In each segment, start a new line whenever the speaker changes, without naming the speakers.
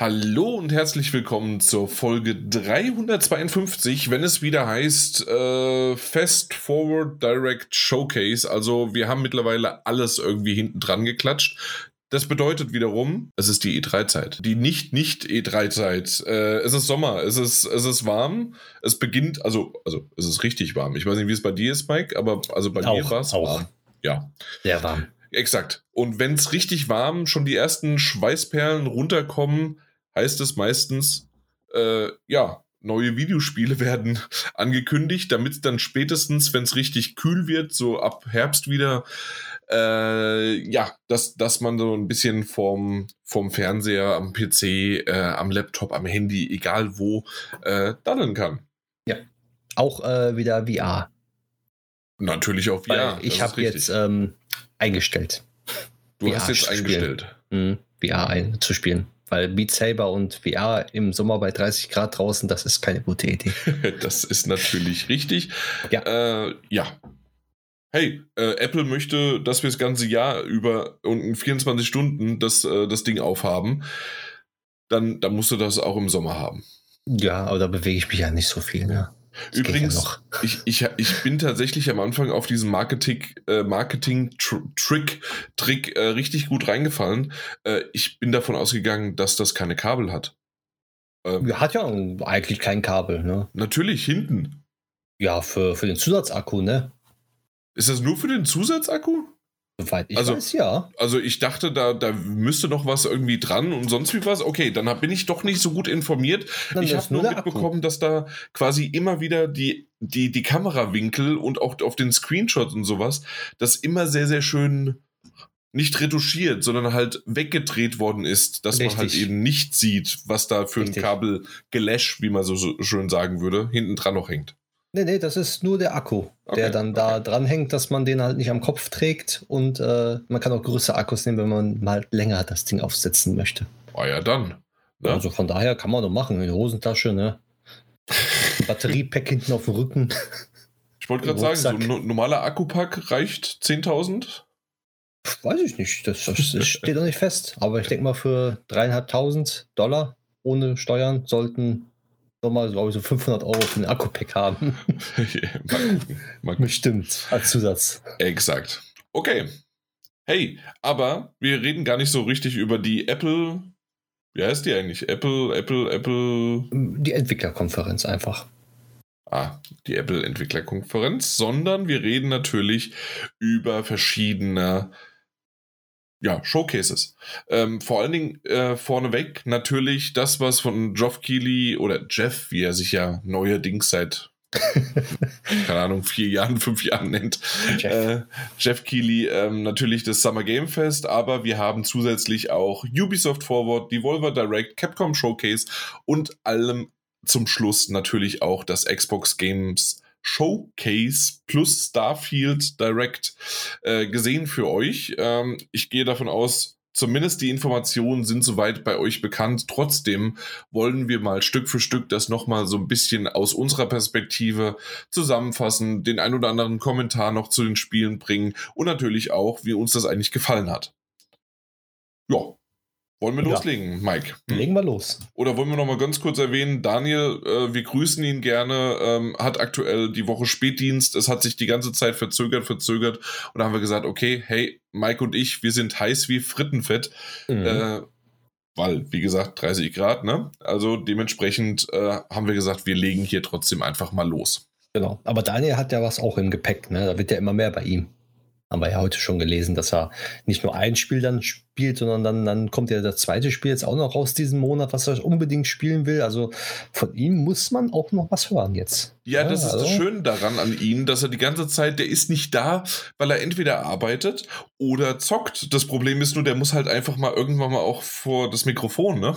Hallo und herzlich willkommen zur Folge 352, wenn es wieder heißt äh, Fast Forward Direct Showcase. Also wir haben mittlerweile alles irgendwie hinten dran geklatscht. Das bedeutet wiederum, es ist die E3-Zeit. Die nicht-nicht-E3-Zeit. Äh, es ist Sommer, es ist, es ist warm. Es beginnt, also, also es ist richtig warm. Ich weiß nicht, wie es bei dir ist, Mike, aber also bei
auch,
mir war es warm. Ja.
Sehr warm.
Exakt. Und wenn es richtig warm schon die ersten Schweißperlen runterkommen, heißt es meistens, äh, ja, neue Videospiele werden angekündigt, damit dann spätestens, wenn es richtig kühl wird, so ab Herbst wieder, äh, ja, dass, dass man so ein bisschen vom, vom Fernseher, am PC, äh, am Laptop, am Handy, egal wo, äh, daddeln kann.
Ja. Auch äh, wieder VR.
Natürlich auch VR.
Weil ich habe jetzt ähm, eingestellt.
Du VR hast jetzt eingestellt.
Mhm, VR ein, zu spielen. Weil Beat Saber und VR im Sommer bei 30 Grad draußen, das ist keine gute Idee.
das ist natürlich richtig.
Ja.
Äh, ja. Hey, äh, Apple möchte, dass wir das ganze Jahr über und in 24 Stunden das, äh, das Ding aufhaben. Dann, dann musst du das auch im Sommer haben.
Ja, aber da bewege ich mich ja nicht so viel. Ne?
Das Übrigens, ja ich, ich, ich bin tatsächlich am Anfang auf diesen Marketing, äh, Marketing Trick, Trick äh, richtig gut reingefallen. Äh, ich bin davon ausgegangen, dass das keine Kabel hat.
Ähm, hat ja eigentlich kein Kabel, ne?
Natürlich, hinten.
Ja, für, für den Zusatzakku, ne?
Ist das nur für den Zusatzakku?
Soweit ich
also,
weiß, ja.
Also ich dachte, da, da müsste noch was irgendwie dran und sonst wie was. Okay, dann bin ich doch nicht so gut informiert. Dann ich habe nur mitbekommen, Akku. dass da quasi immer wieder die, die, die Kamerawinkel und auch auf den Screenshots und sowas, das immer sehr, sehr schön nicht retuschiert, sondern halt weggedreht worden ist, dass Richtig. man halt eben nicht sieht, was da für Richtig. ein Kabel Gelash, wie man so, so schön sagen würde, hinten dran noch hängt.
Nee, nee, das ist nur der Akku, okay, der dann da okay. dranhängt, dass man den halt nicht am Kopf trägt und äh, man kann auch größere Akkus nehmen, wenn man mal länger das Ding aufsetzen möchte.
Ah ja, dann.
Ne? Also von daher kann man doch machen, in Hosentasche, ne? Batteriepack hinten auf dem Rücken.
Ich wollte gerade sagen, so ein normaler Akkupack reicht 10.000?
Weiß ich nicht, das, das steht doch nicht fest. Aber ich denke mal, für dreieinhalbtausend Dollar ohne Steuern sollten nochmal, glaube ich, so 500 Euro für den Akku-Pack haben. mal Mal Bestimmt, als Zusatz.
Exakt. Okay. Hey, aber wir reden gar nicht so richtig über die Apple. Wie heißt die eigentlich? Apple, Apple, Apple.
Die Entwicklerkonferenz einfach.
Ah, die Apple Entwicklerkonferenz, sondern wir reden natürlich über verschiedene ja, Showcases. Ähm, vor allen Dingen äh, vorneweg natürlich das, was von Geoff Keighley oder Jeff, wie er sich ja neuerdings seit keine Ahnung, vier Jahren, fünf Jahren nennt. Jeff, äh, Jeff Keighley, ähm, natürlich das Summer Game Fest, aber wir haben zusätzlich auch Ubisoft Forward, Devolver Direct, Capcom Showcase und allem zum Schluss natürlich auch das Xbox Games Showcase plus Starfield Direct äh, gesehen für euch. Ähm, ich gehe davon aus, zumindest die Informationen sind soweit bei euch bekannt. Trotzdem wollen wir mal Stück für Stück das nochmal so ein bisschen aus unserer Perspektive zusammenfassen, den ein oder anderen Kommentar noch zu den Spielen bringen und natürlich auch, wie uns das eigentlich gefallen hat. Ja, wollen wir ja. loslegen, Mike?
Hm? Legen wir los.
Oder wollen wir noch mal ganz kurz erwähnen, Daniel, äh, wir grüßen ihn gerne, ähm, hat aktuell die Woche Spätdienst, es hat sich die ganze Zeit verzögert, verzögert und da haben wir gesagt, okay, hey, Mike und ich, wir sind heiß wie Frittenfett, mhm. äh, weil, wie gesagt, 30 Grad, ne? Also dementsprechend äh, haben wir gesagt, wir legen hier trotzdem einfach mal los.
Genau, aber Daniel hat ja was auch im Gepäck, ne? Da wird ja immer mehr bei ihm haben wir ja heute schon gelesen, dass er nicht nur ein Spiel dann spielt, sondern dann, dann kommt ja das zweite Spiel jetzt auch noch raus diesen Monat, was er unbedingt spielen will. Also von ihm muss man auch noch was hören jetzt.
Ja, das ja, ist also. das Schöne daran an ihm, dass er die ganze Zeit, der ist nicht da, weil er entweder arbeitet oder zockt. Das Problem ist nur, der muss halt einfach mal irgendwann mal auch vor das Mikrofon, ne?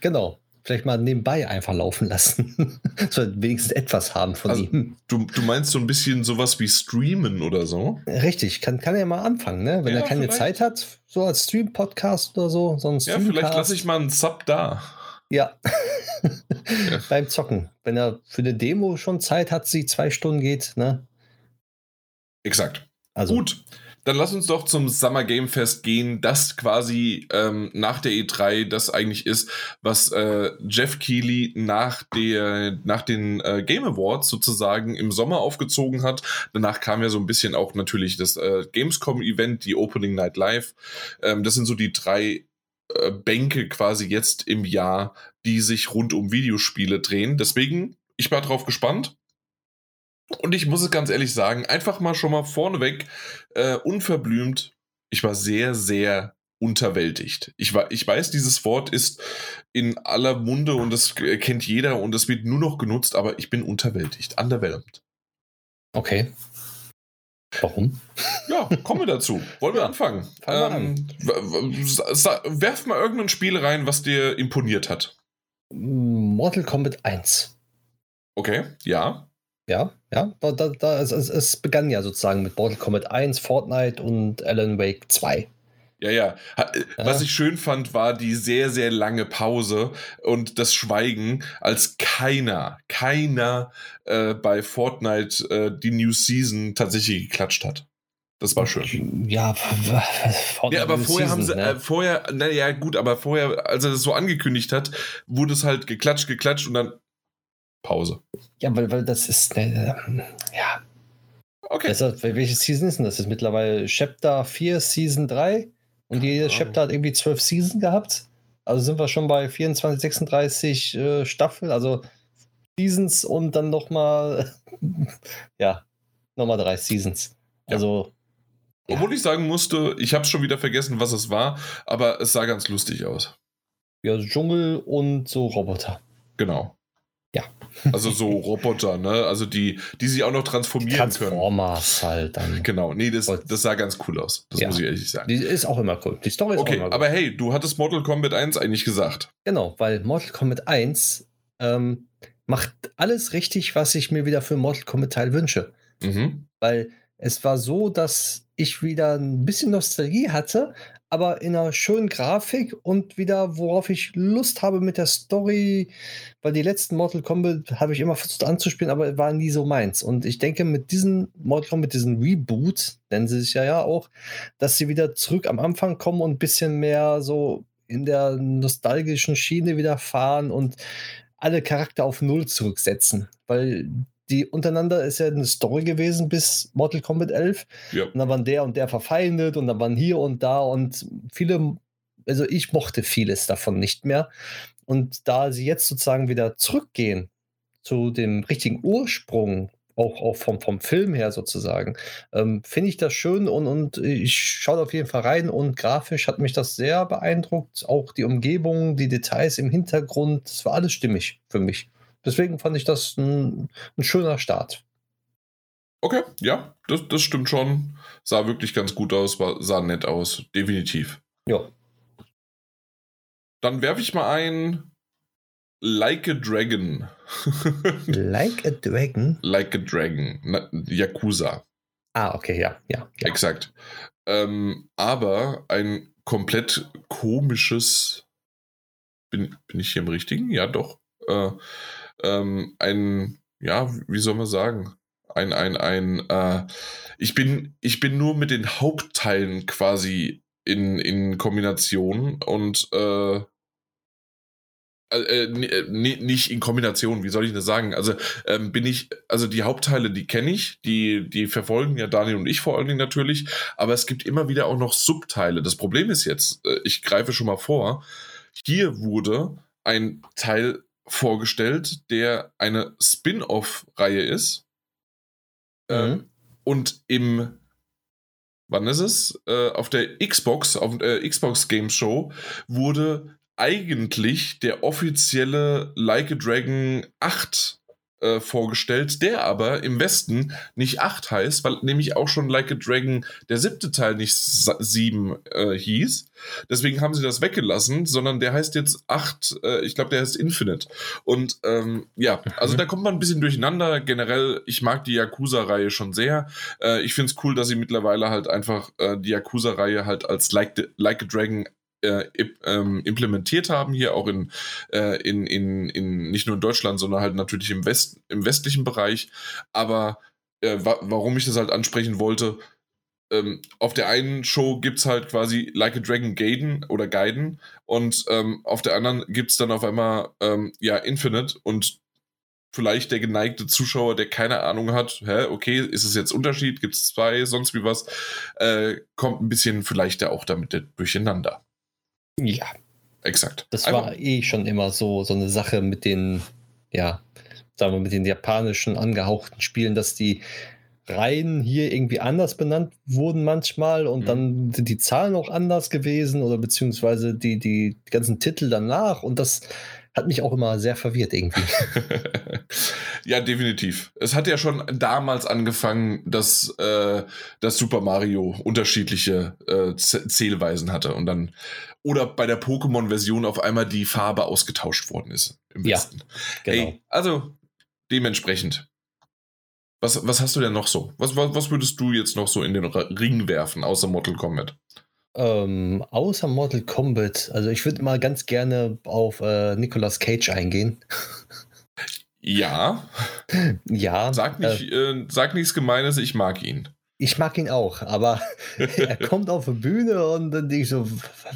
Genau vielleicht mal nebenbei einfach laufen lassen. so wenigstens etwas haben von also, ihm.
Du, du meinst so ein bisschen sowas wie Streamen oder so?
Richtig, kann, kann er mal anfangen, ne? Wenn ja, er keine vielleicht. Zeit hat, so als Stream-Podcast oder so. so
ja, vielleicht lasse ich mal einen Sub da.
Ja. ja. Beim Zocken. Wenn er für eine Demo schon Zeit hat, sie zwei Stunden geht, ne?
Exakt. Also. Gut. Dann lass uns doch zum Summer Game Fest gehen, das quasi ähm, nach der E3 das eigentlich ist, was äh, Jeff Keighley nach, der, nach den äh, Game Awards sozusagen im Sommer aufgezogen hat. Danach kam ja so ein bisschen auch natürlich das äh, Gamescom-Event, die Opening Night Live. Ähm, das sind so die drei äh, Bänke quasi jetzt im Jahr, die sich rund um Videospiele drehen. Deswegen, ich war drauf gespannt. Und ich muss es ganz ehrlich sagen, einfach mal schon mal vorneweg, äh, unverblümt, ich war sehr, sehr unterwältigt. Ich, war, ich weiß, dieses Wort ist in aller Munde und das kennt jeder und es wird nur noch genutzt, aber ich bin unterwältigt, underwhelmed.
Okay. Warum?
Ja, kommen wir dazu. Wollen wir ja, anfangen? Ähm. Werf mal irgendein Spiel rein, was dir imponiert hat.
Mortal Kombat 1.
Okay, ja.
Ja, ja. Da, da, da, es, es, begann ja sozusagen mit Mortal Kombat 1, Fortnite und Alan Wake 2.
Ja, ja. Was ja. ich schön fand, war die sehr, sehr lange Pause und das Schweigen, als keiner, keiner äh, bei Fortnite äh, die New Season tatsächlich geklatscht hat. Das war schön.
Ja,
ja aber vorher Season, haben sie, ne? äh, vorher, naja, gut, aber vorher, als er das so angekündigt hat, wurde es halt geklatscht, geklatscht und dann Pause.
Ja, weil, weil das ist, äh, ja. Okay. Deshalb, welche Season ist denn das? Das ist mittlerweile Chapter 4, Season 3 und jeder Chapter hat irgendwie 12 Season gehabt. Also sind wir schon bei 24, 36 äh, Staffel, also Seasons und dann nochmal, ja, nochmal drei Seasons. Also.
Ja. Obwohl ich sagen musste, ich habe schon wieder vergessen, was es war, aber es sah ganz lustig aus.
Ja, Dschungel und so Roboter.
Genau. Also so Roboter, ne? Also die, die sich auch noch transformieren
Transformers können. Transformers halt dann.
Genau, nee, das, das sah ganz cool aus. Das ja. muss ich ehrlich sagen.
Die ist auch immer cool. Die Story ist
okay,
auch immer
cool. aber hey, du hattest Mortal Kombat 1 eigentlich gesagt.
Genau, weil Mortal Kombat 1 ähm, macht alles richtig, was ich mir wieder für Mortal Kombat Teil wünsche. Mhm. Weil es war so, dass ich wieder ein bisschen Nostalgie hatte, aber in einer schönen Grafik und wieder, worauf ich Lust habe mit der Story, weil die letzten Mortal Kombat habe ich immer versucht anzuspielen, aber war nie so meins. Und ich denke, mit diesem Mortal Kombat, diesen Reboot, nennen sie sich ja ja auch, dass sie wieder zurück am Anfang kommen und ein bisschen mehr so in der nostalgischen Schiene wieder fahren und alle Charakter auf Null zurücksetzen. Weil die untereinander ist ja eine Story gewesen bis Mortal Kombat 11. Ja. Und dann waren der und der verfeindet und dann waren hier und da und viele, also ich mochte vieles davon nicht mehr. Und da sie jetzt sozusagen wieder zurückgehen zu dem richtigen Ursprung, auch, auch vom, vom Film her sozusagen, ähm, finde ich das schön und, und ich schaue auf jeden Fall rein und grafisch hat mich das sehr beeindruckt. Auch die Umgebung, die Details im Hintergrund, das war alles stimmig für mich. Deswegen fand ich das ein, ein schöner Start.
Okay, ja, das, das stimmt schon. Sah wirklich ganz gut aus, war, sah nett aus, definitiv.
Ja.
Dann werfe ich mal ein Like a Dragon.
like a Dragon?
Like a Dragon. Na, Yakuza.
Ah, okay, ja, ja. ja.
Exakt. Ähm, aber ein komplett komisches. Bin, bin ich hier im Richtigen? Ja, doch. Äh, ähm, ein, ja, wie soll man sagen? Ein, ein, ein, äh, ich bin, ich bin nur mit den Hauptteilen quasi in, in Kombination und äh, äh, äh nicht in Kombination, wie soll ich das sagen? Also ähm, bin ich, also die Hauptteile, die kenne ich, die, die verfolgen ja Daniel und ich vor allen Dingen natürlich, aber es gibt immer wieder auch noch Subteile. Das Problem ist jetzt, äh, ich greife schon mal vor, hier wurde ein Teil vorgestellt, der eine Spin-off-Reihe ist. Mhm. Ähm, und im, wann ist es? Äh, auf der Xbox, auf der Xbox Game Show wurde eigentlich der offizielle Like a Dragon 8 äh, vorgestellt, der aber im Westen nicht 8 heißt, weil nämlich auch schon Like a Dragon der siebte Teil nicht 7 äh, hieß. Deswegen haben sie das weggelassen, sondern der heißt jetzt 8, äh, ich glaube, der heißt Infinite. Und ähm, ja, also da kommt man ein bisschen durcheinander. Generell, ich mag die Yakuza-Reihe schon sehr. Äh, ich finde es cool, dass sie mittlerweile halt einfach äh, die Yakuza-Reihe halt als like, like a Dragon äh, ähm, implementiert haben, hier auch in, äh, in, in, in nicht nur in Deutschland, sondern halt natürlich im, West, im westlichen Bereich. Aber äh, wa warum ich das halt ansprechen wollte, ähm, auf der einen Show gibt es halt quasi Like a Dragon Gaiden oder Gaiden und ähm, auf der anderen gibt es dann auf einmal ähm, ja Infinite und vielleicht der geneigte Zuschauer, der keine Ahnung hat, hä, okay, ist es jetzt Unterschied, gibt es zwei, sonst wie was, äh, kommt ein bisschen vielleicht auch damit durcheinander.
Ja.
Exakt.
Das Einfach. war eh schon immer so, so eine Sache mit den, ja, sagen wir, mit den japanischen angehauchten Spielen, dass die Reihen hier irgendwie anders benannt wurden manchmal und mhm. dann sind die Zahlen auch anders gewesen oder beziehungsweise die, die ganzen Titel danach und das hat mich auch immer sehr verwirrt irgendwie.
ja, definitiv. Es hat ja schon damals angefangen, dass, äh, dass Super Mario unterschiedliche äh, Zählweisen hatte und dann oder bei der Pokémon-Version auf einmal die Farbe ausgetauscht worden ist im Westen. Ja, genau. Ey, also dementsprechend. Was, was hast du denn noch so? Was, was, was würdest du jetzt noch so in den Ring werfen, außer Mortal Kombat?
Ähm, außer Mortal Kombat, also ich würde mal ganz gerne auf äh, Nicolas Cage eingehen.
Ja.
Ja.
Sag, nicht, äh, äh, sag nichts Gemeines, ich mag ihn.
Ich mag ihn auch, aber er kommt auf die Bühne und dann denke ich so,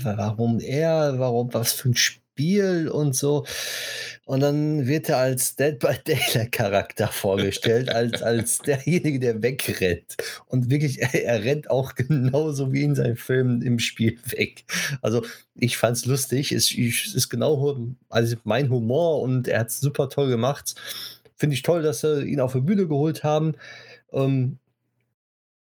warum er, warum, was für ein Spiel und so. Und dann wird er als Dead by Daylight Charakter vorgestellt, als, als derjenige, der wegrennt. Und wirklich, er, er rennt auch genauso wie in seinen Filmen im Spiel weg. Also, ich fand es lustig. Es ist genau also mein Humor und er hat es super toll gemacht. Finde ich toll, dass sie ihn auf die Bühne geholt haben. Ähm,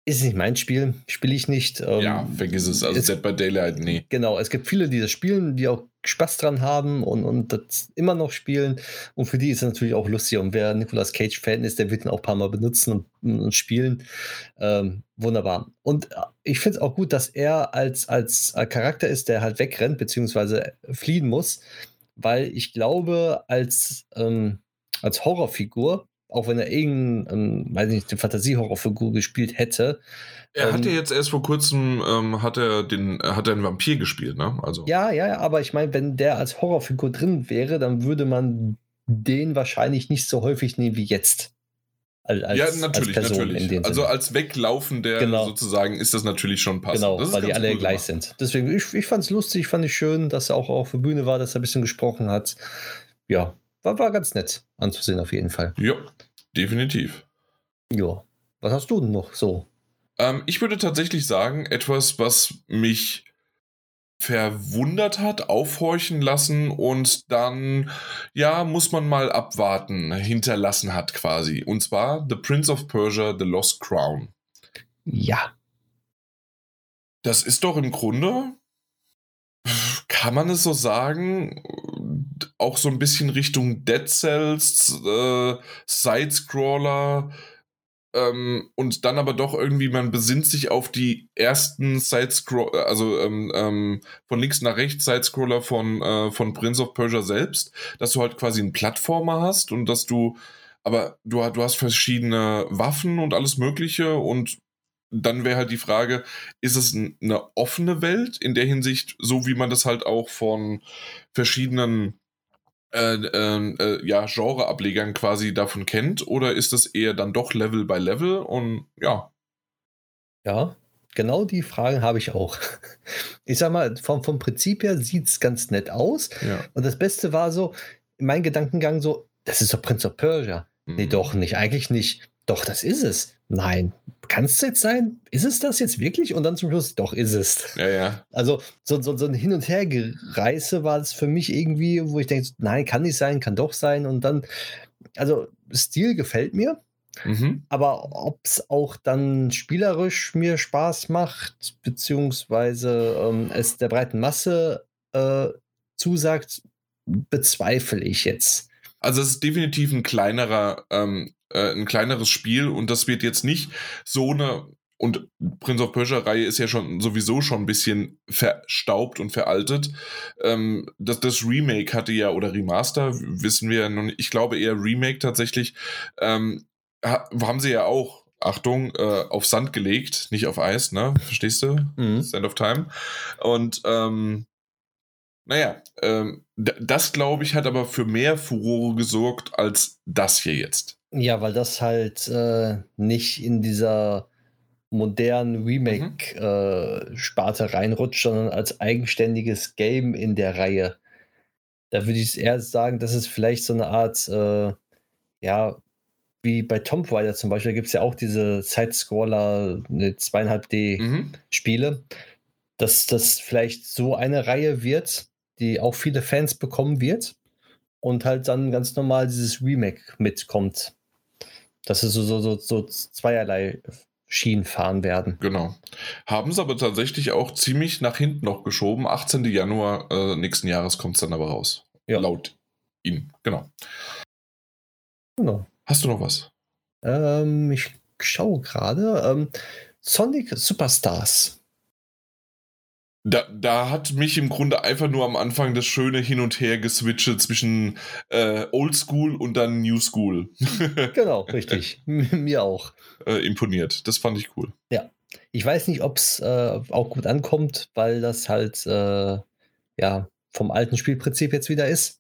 ist nicht mein Spiel, spiele ich nicht.
Ähm, ja, vergiss es. Also es, Dead by Daylight, nee.
Genau, es gibt viele, die das spielen, die auch Spaß dran haben und, und das immer noch spielen. Und für die ist es natürlich auch lustig. Und wer Nicolas Cage-Fan ist, der wird ihn auch ein paar Mal benutzen und, und spielen. Ähm, wunderbar. Und äh, ich finde es auch gut, dass er als, als Charakter ist, der halt wegrennt, beziehungsweise fliehen muss. Weil ich glaube, als, ähm, als Horrorfigur auch wenn er irgendeinen, ähm, weiß nicht, den Fantasiehorrorfigur gespielt hätte.
Er ähm, hatte jetzt erst vor kurzem, ähm, hat er den, hat er einen Vampir gespielt, ne? Also.
Ja, ja, aber ich meine, wenn der als Horrorfigur drin wäre, dann würde man den wahrscheinlich nicht so häufig nehmen wie jetzt.
Als, ja, natürlich, als natürlich. Also als Weglaufender genau. sozusagen ist das natürlich schon passend.
Genau, weil die alle cool gleich gemacht. sind. Deswegen, ich, ich fand es lustig, fand ich schön, dass er auch auf der Bühne war, dass er ein bisschen gesprochen hat. Ja, war, war ganz nett anzusehen auf jeden Fall.
Ja, definitiv.
Ja. Was hast du denn noch so?
Ähm, ich würde tatsächlich sagen, etwas, was mich verwundert hat, aufhorchen lassen und dann, ja, muss man mal abwarten, hinterlassen hat quasi. Und zwar The Prince of Persia, The Lost Crown.
Ja.
Das ist doch im Grunde, kann man es so sagen, auch so ein bisschen Richtung Dead Cells, äh, Sidescroller ähm, und dann aber doch irgendwie, man besinnt sich auf die ersten Sidescroller, also ähm, ähm, von links nach rechts Sidescroller von, äh, von Prince of Persia selbst, dass du halt quasi einen Plattformer hast und dass du, aber du, du hast verschiedene Waffen und alles Mögliche und dann wäre halt die Frage, ist es eine offene Welt in der Hinsicht, so wie man das halt auch von verschiedenen äh, ähm, äh, ja, Genre-Ablegern quasi davon kennt, oder ist das eher dann doch Level by Level und ja.
Ja, genau die Fragen habe ich auch. Ich sag mal, vom, vom Prinzip her sieht es ganz nett aus. Ja. Und das Beste war so, mein Gedankengang so, das ist doch Prince of Persia. Mhm. Nee, doch nicht, eigentlich nicht. Doch, das ist es. Nein, kann es jetzt sein? Ist es das jetzt wirklich? Und dann zum Schluss, doch, ist es.
Ja, ja.
Also so, so, so ein Hin- und Hergereise war es für mich irgendwie, wo ich denke, nein, kann nicht sein, kann doch sein. Und dann, also Stil gefällt mir. Mhm. Aber ob es auch dann spielerisch mir Spaß macht, beziehungsweise ähm, es der breiten Masse äh, zusagt, bezweifle ich jetzt.
Also es ist definitiv ein kleinerer ähm, äh, ein kleineres Spiel und das wird jetzt nicht so eine und Prince of Persia-Reihe ist ja schon sowieso schon ein bisschen verstaubt und veraltet. Ähm, das, das Remake hatte ja, oder Remaster, wissen wir ja noch nicht, ich glaube eher Remake tatsächlich, ähm, haben sie ja auch, Achtung, äh, auf Sand gelegt, nicht auf Eis, ne? Verstehst du? Mhm. Sand of Time. Und ähm, naja, ähm, das glaube ich hat aber für mehr Furore gesorgt als das hier jetzt.
Ja, weil das halt äh, nicht in dieser modernen Remake-Sparte mhm. äh, reinrutscht, sondern als eigenständiges Game in der Reihe. Da würde ich eher sagen, dass es vielleicht so eine Art, äh, ja, wie bei Tomb Raider zum Beispiel, da gibt es ja auch diese Side-Scroller, eine 2,5D-Spiele, mhm. dass das vielleicht so eine Reihe wird, die auch viele Fans bekommen wird und halt dann ganz normal dieses Remake mitkommt. Dass es so, so, so, so zweierlei Schienen fahren werden.
Genau. Haben sie aber tatsächlich auch ziemlich nach hinten noch geschoben. 18. Januar äh, nächsten Jahres kommt es dann aber raus. Ja. Laut ihm. Genau. Genau. Hast du noch was?
Ähm, ich schaue gerade. Ähm, Sonic Superstars.
Da, da hat mich im Grunde einfach nur am Anfang das schöne Hin und Her geswitcht zwischen äh, Old School und dann New School.
genau, richtig. Mir auch.
Äh, imponiert. Das fand ich cool.
Ja. Ich weiß nicht, ob es äh, auch gut ankommt, weil das halt äh, ja vom alten Spielprinzip jetzt wieder ist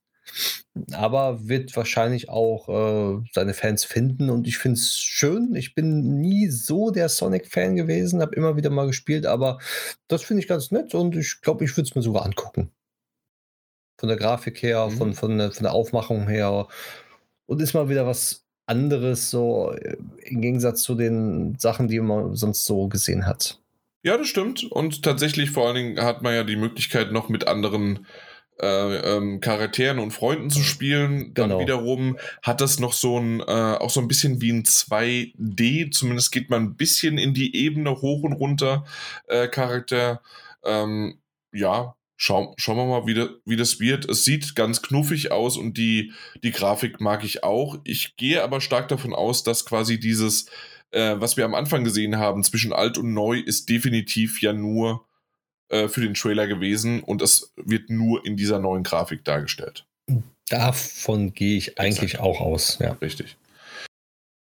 aber wird wahrscheinlich auch äh, seine Fans finden und ich finde es schön. Ich bin nie so der Sonic-Fan gewesen, habe immer wieder mal gespielt, aber das finde ich ganz nett und ich glaube, ich würde es mir sogar angucken. Von der Grafik her, mhm. von, von, der, von der Aufmachung her und ist mal wieder was anderes, so äh, im Gegensatz zu den Sachen, die man sonst so gesehen hat.
Ja, das stimmt. Und tatsächlich vor allen Dingen hat man ja die Möglichkeit, noch mit anderen äh, ähm, Charakteren und Freunden zu spielen. Dann genau. wiederum hat das noch so ein, äh, auch so ein bisschen wie ein 2D, zumindest geht man ein bisschen in die Ebene hoch und runter äh, Charakter. Ähm, ja, Schau, schauen wir mal, wie, das, wie das wird. Es sieht ganz knuffig aus und die, die Grafik mag ich auch. Ich gehe aber stark davon aus, dass quasi dieses, äh, was wir am Anfang gesehen haben, zwischen alt und neu, ist definitiv ja nur äh, für den Trailer gewesen und es wird nur in dieser neuen Grafik dargestellt.
Davon gehe ich eigentlich Exakt. auch aus. Ja.
Richtig.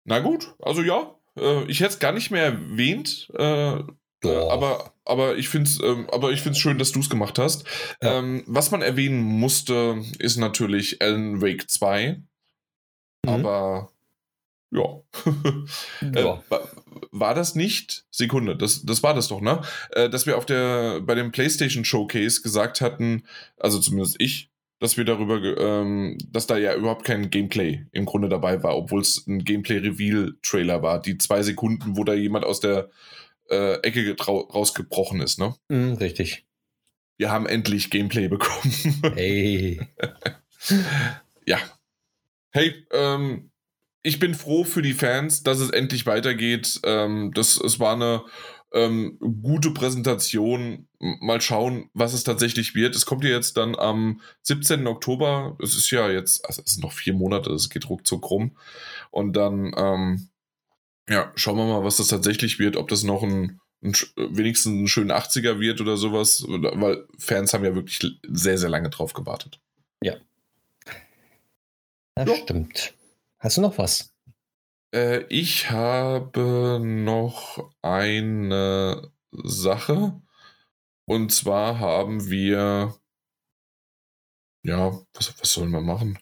Na gut, also ja, äh, ich hätte es gar nicht mehr erwähnt, äh, aber, aber ich finde es ähm, schön, dass du es gemacht hast. Ja. Ähm, was man erwähnen musste, ist natürlich Alan Wake 2. Mhm. Aber ja. Ja. Äh, war, war, das nicht? Sekunde, das, das war das doch, ne? Äh, dass wir auf der, bei dem PlayStation Showcase gesagt hatten, also zumindest ich, dass wir darüber, ähm, dass da ja überhaupt kein Gameplay im Grunde dabei war, obwohl es ein Gameplay-Reveal-Trailer war. Die zwei Sekunden, wo da jemand aus der äh, Ecke rausgebrochen ist, ne?
Mm, richtig.
Wir haben endlich Gameplay bekommen.
hey.
ja. Hey, ähm, ich bin froh für die Fans, dass es endlich weitergeht. Ähm, das, es war eine ähm, gute Präsentation. Mal schauen, was es tatsächlich wird. Es kommt ja jetzt dann am 17. Oktober. Es ist ja jetzt, also es sind noch vier Monate, es geht ruckzuck rum. Und dann, ähm, ja, schauen wir mal, was das tatsächlich wird. Ob das noch ein, ein wenigstens ein schöner 80er wird oder sowas. Weil Fans haben ja wirklich sehr, sehr lange drauf gewartet.
Ja. Das ja. stimmt. Hast du noch was?
Äh, ich habe noch eine Sache. Und zwar haben wir. Ja, was, was sollen wir machen?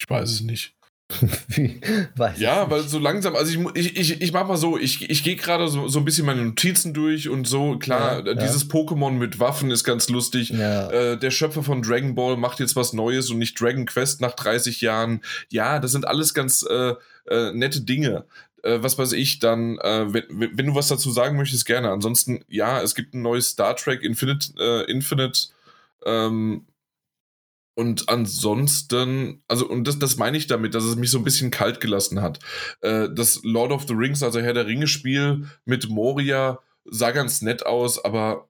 Ich weiß es nicht. ja, weil so langsam, also ich, ich, ich, ich mach mal so, ich, ich gehe gerade so, so ein bisschen meine Notizen durch und so, klar, ja, dieses ja. Pokémon mit Waffen ist ganz lustig. Ja. Äh, der Schöpfer von Dragon Ball macht jetzt was Neues und nicht Dragon Quest nach 30 Jahren. Ja, das sind alles ganz äh, äh, nette Dinge. Äh, was weiß ich, dann, äh, wenn, wenn du was dazu sagen möchtest, gerne. Ansonsten, ja, es gibt ein neues Star Trek Infinite, äh, Infinite ähm, und ansonsten, also, und das, das meine ich damit, dass es mich so ein bisschen kalt gelassen hat. Äh, das Lord of the Rings, also Herr der Ringe-Spiel mit Moria, sah ganz nett aus, aber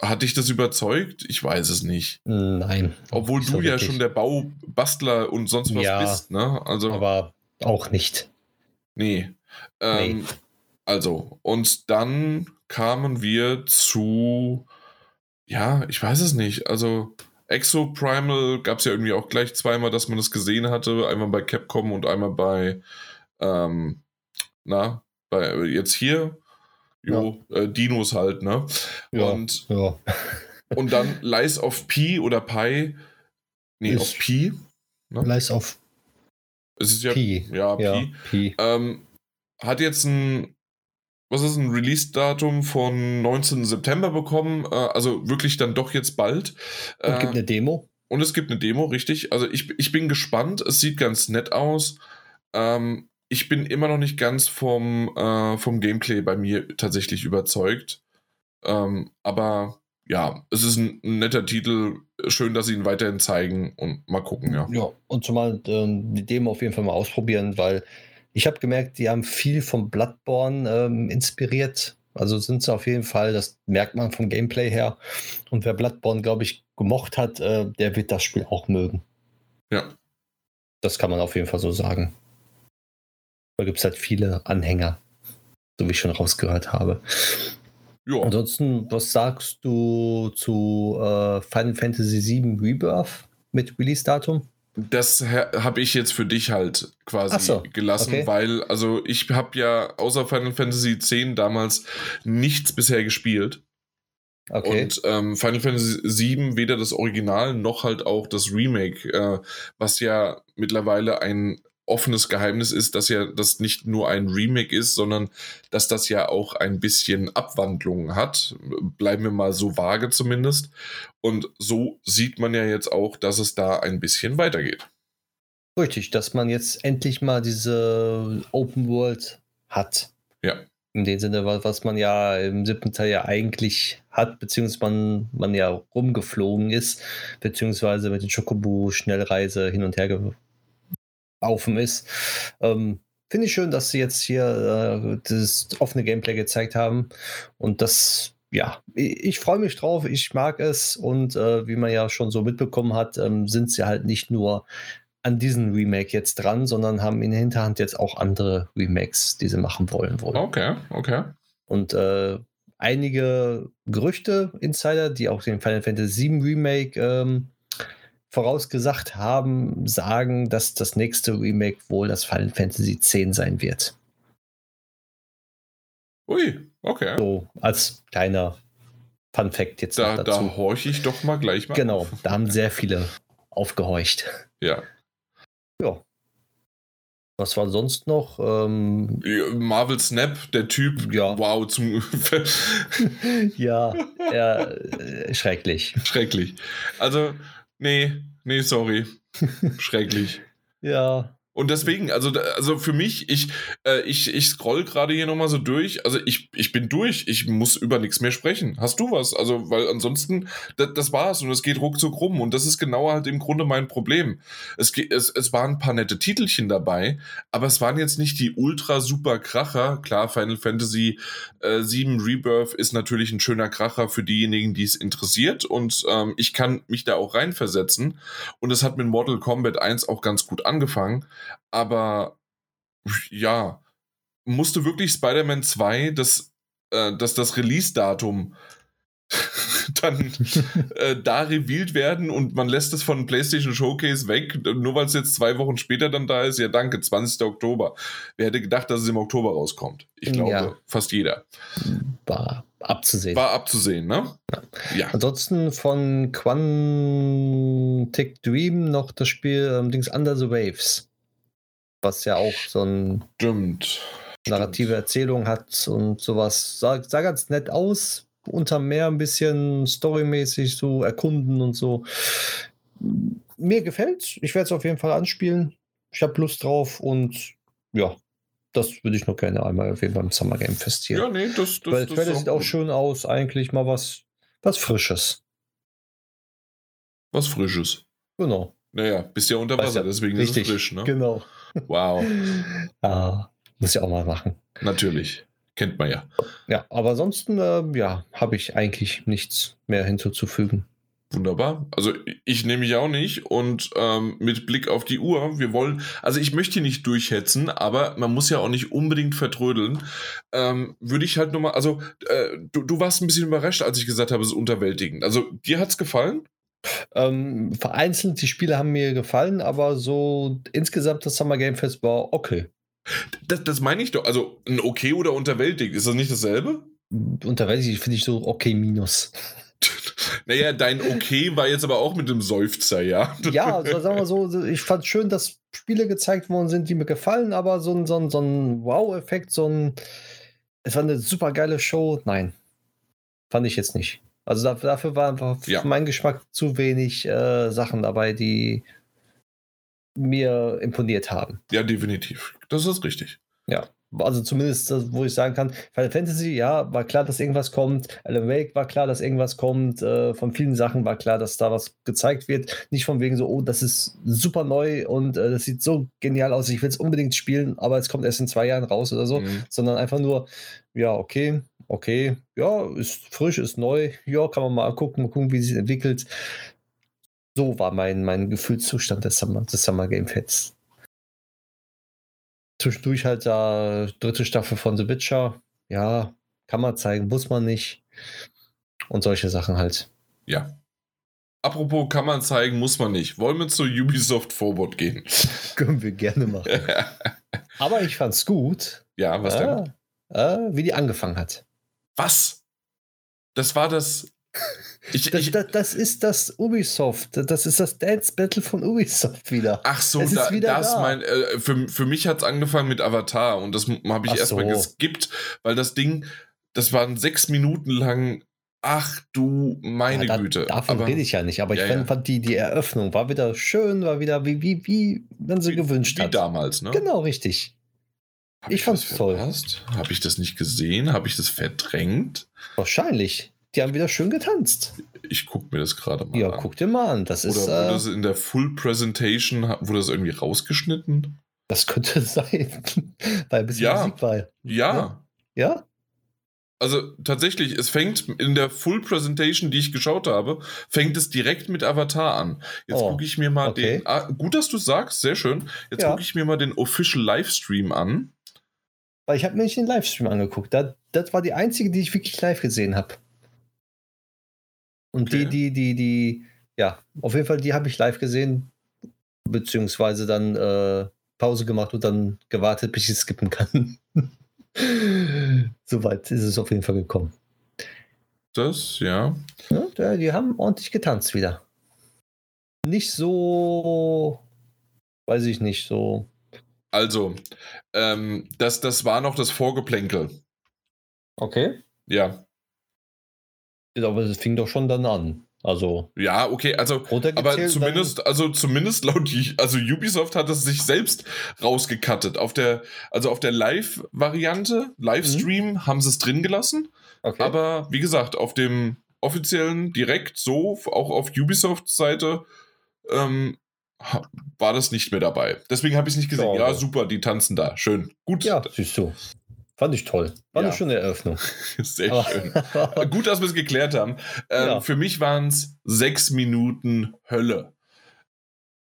hat dich das überzeugt? Ich weiß es nicht.
Nein.
Obwohl du so ja schon der Baubastler und sonst was ja, bist, ne?
Also, aber auch nicht.
Nee. Ähm, nee. Also, und dann kamen wir zu, ja, ich weiß es nicht. Also, Exo Primal gab es ja irgendwie auch gleich zweimal, dass man das gesehen hatte. Einmal bei Capcom und einmal bei, ähm, na, bei jetzt hier. Jo, ja. äh, Dinos halt, ne?
Ja,
und,
ja.
und dann Lies of P oder Pi. Nee, ist auf Pi.
Ne? Lies of
es ist ja, Pi. Ja, Pi. Pi. Ähm, hat jetzt ein was ist ein Release-Datum von 19. September bekommen, äh, also wirklich dann doch jetzt bald.
Und äh, gibt eine Demo.
Und es gibt eine Demo, richtig. Also ich, ich bin gespannt, es sieht ganz nett aus. Ähm, ich bin immer noch nicht ganz vom, äh, vom Gameplay bei mir tatsächlich überzeugt. Ähm, aber ja, es ist ein, ein, netter Titel. Schön, dass sie ihn weiterhin zeigen und mal gucken, ja.
Ja, und zumal äh, die Demo auf jeden Fall mal ausprobieren, weil ich habe gemerkt, die haben viel vom Bloodborne ähm, inspiriert. Also sind sie auf jeden Fall, das merkt man vom Gameplay her. Und wer Bloodborne, glaube ich, gemocht hat, äh, der wird das Spiel auch mögen.
Ja.
Das kann man auf jeden Fall so sagen. Da gibt es halt viele Anhänger, so wie ich schon rausgehört habe. Ja. Ansonsten, was sagst du zu äh, Final Fantasy VII Rebirth mit Release-Datum?
Das habe ich jetzt für dich halt quasi so, gelassen, okay. weil, also ich habe ja außer Final Fantasy X damals nichts bisher gespielt. Okay. Und ähm, Final Fantasy VII, weder das Original noch halt auch das Remake, äh, was ja mittlerweile ein offenes Geheimnis ist, dass ja das nicht nur ein Remake ist, sondern dass das ja auch ein bisschen Abwandlungen hat. Bleiben wir mal so vage zumindest. Und so sieht man ja jetzt auch, dass es da ein bisschen weitergeht.
Richtig, dass man jetzt endlich mal diese Open World hat.
Ja.
In dem Sinne, was man ja im siebten Teil ja eigentlich hat, beziehungsweise man, man ja rumgeflogen ist, beziehungsweise mit den Chocobo Schnellreise hin und her laufen ist. Ähm, Finde ich schön, dass sie jetzt hier äh, das offene Gameplay gezeigt haben. Und das, ja, ich, ich freue mich drauf, ich mag es. Und äh, wie man ja schon so mitbekommen hat, ähm, sind sie halt nicht nur an diesem Remake jetzt dran, sondern haben in der Hinterhand jetzt auch andere Remakes, die sie machen wollen. Wohl.
Okay, okay.
Und äh, einige Gerüchte, Insider, die auch den Final Fantasy VII Remake ähm, vorausgesagt haben, sagen, dass das nächste Remake wohl das Final Fantasy X sein wird.
Ui, okay.
So als kleiner Fun Fact jetzt
da, dazu. Da horche ich doch mal gleich mal.
Genau, da haben sehr viele aufgehorcht.
Ja.
Ja. Was war sonst noch? Ähm,
Marvel Snap, der Typ,
ja.
wow, zum.
ja, ja, äh, schrecklich.
Schrecklich. Also, Nee, nee, sorry. Schrecklich.
Ja.
Und deswegen, also, also für mich, ich, äh, ich, ich scroll gerade hier nochmal so durch. Also ich, ich bin durch. Ich muss über nichts mehr sprechen. Hast du was? Also, weil ansonsten, das, das war's und es geht ruckzuck rum. Und das ist genau halt im Grunde mein Problem. Es, es, es waren ein paar nette Titelchen dabei, aber es waren jetzt nicht die ultra super Kracher. Klar, Final Fantasy äh, 7 Rebirth ist natürlich ein schöner Kracher für diejenigen, die es interessiert. Und ähm, ich kann mich da auch reinversetzen. Und es hat mit Mortal Kombat 1 auch ganz gut angefangen. Aber ja, musste wirklich Spider-Man 2 das, äh, das, das Release-Datum dann äh, da revealed werden und man lässt es von PlayStation Showcase weg, nur weil es jetzt zwei Wochen später dann da ist. Ja, danke, 20. Oktober. Wer hätte gedacht, dass es im Oktober rauskommt? Ich glaube, ja. fast jeder.
War abzusehen.
War abzusehen, ne?
Ja. ja. Ansonsten von Quantic Dream noch das Spiel ähm, Dings Under the Waves was ja auch so ein
Stimmt.
narrative Stimmt. Erzählung hat und sowas. Sah, sah ganz nett aus. Unter Meer ein bisschen storymäßig so erkunden und so. Mir gefällt. Ich werde es auf jeden Fall anspielen. Ich habe Lust drauf und ja, das würde ich noch gerne einmal auf jeden Fall im Summer Game Fest hier.
Ja, nee, das, das,
Weil das, das sieht auch schön aus. Eigentlich mal was, was Frisches.
Was Frisches.
Genau.
Naja, bist ja unter Wasser, ja, deswegen richtig, ist es frisch, ne?
Genau.
Wow.
ja, muss ich auch mal machen.
Natürlich. Kennt man ja.
Ja, aber ansonsten, äh, ja, habe ich eigentlich nichts mehr hinzuzufügen.
Wunderbar. Also ich nehme mich auch nicht und ähm, mit Blick auf die Uhr, wir wollen, also ich möchte hier nicht durchhetzen, aber man muss ja auch nicht unbedingt vertrödeln. Ähm, würde ich halt nochmal, also äh, du, du warst ein bisschen überrascht, als ich gesagt habe, es ist unterwältigend. Also dir hat es gefallen?
Ähm, vereinzelt, die Spiele haben mir gefallen, aber so insgesamt das Summer Game Fest war okay.
Das, das meine ich doch. Also ein okay oder unterwältigt, ist das nicht dasselbe?
Unterwältigt finde ich so okay minus.
naja, dein okay war jetzt aber auch mit dem Seufzer, ja?
ja, also sagen wir so, ich fand schön, dass Spiele gezeigt worden sind, die mir gefallen, aber so ein, so ein, so ein Wow-Effekt, so ein es war eine super geile Show. Nein, fand ich jetzt nicht. Also dafür war einfach ja. für meinen Geschmack zu wenig äh, Sachen dabei, die mir imponiert haben.
Ja, definitiv. Das ist richtig.
Ja. Also zumindest, wo ich sagen kann, Final Fantasy, ja, war klar, dass irgendwas kommt. Alan Wake war klar, dass irgendwas kommt. Äh, von vielen Sachen war klar, dass da was gezeigt wird. Nicht von wegen so, oh, das ist super neu und äh, das sieht so genial aus, ich will es unbedingt spielen, aber es kommt erst in zwei Jahren raus oder so, mhm. sondern einfach nur, ja, okay, okay, ja, ist frisch, ist neu, ja, kann man mal gucken, mal gucken, wie sich entwickelt. So war mein, mein Gefühlszustand des Summer, des Summer Game Fest. Zwischendurch halt da dritte Staffel von The Witcher. Ja, kann man zeigen, muss man nicht. Und solche Sachen halt.
Ja. Apropos kann man zeigen, muss man nicht. Wollen wir zu Ubisoft Forward gehen?
Können wir gerne machen. Aber ich fand's gut.
Ja, was
äh, denn? Äh, wie die angefangen hat.
Was? Das war das
ich, das, ich, das, das, ist das Ubisoft. Das ist das Dance Battle von Ubisoft wieder.
Ach so, da, das da. mein. Äh, für, für mich hat es angefangen mit Avatar und das habe ich erstmal so. geskippt, weil das Ding, das waren sechs Minuten lang. Ach du meine ja, da, Güte.
Davon aber, rede ich ja nicht, aber ja, ich fand, ja. die, die Eröffnung war wieder schön, war wieder wie, wie, wie man sie wie, gewünscht wie hat.
Wie damals, ne?
Genau, richtig.
Hab ich, fand's toll. Habe ich das nicht gesehen? Habe ich das verdrängt?
Wahrscheinlich. Die haben wieder schön getanzt.
Ich gucke mir das gerade mal
ja, an. Ja, guck dir mal an. Das
Oder
ist,
wurde äh, das in der Full Presentation, wurde das irgendwie rausgeschnitten?
Das könnte sein, weil ein bisschen
ja.
Musik war.
Ja. Ja?
ja?
Also tatsächlich, es fängt in der Full Presentation, die ich geschaut habe, fängt es direkt mit Avatar an. Jetzt oh, gucke ich mir mal okay. den. Ah, gut, dass du sagst, sehr schön. Jetzt ja. gucke ich mir mal den Official Livestream an.
Weil ich habe mir nicht den Livestream angeguckt. Das, das war die einzige, die ich wirklich live gesehen habe. Und okay. die, die, die, die, ja, auf jeden Fall, die habe ich live gesehen, beziehungsweise dann äh, Pause gemacht und dann gewartet, bis ich skippen kann. Soweit ist es auf jeden Fall gekommen.
Das, ja.
ja. Die haben ordentlich getanzt wieder. Nicht so, weiß ich nicht, so.
Also, ähm, das, das war noch das Vorgeplänkel.
Okay.
Ja.
Aber es fing doch schon dann an. Also.
Ja, okay, also, aber zumindest, also zumindest laut, also Ubisoft hat es sich selbst rausgekattet. Auf der, also auf der Live-Variante, Livestream, mhm. haben sie es drin gelassen. Okay. Aber wie gesagt, auf dem offiziellen, direkt so, auch auf Ubisoft-Seite, ähm, war das nicht mehr dabei. Deswegen habe ich es nicht gesehen. Ja, ja, super, die tanzen da. Schön. Gut.
Ja, siehst du. Fand ich toll. War ja. eine schöne Eröffnung.
Sehr Aber schön. Gut, dass wir es geklärt haben. Ähm, ja. Für mich waren es sechs Minuten Hölle.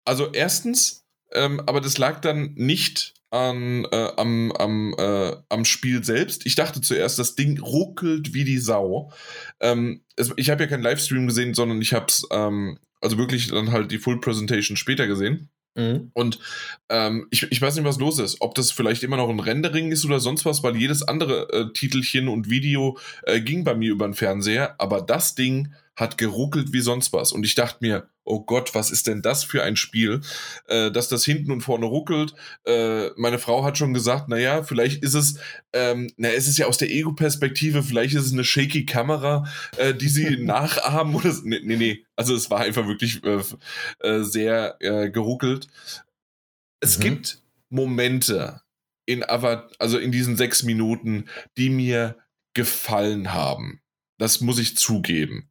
Also erstens, ähm, aber das lag dann nicht an, äh, am, am, äh, am Spiel selbst. Ich dachte zuerst, das Ding ruckelt wie die Sau. Ähm, es, ich habe ja keinen Livestream gesehen, sondern ich habe es ähm, also wirklich dann halt die Full Presentation später gesehen. Mhm. Und ähm, ich, ich weiß nicht, was los ist. Ob das vielleicht immer noch ein Rendering ist oder sonst was, weil jedes andere äh, Titelchen und Video äh, ging bei mir über den Fernseher. Aber das Ding hat geruckelt wie sonst was. Und ich dachte mir, oh Gott, was ist denn das für ein Spiel, äh, dass das hinten und vorne ruckelt. Äh, meine Frau hat schon gesagt, naja, vielleicht ist es, ähm, na, es ist ja aus der Ego-Perspektive, vielleicht ist es eine shaky Kamera, äh, die sie nachahmen oder nee, nee, nee, also es war einfach wirklich äh, äh, sehr äh, geruckelt. Es mhm. gibt Momente in Avatar, also in diesen sechs Minuten, die mir gefallen haben. Das muss ich zugeben.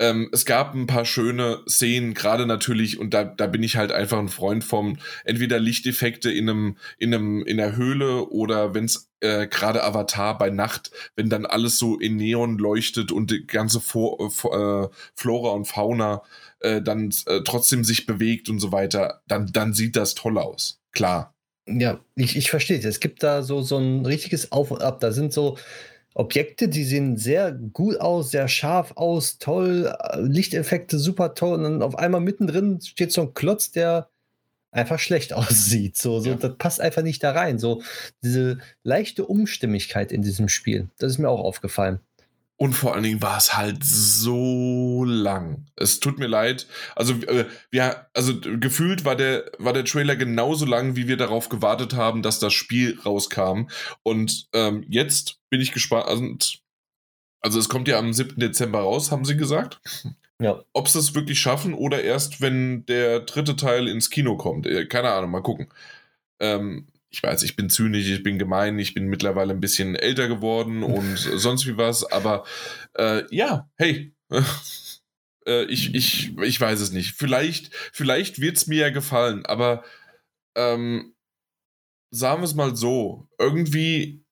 Ähm, es gab ein paar schöne Szenen, gerade natürlich, und da, da bin ich halt einfach ein Freund vom, entweder Lichteffekte in einem, in einem, in der Höhle oder wenn es äh, gerade Avatar bei Nacht, wenn dann alles so in Neon leuchtet und die ganze Fo äh, Flora und Fauna äh, dann äh, trotzdem sich bewegt und so weiter, dann, dann sieht das toll aus. Klar.
Ja, ich, ich verstehe es. Es gibt da so, so ein richtiges Auf und Ab. Da sind so, Objekte, die sehen sehr gut aus, sehr scharf aus, toll, äh, Lichteffekte super toll. Und dann auf einmal mittendrin steht so ein Klotz, der einfach schlecht aussieht. So, so, ja. das passt einfach nicht da rein. So, diese leichte Umstimmigkeit in diesem Spiel, das ist mir auch aufgefallen.
Und vor allen Dingen war es halt so lang. Es tut mir leid. Also, äh, wir, also gefühlt war der, war der Trailer genauso lang, wie wir darauf gewartet haben, dass das Spiel rauskam. Und ähm, jetzt bin ich gespannt. Also, es kommt ja am 7. Dezember raus, haben sie gesagt. Ja. Ob sie es wirklich schaffen oder erst, wenn der dritte Teil ins Kino kommt. Äh, keine Ahnung, mal gucken. Ähm, ich weiß, ich bin zynisch, ich bin gemein, ich bin mittlerweile ein bisschen älter geworden und sonst wie was, aber äh, ja, hey, äh, ich, ich, ich weiß es nicht. Vielleicht, vielleicht wird es mir ja gefallen, aber ähm, sagen wir es mal so, irgendwie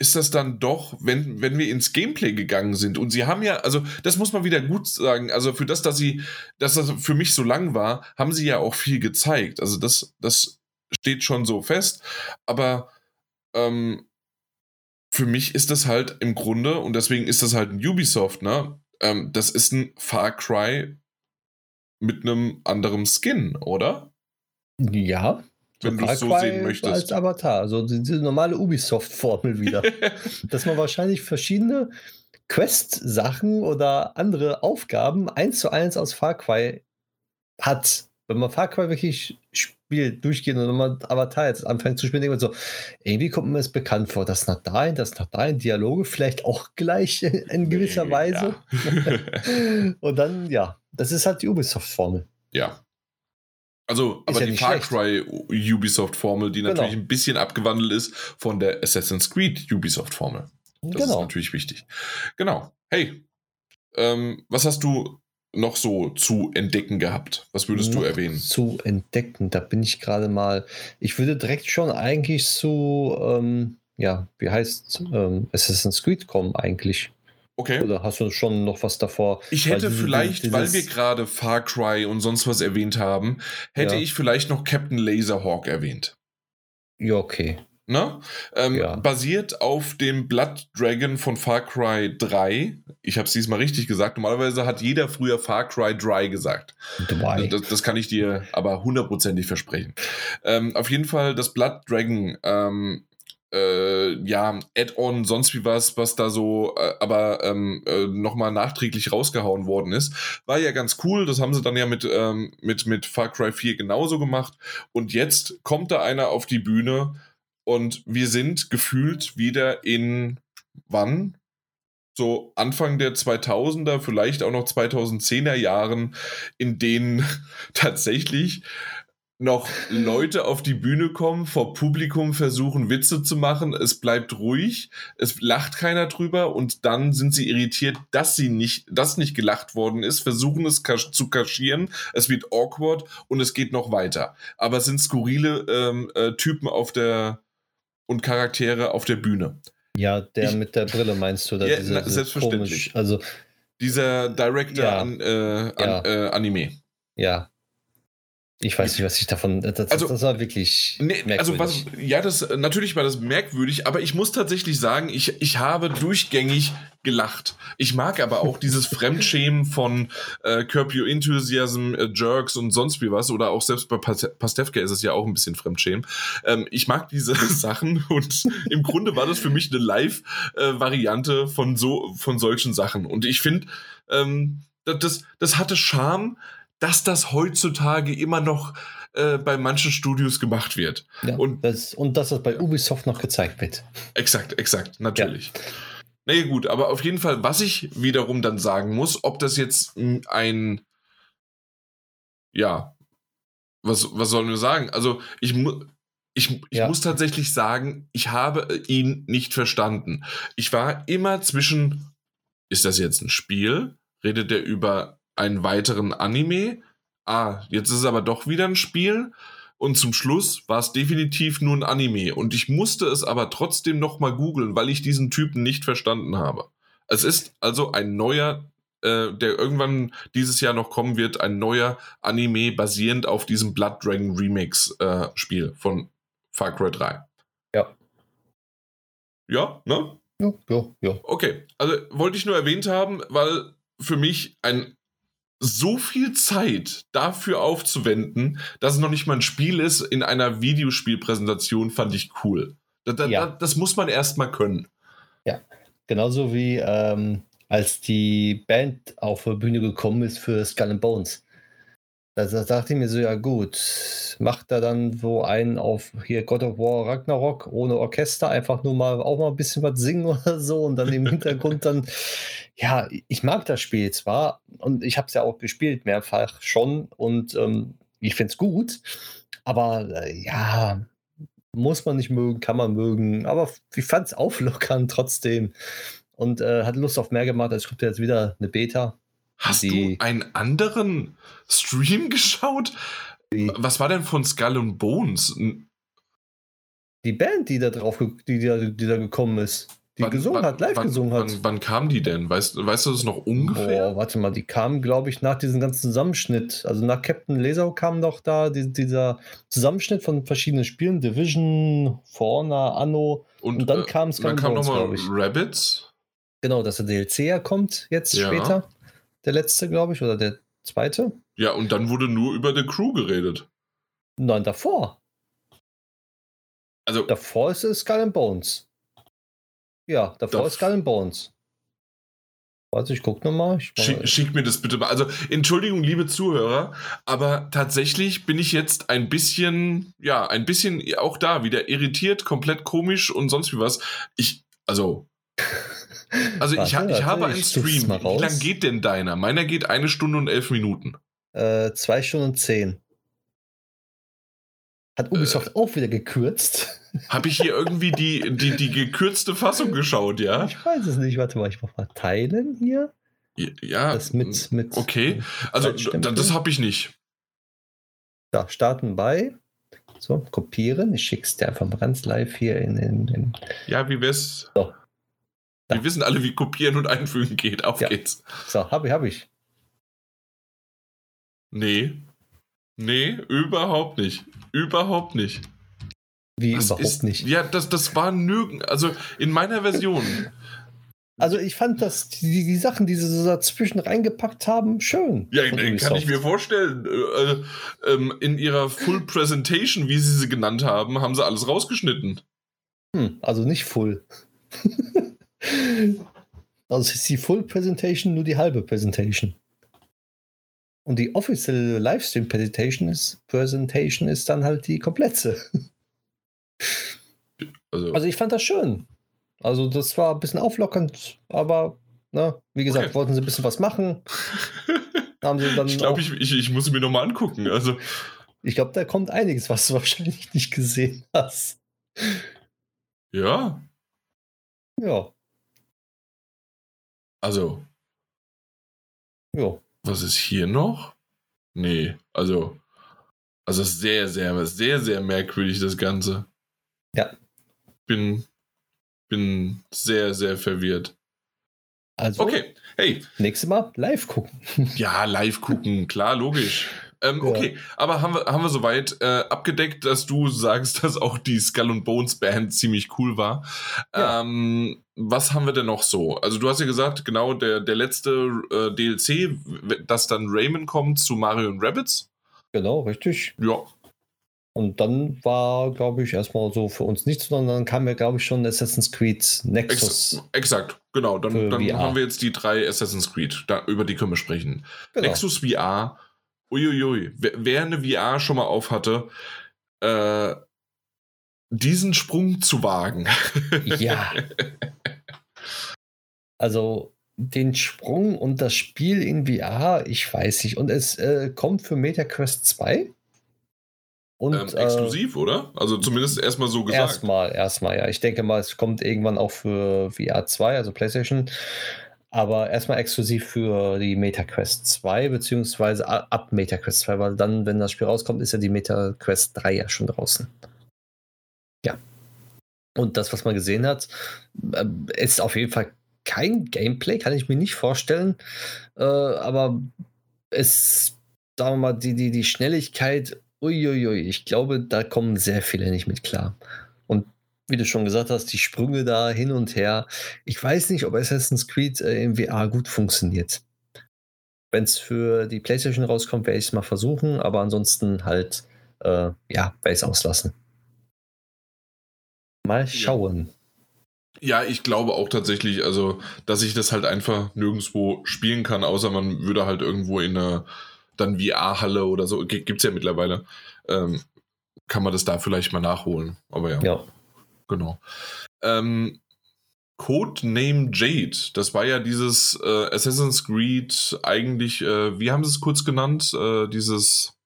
ist das dann doch, wenn, wenn wir ins Gameplay gegangen sind und sie haben ja, also das muss man wieder gut sagen, also für das, dass sie, dass das für mich so lang war, haben sie ja auch viel gezeigt. Also das, das steht schon so fest. Aber ähm, für mich ist das halt im Grunde, und deswegen ist das halt ein Ubisoft, ne? Ähm, das ist ein Far Cry mit einem anderen Skin, oder?
Ja.
Wenn du es so sehen möchtest.
Als Avatar, also diese normale Ubisoft-Formel wieder. Dass man wahrscheinlich verschiedene Quest-Sachen oder andere Aufgaben eins zu eins aus Far Cry hat. Wenn man Far Cry wirklich Spiel durchgehen und man Avatar jetzt anfängt zu spielen, denkt man so, irgendwie kommt mir das bekannt vor, das nach dahin, das nach dahin, Dialoge vielleicht auch gleich in gewisser Weise. Ja. und dann, ja, das ist halt die Ubisoft-Formel.
Ja. Also, ist aber ja die Far Cry Ubisoft-Formel, die genau. natürlich ein bisschen abgewandelt ist von der Assassin's Creed Ubisoft-Formel. Das genau. ist natürlich wichtig. Genau. Hey, ähm, was hast du noch so zu entdecken gehabt? Was würdest noch du erwähnen?
Zu entdecken, da bin ich gerade mal. Ich würde direkt schon eigentlich zu, ähm, ja, wie heißt ähm, Assassin's Creed kommen eigentlich.
Okay.
Oder hast du schon noch was davor?
Ich hätte weil vielleicht, dieses, weil wir gerade Far Cry und sonst was erwähnt haben, hätte ja. ich vielleicht noch Captain Laserhawk erwähnt.
Ja, okay.
Ne? Ähm, ja. Basiert auf dem Blood Dragon von Far Cry 3. Ich habe es diesmal richtig gesagt. Normalerweise hat jeder früher Far Cry 3 gesagt. Das, das, kann ich dir aber hundertprozentig versprechen. Ähm, auf jeden Fall das Blood Dragon. Ähm, äh, ja, Add-on, sonst wie was, was da so, äh, aber ähm, äh, nochmal nachträglich rausgehauen worden ist. War ja ganz cool, das haben sie dann ja mit, ähm, mit, mit Far Cry 4 genauso gemacht. Und jetzt kommt da einer auf die Bühne und wir sind gefühlt wieder in wann? So Anfang der 2000er, vielleicht auch noch 2010er Jahren, in denen tatsächlich noch Leute auf die Bühne kommen, vor Publikum versuchen Witze zu machen, es bleibt ruhig, es lacht keiner drüber und dann sind sie irritiert, dass sie nicht, dass nicht gelacht worden ist, versuchen es zu kaschieren, es wird awkward und es geht noch weiter. Aber es sind skurrile ähm, äh, Typen auf der und Charaktere auf der Bühne.
Ja, der ich, mit der Brille meinst du? Ja,
diese, selbstverständlich.
Komisch, also
dieser Director ja, an, äh, ja. äh, Anime.
Ja, ich weiß nicht, was ich davon. Das, also, das war wirklich.
Nee, also was, ja, das natürlich war das merkwürdig, aber ich muss tatsächlich sagen, ich, ich habe durchgängig gelacht. Ich mag aber auch dieses Fremdschämen von äh, Curb Your Enthusiasm, äh, Jerks und sonst wie was, oder auch selbst bei Pastewka ist es ja auch ein bisschen Fremdschämen. Ähm, ich mag diese Sachen und im Grunde war das für mich eine Live-Variante äh, von so von solchen Sachen. Und ich finde, ähm, das, das hatte Charme, dass das heutzutage immer noch äh, bei manchen Studios gemacht wird.
Ja, und, das, und dass das bei Ubisoft noch gezeigt wird.
Exakt, exakt, natürlich. Ja. Nee, gut, aber auf jeden Fall, was ich wiederum dann sagen muss, ob das jetzt ein, ja, was, was sollen wir sagen? Also, ich, mu ich, ich ja. muss tatsächlich sagen, ich habe ihn nicht verstanden. Ich war immer zwischen, ist das jetzt ein Spiel? Redet er über einen weiteren Anime. Ah, jetzt ist es aber doch wieder ein Spiel. Und zum Schluss war es definitiv nur ein Anime. Und ich musste es aber trotzdem nochmal googeln, weil ich diesen Typen nicht verstanden habe. Es ist also ein neuer, äh, der irgendwann dieses Jahr noch kommen wird, ein neuer Anime basierend auf diesem Blood Dragon Remix äh, Spiel von Far Cry 3.
Ja.
Ja, ne?
Ja, ja, ja.
Okay, also wollte ich nur erwähnt haben, weil für mich ein so viel Zeit dafür aufzuwenden, dass es noch nicht mal ein Spiel ist, in einer Videospielpräsentation fand ich cool. Da, da, ja. das muss man erstmal können.
Ja, genauso wie ähm, als die Band auf die Bühne gekommen ist für Skull and Bones. Da, da dachte ich mir so, ja gut, macht er dann so einen auf hier God of War Ragnarok ohne Orchester, einfach nur mal auch mal ein bisschen was singen oder so und dann im Hintergrund dann, ja, ich mag das Spiel zwar und ich habe es ja auch gespielt mehrfach schon und ähm, ich finde es gut, aber äh, ja, muss man nicht mögen, kann man mögen, aber ich fand es auflockernd trotzdem und äh, hat Lust auf mehr gemacht. Es kommt jetzt wieder eine Beta.
Hast du einen anderen Stream geschaut? Wie? Was war denn von Skull and Bones?
Die Band, die da drauf, die, die, die da gekommen ist. Die wann, gesungen wann, hat, live
wann,
gesungen hat.
Wann, kam die denn? Weißt, weißt du das noch ungefähr?
Oh, warte mal, die kam, glaube ich, nach diesem ganzen Zusammenschnitt. Also nach Captain Laser kam doch da die, dieser Zusammenschnitt von verschiedenen Spielen, Division, For Honor, Anno. Und, und dann äh, kam
es Dann kam nochmal Rabbits.
Genau, dass der DLC ja kommt jetzt ja. später. Der letzte, glaube ich, oder der zweite.
Ja, und dann wurde nur über The Crew geredet.
Nein, davor. Also. Davor ist es Skull and Bones. Ja, davor ist Skull and Bones. Warte, ich guck nochmal.
Schick, schick mir das bitte mal. Also, Entschuldigung, liebe Zuhörer, aber tatsächlich bin ich jetzt ein bisschen, ja, ein bisschen auch da wieder irritiert, komplett komisch und sonst wie was. Ich, also. Also, warte, ich, ich warte, habe einen Stream. Wie lang geht denn deiner? Meiner geht eine Stunde und elf Minuten.
Äh, zwei Stunden und zehn. Hat Ubisoft äh, auch wieder gekürzt.
Habe ich hier irgendwie die, die, die gekürzte Fassung geschaut, ja?
Ich weiß es nicht. Warte mal, ich mach mal teilen hier.
Ja.
Das mit, mit
okay. Also, das habe ich nicht.
Da, starten bei. So, kopieren. Ich schicke es dir einfach mal ganz live hier in den.
Ja, wie wär's? So. Wir wissen alle, wie kopieren und einfügen geht. Auf ja. geht's.
So, habe ich, habe ich.
Nee. Nee, überhaupt nicht. Überhaupt nicht.
Wie das überhaupt
ist,
nicht?
Ja, das, das war nirgend. Also in meiner Version.
Also ich fand das, die, die Sachen, die sie so dazwischen reingepackt haben, schön.
Ja, kann ich mir vorstellen. Äh, äh, in ihrer Full Presentation, wie sie sie genannt haben, haben sie alles rausgeschnitten.
Hm, also nicht full. also ist die Full Presentation nur die halbe Präsentation. Und die offizielle Livestream Presentation ist, Presentation ist dann halt die komplette. Also, also ich fand das schön. Also das war ein bisschen auflockernd, aber ne, wie gesagt, okay. wollten sie ein bisschen was machen.
Haben sie dann ich glaube, ich, ich, ich muss mir nochmal angucken. Also.
Ich glaube, da kommt einiges, was du wahrscheinlich nicht gesehen hast.
Ja.
Ja.
Also.
Ja.
Was ist hier noch? Nee, also. Also sehr, sehr, sehr, sehr merkwürdig, das Ganze.
Ja.
Bin, bin sehr, sehr verwirrt.
Also,
okay, hey.
Nächstes Mal live gucken.
ja, live gucken, klar, logisch. Ähm, ja. Okay, aber haben wir, haben wir soweit äh, abgedeckt, dass du sagst, dass auch die Skull and Bones Band ziemlich cool war. Ja. Ähm, was haben wir denn noch so? Also du hast ja gesagt, genau, der, der letzte äh, DLC, dass dann Rayman kommt zu Mario und Rabbits.
Genau, richtig.
Ja.
Und dann war, glaube ich, erstmal so für uns nichts, sondern dann kam ja, glaube ich, schon Assassin's Creed Nexus.
Ex exakt, genau. Dann, dann haben wir jetzt die drei Assassin's Creed, da, über die können wir sprechen. Genau. Nexus VR uiuiui, wer, wer eine VR schon mal auf hatte, äh, diesen Sprung zu wagen.
ja. Also den Sprung und das Spiel in VR, ich weiß nicht. Und es äh, kommt für MetaQuest 2.
Und, ähm, exklusiv, äh, oder? Also zumindest erstmal so gesagt.
Erstmal, erstmal, ja. Ich denke mal, es kommt irgendwann auch für VR 2, also PlayStation aber erstmal exklusiv für die MetaQuest 2, beziehungsweise ab MetaQuest 2, weil dann, wenn das Spiel rauskommt, ist ja die MetaQuest 3 ja schon draußen. Ja. Und das, was man gesehen hat, äh, ist auf jeden Fall kein Gameplay, kann ich mir nicht vorstellen. Äh, aber es, sagen wir mal, die, die, die Schnelligkeit, uiuiui, ich glaube, da kommen sehr viele nicht mit klar. Wie du schon gesagt hast, die Sprünge da hin und her. Ich weiß nicht, ob Assassin's Creed äh, im VR gut funktioniert. Wenn es für die PlayStation rauskommt, werde ich es mal versuchen, aber ansonsten halt, äh, ja, werde ich es auslassen. Mal schauen.
Ja, ich glaube auch tatsächlich, also, dass ich das halt einfach nirgendwo spielen kann, außer man würde halt irgendwo in einer dann VR-Halle oder so, gibt es ja mittlerweile, ähm, kann man das da vielleicht mal nachholen. Aber ja.
Ja.
Genau. Ähm, Codename Jade, das war ja dieses äh, Assassin's Creed eigentlich, äh, wie haben sie es kurz genannt? Äh, dieses,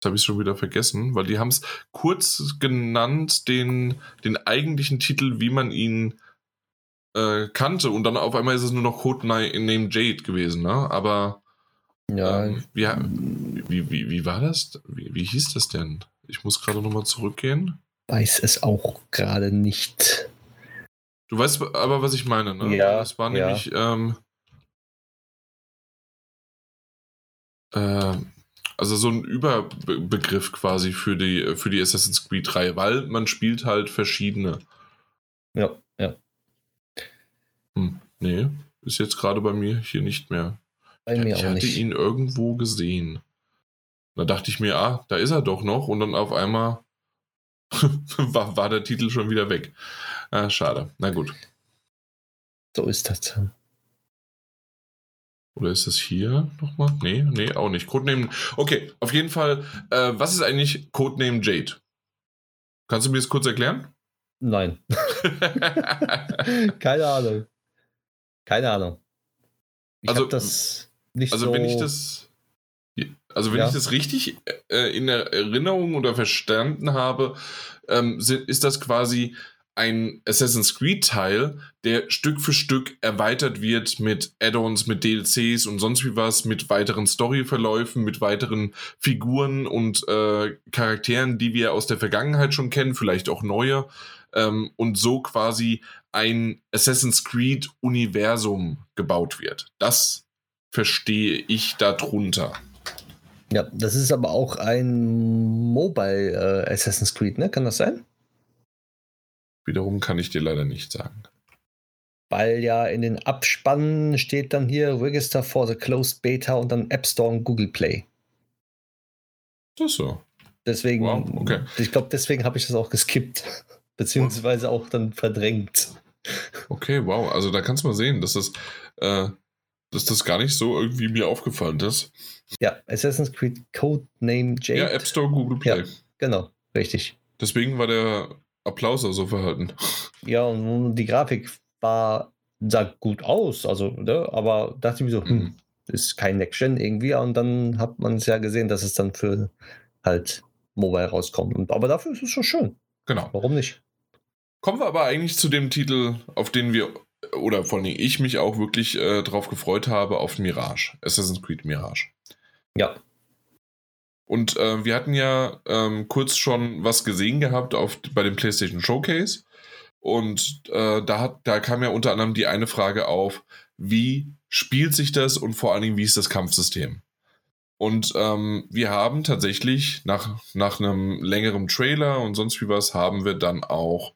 das habe ich schon wieder vergessen, weil die haben es kurz genannt, den, den eigentlichen Titel, wie man ihn äh, kannte und dann auf einmal ist es nur noch Codename Jade gewesen, ne? Aber
Ja,
ähm, wie, wie, wie, wie war das? Wie, wie hieß das denn? Ich muss gerade nochmal zurückgehen.
Weiß es auch gerade nicht.
Du weißt aber, was ich meine, ne?
Ja,
Das war
ja.
nämlich, ähm, äh, also so ein Überbegriff quasi für die, für die Assassin's Creed-Reihe, weil man spielt halt verschiedene.
Ja, ja.
Hm, nee, ist jetzt gerade bei mir hier nicht mehr.
Bei mir
ich
auch
hatte
nicht.
ihn irgendwo gesehen. Da dachte ich mir, ah, da ist er doch noch. Und dann auf einmal war, war der Titel schon wieder weg. Ah, schade. Na gut.
So ist das.
Oder ist das hier nochmal? Nee, nee, auch nicht. Codename. Okay, auf jeden Fall. Äh, was ist eigentlich Codename Jade? Kannst du mir das kurz erklären?
Nein, keine Ahnung. Keine Ahnung. Ich
Also,
das nicht
also
so.
wenn ich das. Also wenn
Ja.
ich das richtig äh, in der Erinnerung oder verstanden habe, ähm, si- ist das quasi ein Assassin's Creed Teil, der Stück für Stück erweitert wird mit Add-ons, mit DLCs und sonst wie was, mit weiteren Storyverläufen, mit weiteren Figuren und äh, Charakteren, die wir aus der Vergangenheit schon kennen, vielleicht auch neue, ähm, und so quasi ein Assassin's Creed Universum gebaut wird. Das verstehe ich darunter.
Ja, das ist aber auch ein Mobile äh, Assassin's Creed, ne? Kann das sein?
Wiederum kann ich dir leider nicht sagen.
Weil ja in den Abspannen steht dann hier Register for the Closed Beta und dann App Store und Google Play.
Das ist so.
Deswegen,
Wow, okay.
ich glaube, deswegen habe ich das auch geskippt. Beziehungsweise auch dann verdrängt.
Okay, wow. Also da kannst du mal sehen, dass das, äh, dass das gar nicht so irgendwie mir aufgefallen ist.
Ja, Assassin's Creed Codename Jade.
Ja, App Store, Google Play.
Ja. Genau, richtig.
Deswegen war der Applaus auch so verhalten.
Ja, und die Grafik war, sah gut aus, also, ne? aber dachte ich mir so, hm,
Mhm.
ist kein Next-Gen irgendwie. Und dann hat man es ja gesehen, dass es dann für halt Mobile rauskommt. Und, aber dafür ist es schon schön.
Genau.
Warum nicht?
Kommen wir aber eigentlich zu dem Titel, auf den wir, oder vor allem ich mich auch wirklich äh, drauf gefreut habe, auf Mirage. Assassin's Creed Mirage.
Ja,
Und äh, wir hatten ja ähm, kurz schon was gesehen gehabt auf, bei dem PlayStation Showcase. Und äh, da, hat, da kam ja unter anderem die eine Frage auf, wie spielt sich das und vor allen Dingen, wie ist das Kampfsystem? Und ähm, wir haben tatsächlich nach, nach einem längeren Trailer und sonst wie was, haben wir dann auch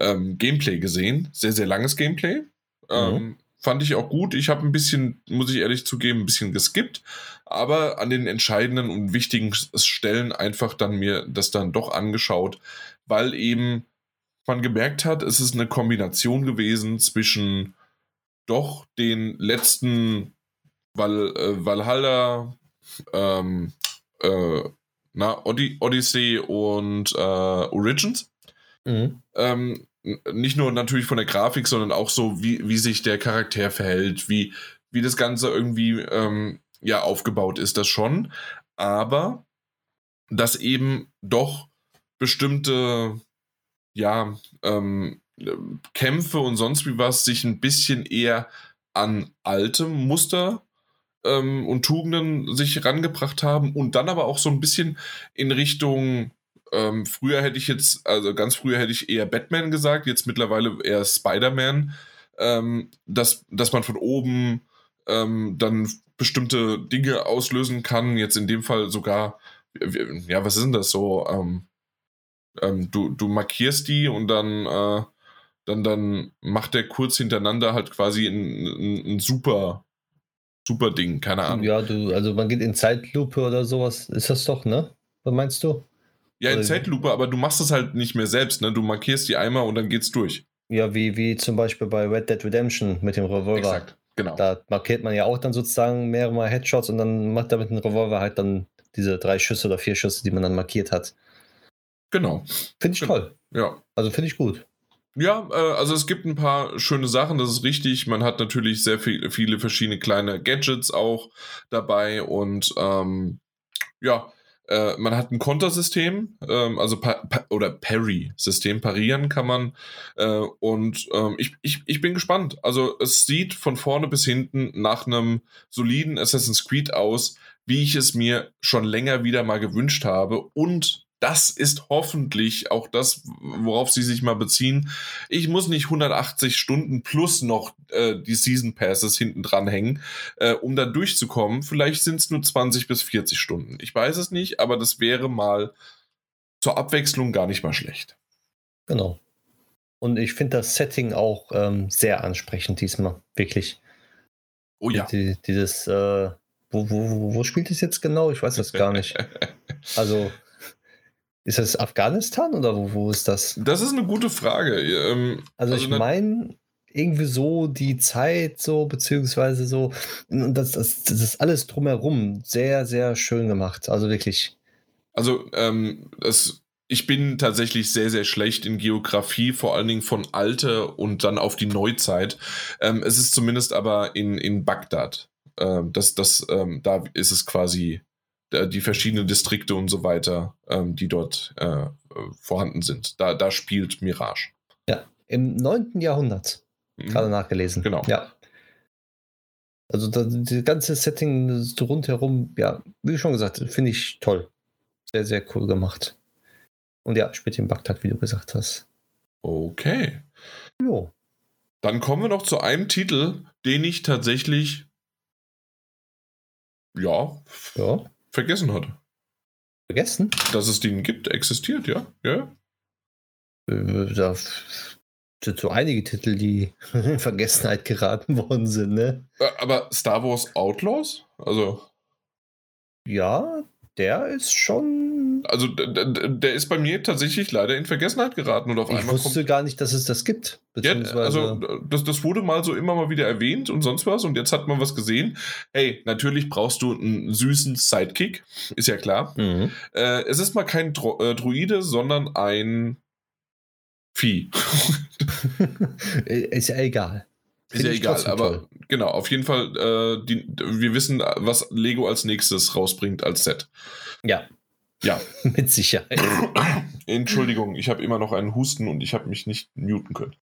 ähm, Gameplay gesehen. Sehr, sehr langes Gameplay. Ähm, fand ich auch gut. Ich habe ein bisschen, muss ich ehrlich zugeben, ein bisschen geskippt aber an den entscheidenden und wichtigen Stellen einfach dann mir das dann doch angeschaut, weil eben man gemerkt hat, es ist eine Kombination gewesen zwischen doch den letzten Val äh, Valhalla, ähm, äh, na, Odyssey und äh, Origins.
mhm.
Ähm, nicht nur natürlich von der Grafik, sondern auch so, wie, wie sich der Charakter verhält, wie, wie das Ganze irgendwie ähm, ja aufgebaut ist, das schon. Aber dass eben doch bestimmte ja, ähm, Kämpfe und sonst wie was sich ein bisschen eher an alte Muster ähm, und Tugenden sich rangebracht haben und dann aber auch so ein bisschen in Richtung ähm, früher hätte ich jetzt, also ganz früher hätte ich eher Batman gesagt, jetzt mittlerweile eher Spider-Man, ähm, dass, dass man von oben ähm, dann bestimmte Dinge auslösen kann, jetzt in dem Fall sogar, ja, was ist denn das so? Ähm, ähm, du, du markierst die und dann, äh, dann, dann macht der kurz hintereinander halt quasi ein, ein, ein super, super Ding, keine Ahnung.
Ja, du, also man geht in Zeitlupe oder sowas, ist das doch, ne? Was meinst du?
Ja, in
Also-
Zeitlupe, aber du machst es halt nicht mehr selbst, ne? Du markierst die einmal und dann geht's durch.
Ja, wie, wie zum Beispiel bei Red Dead Redemption mit dem Revolver.
Exakt, genau.
Da markiert man ja auch dann sozusagen mehrere Headshots und dann macht er mit dem Revolver halt dann diese drei Schüsse oder vier Schüsse, die man dann markiert hat.
Genau.
Finde ich
Genau.
toll.
Ja.
Also finde ich gut.
Ja, äh, also es gibt ein paar schöne Sachen, das ist richtig. Man hat natürlich sehr viel, viele verschiedene kleine Gadgets auch dabei und ähm, ja, äh, man hat ein Kontersystem, ähm, also pa pa oder Parry-System, parieren kann man. Äh, und ähm, ich, ich, ich bin gespannt. Also es sieht von vorne bis hinten nach einem soliden Assassin's Creed aus, wie ich es mir schon länger wieder mal gewünscht habe. Und das ist hoffentlich auch das, worauf sie sich mal beziehen. Ich muss nicht 180 Stunden plus noch äh, die Season Passes hinten dran hängen, äh, um da durchzukommen. Vielleicht sind es nur 20 bis 40 Stunden. Ich weiß es nicht, aber das wäre mal zur Abwechslung gar nicht mal schlecht.
Genau. Und ich finde das Setting auch ähm, sehr ansprechend diesmal. Wirklich.
Oh ja.
Die, dieses, äh, wo, wo, wo spielt es jetzt genau? Ich weiß das gar nicht. Also, ist das Afghanistan oder wo, wo ist das?
Das ist eine gute Frage. Ähm,
Also,
Also
ich meine, irgendwie so die Zeit, so, beziehungsweise so, das, das, das ist alles drumherum sehr, sehr schön gemacht. Also wirklich.
Also, ähm, das, ich bin tatsächlich sehr, sehr schlecht in Geografie, vor allen Dingen von Alte und dann auf die Neuzeit. Ähm, es ist zumindest aber in, in Bagdad. Ähm, das, das, ähm, da ist es quasi die verschiedenen Distrikte und so weiter, ähm, die dort äh, äh, vorhanden sind. Da, da spielt Mirage.
Ja, im 9. Jahrhundert.
Mhm.
Gerade nachgelesen.
Genau.
Ja. Also das, das ganze Setting rundherum, ja, wie schon gesagt, finde ich toll. Sehr, sehr cool gemacht. Und ja, spielt in Bagdad, wie du gesagt hast.
Okay.
Jo.
Dann kommen wir noch zu einem Titel, den ich tatsächlich, ja,
Ja.
Vergessen hatte.
Vergessen?
Dass es den gibt, existiert, ja. ja.
Äh, Da sind so einige Titel, die in Vergessenheit geraten worden sind, ne?
Äh, Aber Star Wars Outlaws? Also,
Ja, der ist schon.
Also der ist bei mir tatsächlich leider in Vergessenheit geraten und auf
Ich
einmal
wusste gar nicht, dass es das gibt.
Ja, also das, das wurde mal so immer mal wieder erwähnt und sonst was und jetzt hat man was gesehen. Hey, natürlich brauchst du einen süßen Sidekick, ist ja klar.
Mhm.
Äh, es ist mal kein Dro äh, Druide, sondern ein Vieh.
ist ja egal.
Ist ja
ich
egal, aber
toll.
genau, auf jeden Fall, äh, die, wir wissen, was Lego als nächstes rausbringt als Set.
Ja.
Ja.
Mit Sicherheit.
Entschuldigung, ich habe immer noch einen Husten und ich habe mich nicht muten können.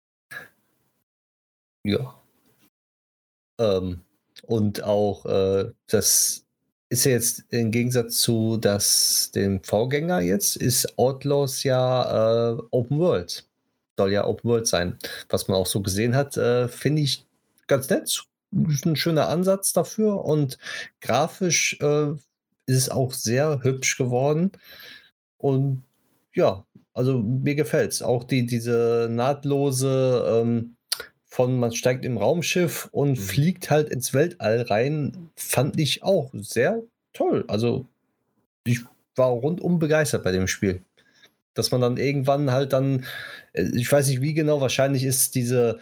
Ja. Ähm, und auch äh, das ist ja jetzt im Gegensatz zu das, dem Vorgänger jetzt, ist Outlaws ja äh, Open World. Soll ja Open World sein. Was man auch so gesehen hat, äh, finde ich ganz nett. Ist ein schöner Ansatz dafür und grafisch äh, ist es auch sehr hübsch geworden. Und ja, also mir gefällt es. Auch die, diese nahtlose ähm, von man steigt im Raumschiff und
Mhm.
fliegt halt ins Weltall rein, fand ich auch sehr toll. Also ich war rundum begeistert bei dem Spiel. Dass man dann irgendwann halt dann, äh, ich weiß nicht wie genau, wahrscheinlich ist diese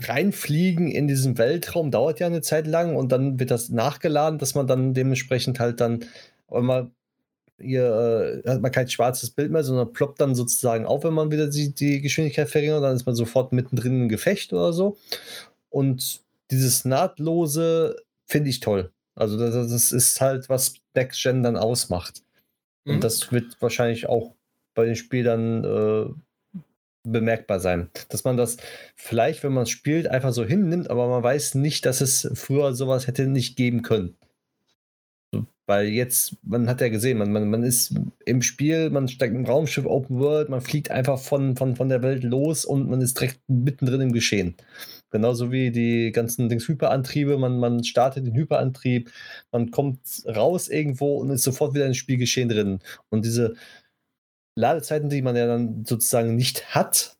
reinfliegen in diesem Weltraum dauert ja eine Zeit lang und dann wird das nachgeladen, dass man dann dementsprechend halt dann immer hier äh, hat man kein schwarzes Bild mehr, sondern ploppt dann sozusagen auf, wenn man wieder die, die Geschwindigkeit verringert, dann ist man sofort mittendrin im Gefecht oder so. Und dieses nahtlose finde ich toll. Also das, das ist halt, was Next Gen dann ausmacht.
Mhm.
Und das wird wahrscheinlich auch bei den Spielern äh, bemerkbar sein. Dass man das vielleicht, wenn man es spielt, einfach so hinnimmt, aber man weiß nicht, dass es früher sowas hätte nicht geben können. Weil jetzt, man hat ja gesehen, man, man, man ist im Spiel, man steigt im Raumschiff Open World, man fliegt einfach von, von, von der Welt los und man ist direkt mittendrin im Geschehen. Genauso wie die ganzen Dings Hyperantriebe, man, man startet den Hyperantrieb, man kommt raus irgendwo und ist sofort wieder im Spielgeschehen drin. Und diese Ladezeiten, die man ja dann sozusagen nicht hat,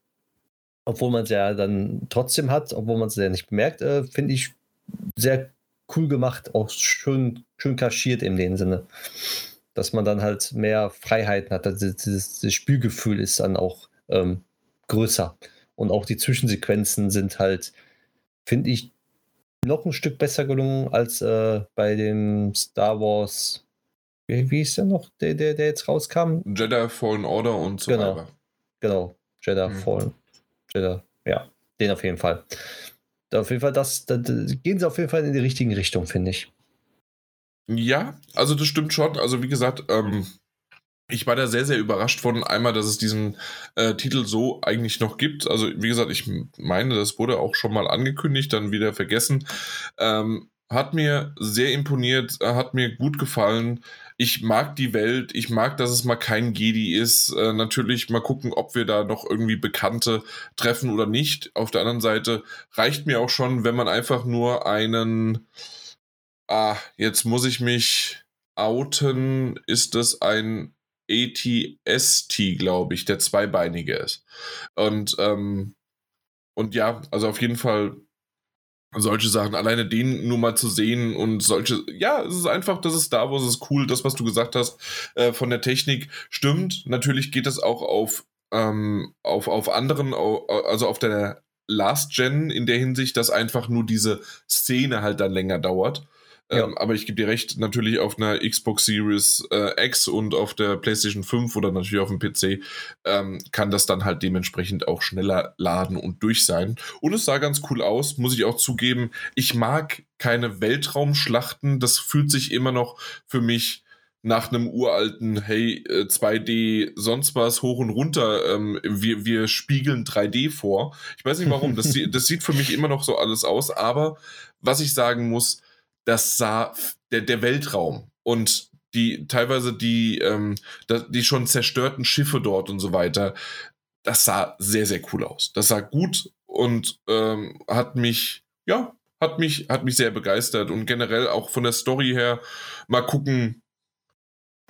obwohl man sie ja dann trotzdem hat, obwohl man sie ja nicht bemerkt, äh, finde ich sehr cool gemacht, auch schön, schön kaschiert in dem Sinne. Dass man dann halt mehr Freiheiten hat. Also dieses, dieses Spielgefühl ist dann auch ähm, größer. Und auch die Zwischensequenzen sind halt, finde ich, noch ein Stück besser gelungen als äh, bei dem Star Wars. Wie, wie ist der noch, der, der, der jetzt rauskam?
Jedi Fallen Order und so
Genau.
weiter.
Genau, Jedi
Mhm.
Fallen. Jedi, ja, den auf jeden Fall. Da auf jeden Fall, das, da, da gehen sie auf jeden Fall in die richtigen Richtung, finde ich.
Ja, also das stimmt schon. Also wie gesagt, ähm, ich war da sehr, sehr überrascht von einmal, dass es diesen äh, Titel so eigentlich noch gibt. Also wie gesagt, ich meine, das wurde auch schon mal angekündigt, dann wieder vergessen. Ähm, hat mir sehr imponiert, äh, hat mir gut gefallen. Ich mag die Welt, ich mag, dass es mal kein Jedi ist. Äh, natürlich mal gucken, ob wir da noch irgendwie Bekannte treffen oder nicht. Auf der anderen Seite reicht mir auch schon, wenn man einfach nur einen Ah, jetzt muss ich mich outen. Ist das ein ATST, glaube ich, der zweibeinige ist. Und, ähm, und ja, also auf jeden Fall solche Sachen, alleine den nur mal zu sehen und solche, ja, es ist einfach, das ist Star Wars, es ist cool, das, was du gesagt hast, äh, von der Technik stimmt. Natürlich geht das auch auf, ähm, auf, auf anderen, also auf der Last Gen in der Hinsicht, dass einfach nur diese Szene halt dann länger dauert.
Ja.
Ähm, aber ich gebe dir recht, natürlich auf einer Xbox Series äh, X und auf der PlayStation 5 oder natürlich auf dem PC ähm, kann das dann halt dementsprechend auch schneller laden und durch sein. Und es sah ganz cool aus, muss ich auch zugeben. Ich mag keine Weltraumschlachten. Das fühlt sich immer noch für mich nach einem uralten, hey, äh, 2D, sonst was hoch und runter, ähm, wir, wir spiegeln 3D vor. Ich weiß nicht warum, das, das sieht für mich immer noch so alles aus, aber was ich sagen muss, das sah der, der Weltraum und die teilweise die, ähm, die schon zerstörten Schiffe dort und so weiter, das sah sehr, sehr cool aus. Das sah gut und ähm, hat mich, ja, hat mich, hat mich sehr begeistert und generell auch von der Story her mal gucken,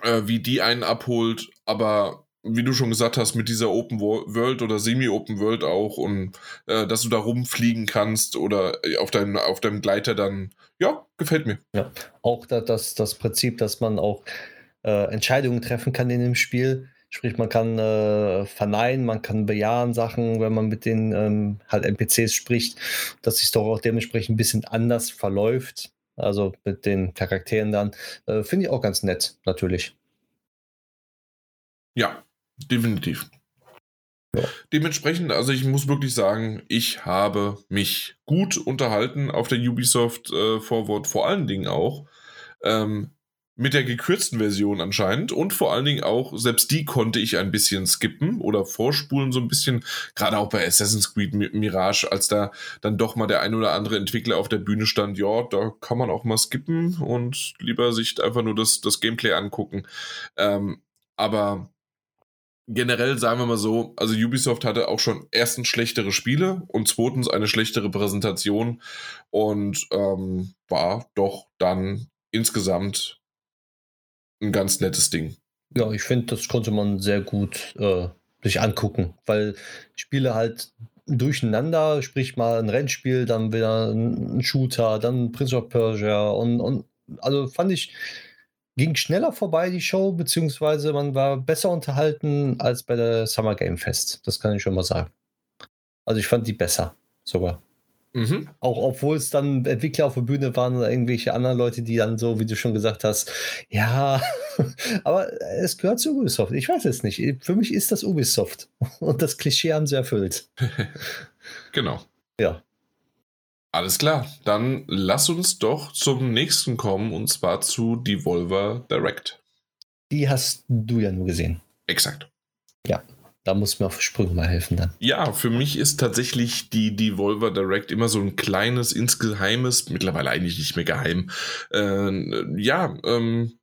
äh, wie die einen abholt, aber wie du schon gesagt hast, mit dieser Open Wo- World oder Semi-Open World auch und äh, dass du da rumfliegen kannst oder äh, auf, deinem auf deinem Gleiter dann, ja, gefällt mir.
Auch da, das, das Prinzip, dass man auch äh, Entscheidungen treffen kann in dem Spiel. Sprich, man kann äh, verneinen, man kann bejahen Sachen, wenn man mit den ähm, halt NPCs spricht, dass die Story auch dementsprechend ein bisschen anders verläuft. Also mit den Charakteren dann. Äh, Finde ich auch ganz nett, natürlich.
Ja, definitiv.
Ja.
Dementsprechend, also ich muss wirklich sagen, ich habe mich gut unterhalten auf der Ubisoft äh, Forward, vor allen Dingen auch ähm, mit der gekürzten Version anscheinend und vor allen Dingen auch, selbst die konnte ich ein bisschen skippen oder vorspulen so ein bisschen, gerade auch bei Assassin's Creed Mi- Mirage, als da dann doch mal der ein oder andere Entwickler auf der Bühne stand, ja, da kann man auch mal skippen und lieber sich einfach nur das, das Gameplay angucken. Ähm, aber generell sagen wir mal so, also Ubisoft hatte auch schon erstens schlechtere Spiele und zweitens eine schlechtere Präsentation und ähm, war doch dann insgesamt ein ganz nettes Ding.
Ja, ich finde, das konnte man sehr gut äh, sich angucken, weil Spiele halt durcheinander, sprich mal ein Rennspiel, dann wieder ein Shooter, dann Prince of Persia und, und also fand ich, ging schneller vorbei die Show, beziehungsweise man war besser unterhalten als bei der Summer Game Fest. Das kann ich schon mal sagen. Also ich fand die besser sogar.
Mhm.
Auch obwohl es dann Entwickler auf der Bühne waren oder irgendwelche anderen Leute, die dann so, wie du schon gesagt hast, ja, aber es gehört zu Ubisoft. Ich weiß es nicht. Für mich ist das Ubisoft. Und das Klischee haben sie erfüllt.
Genau.
Ja.
Alles klar, dann lass uns doch zum nächsten kommen und zwar zu Devolver Direct.
Die hast du ja nur gesehen.
Exakt.
Da muss mir auf Sprünge mal helfen dann.
Ja, für mich ist tatsächlich die Devolver Direct immer so ein kleines, insgeheimes, mittlerweile eigentlich nicht mehr geheim, äh, ja, ähm,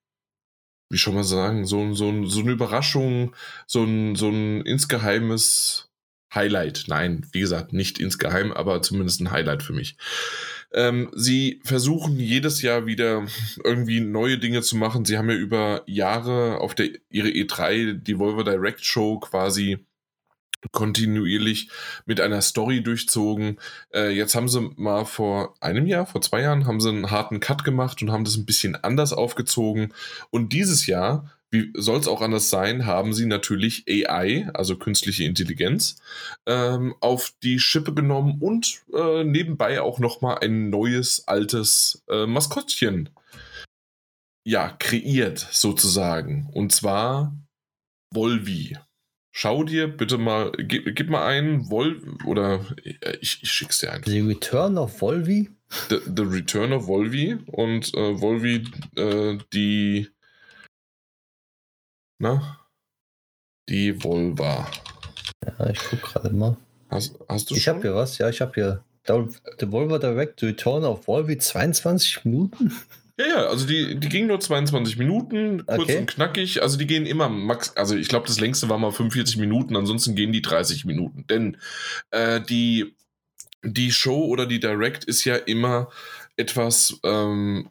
wie schon mal sagen, so, so, so eine Überraschung, so ein, so ein insgeheimes Highlight. Nein, wie gesagt, nicht insgeheim, aber zumindest ein Highlight für mich. Ähm, sie versuchen jedes Jahr wieder irgendwie neue Dinge zu machen. Sie haben ja über Jahre auf der ihre E3 Devolver Direct Show quasi kontinuierlich mit einer Story durchzogen. Äh, jetzt haben sie mal vor einem Jahr, vor zwei Jahren, haben sie einen harten Cut gemacht und haben das ein bisschen anders aufgezogen. Und dieses Jahr wie soll es auch anders sein, haben sie natürlich AI, also künstliche Intelligenz, ähm, auf die Schippe genommen und äh, nebenbei auch nochmal ein neues, altes äh, Maskottchen ja, kreiert, sozusagen. Und zwar Volvi. Schau dir bitte mal, gib, gib mal ein, Vol oder äh, ich, ich schick's dir einfach.
The Return of Volvi?
The, the Return of Volvi und äh, Volvi, äh, die na? Die Volva.
Ja, ich guck gerade mal.
Hast, hast du
Ich habe hier was, ja, ich habe hier The Volva Direct Return of Volvi 22 Minuten.
Ja, ja, also die, die ging nur 22 Minuten, kurz
Okay.
und knackig. Also die gehen immer max, also ich glaube, das längste war mal 45 Minuten, ansonsten gehen die 30 Minuten. Denn äh, die, die Show oder die Direct ist ja immer etwas, ähm,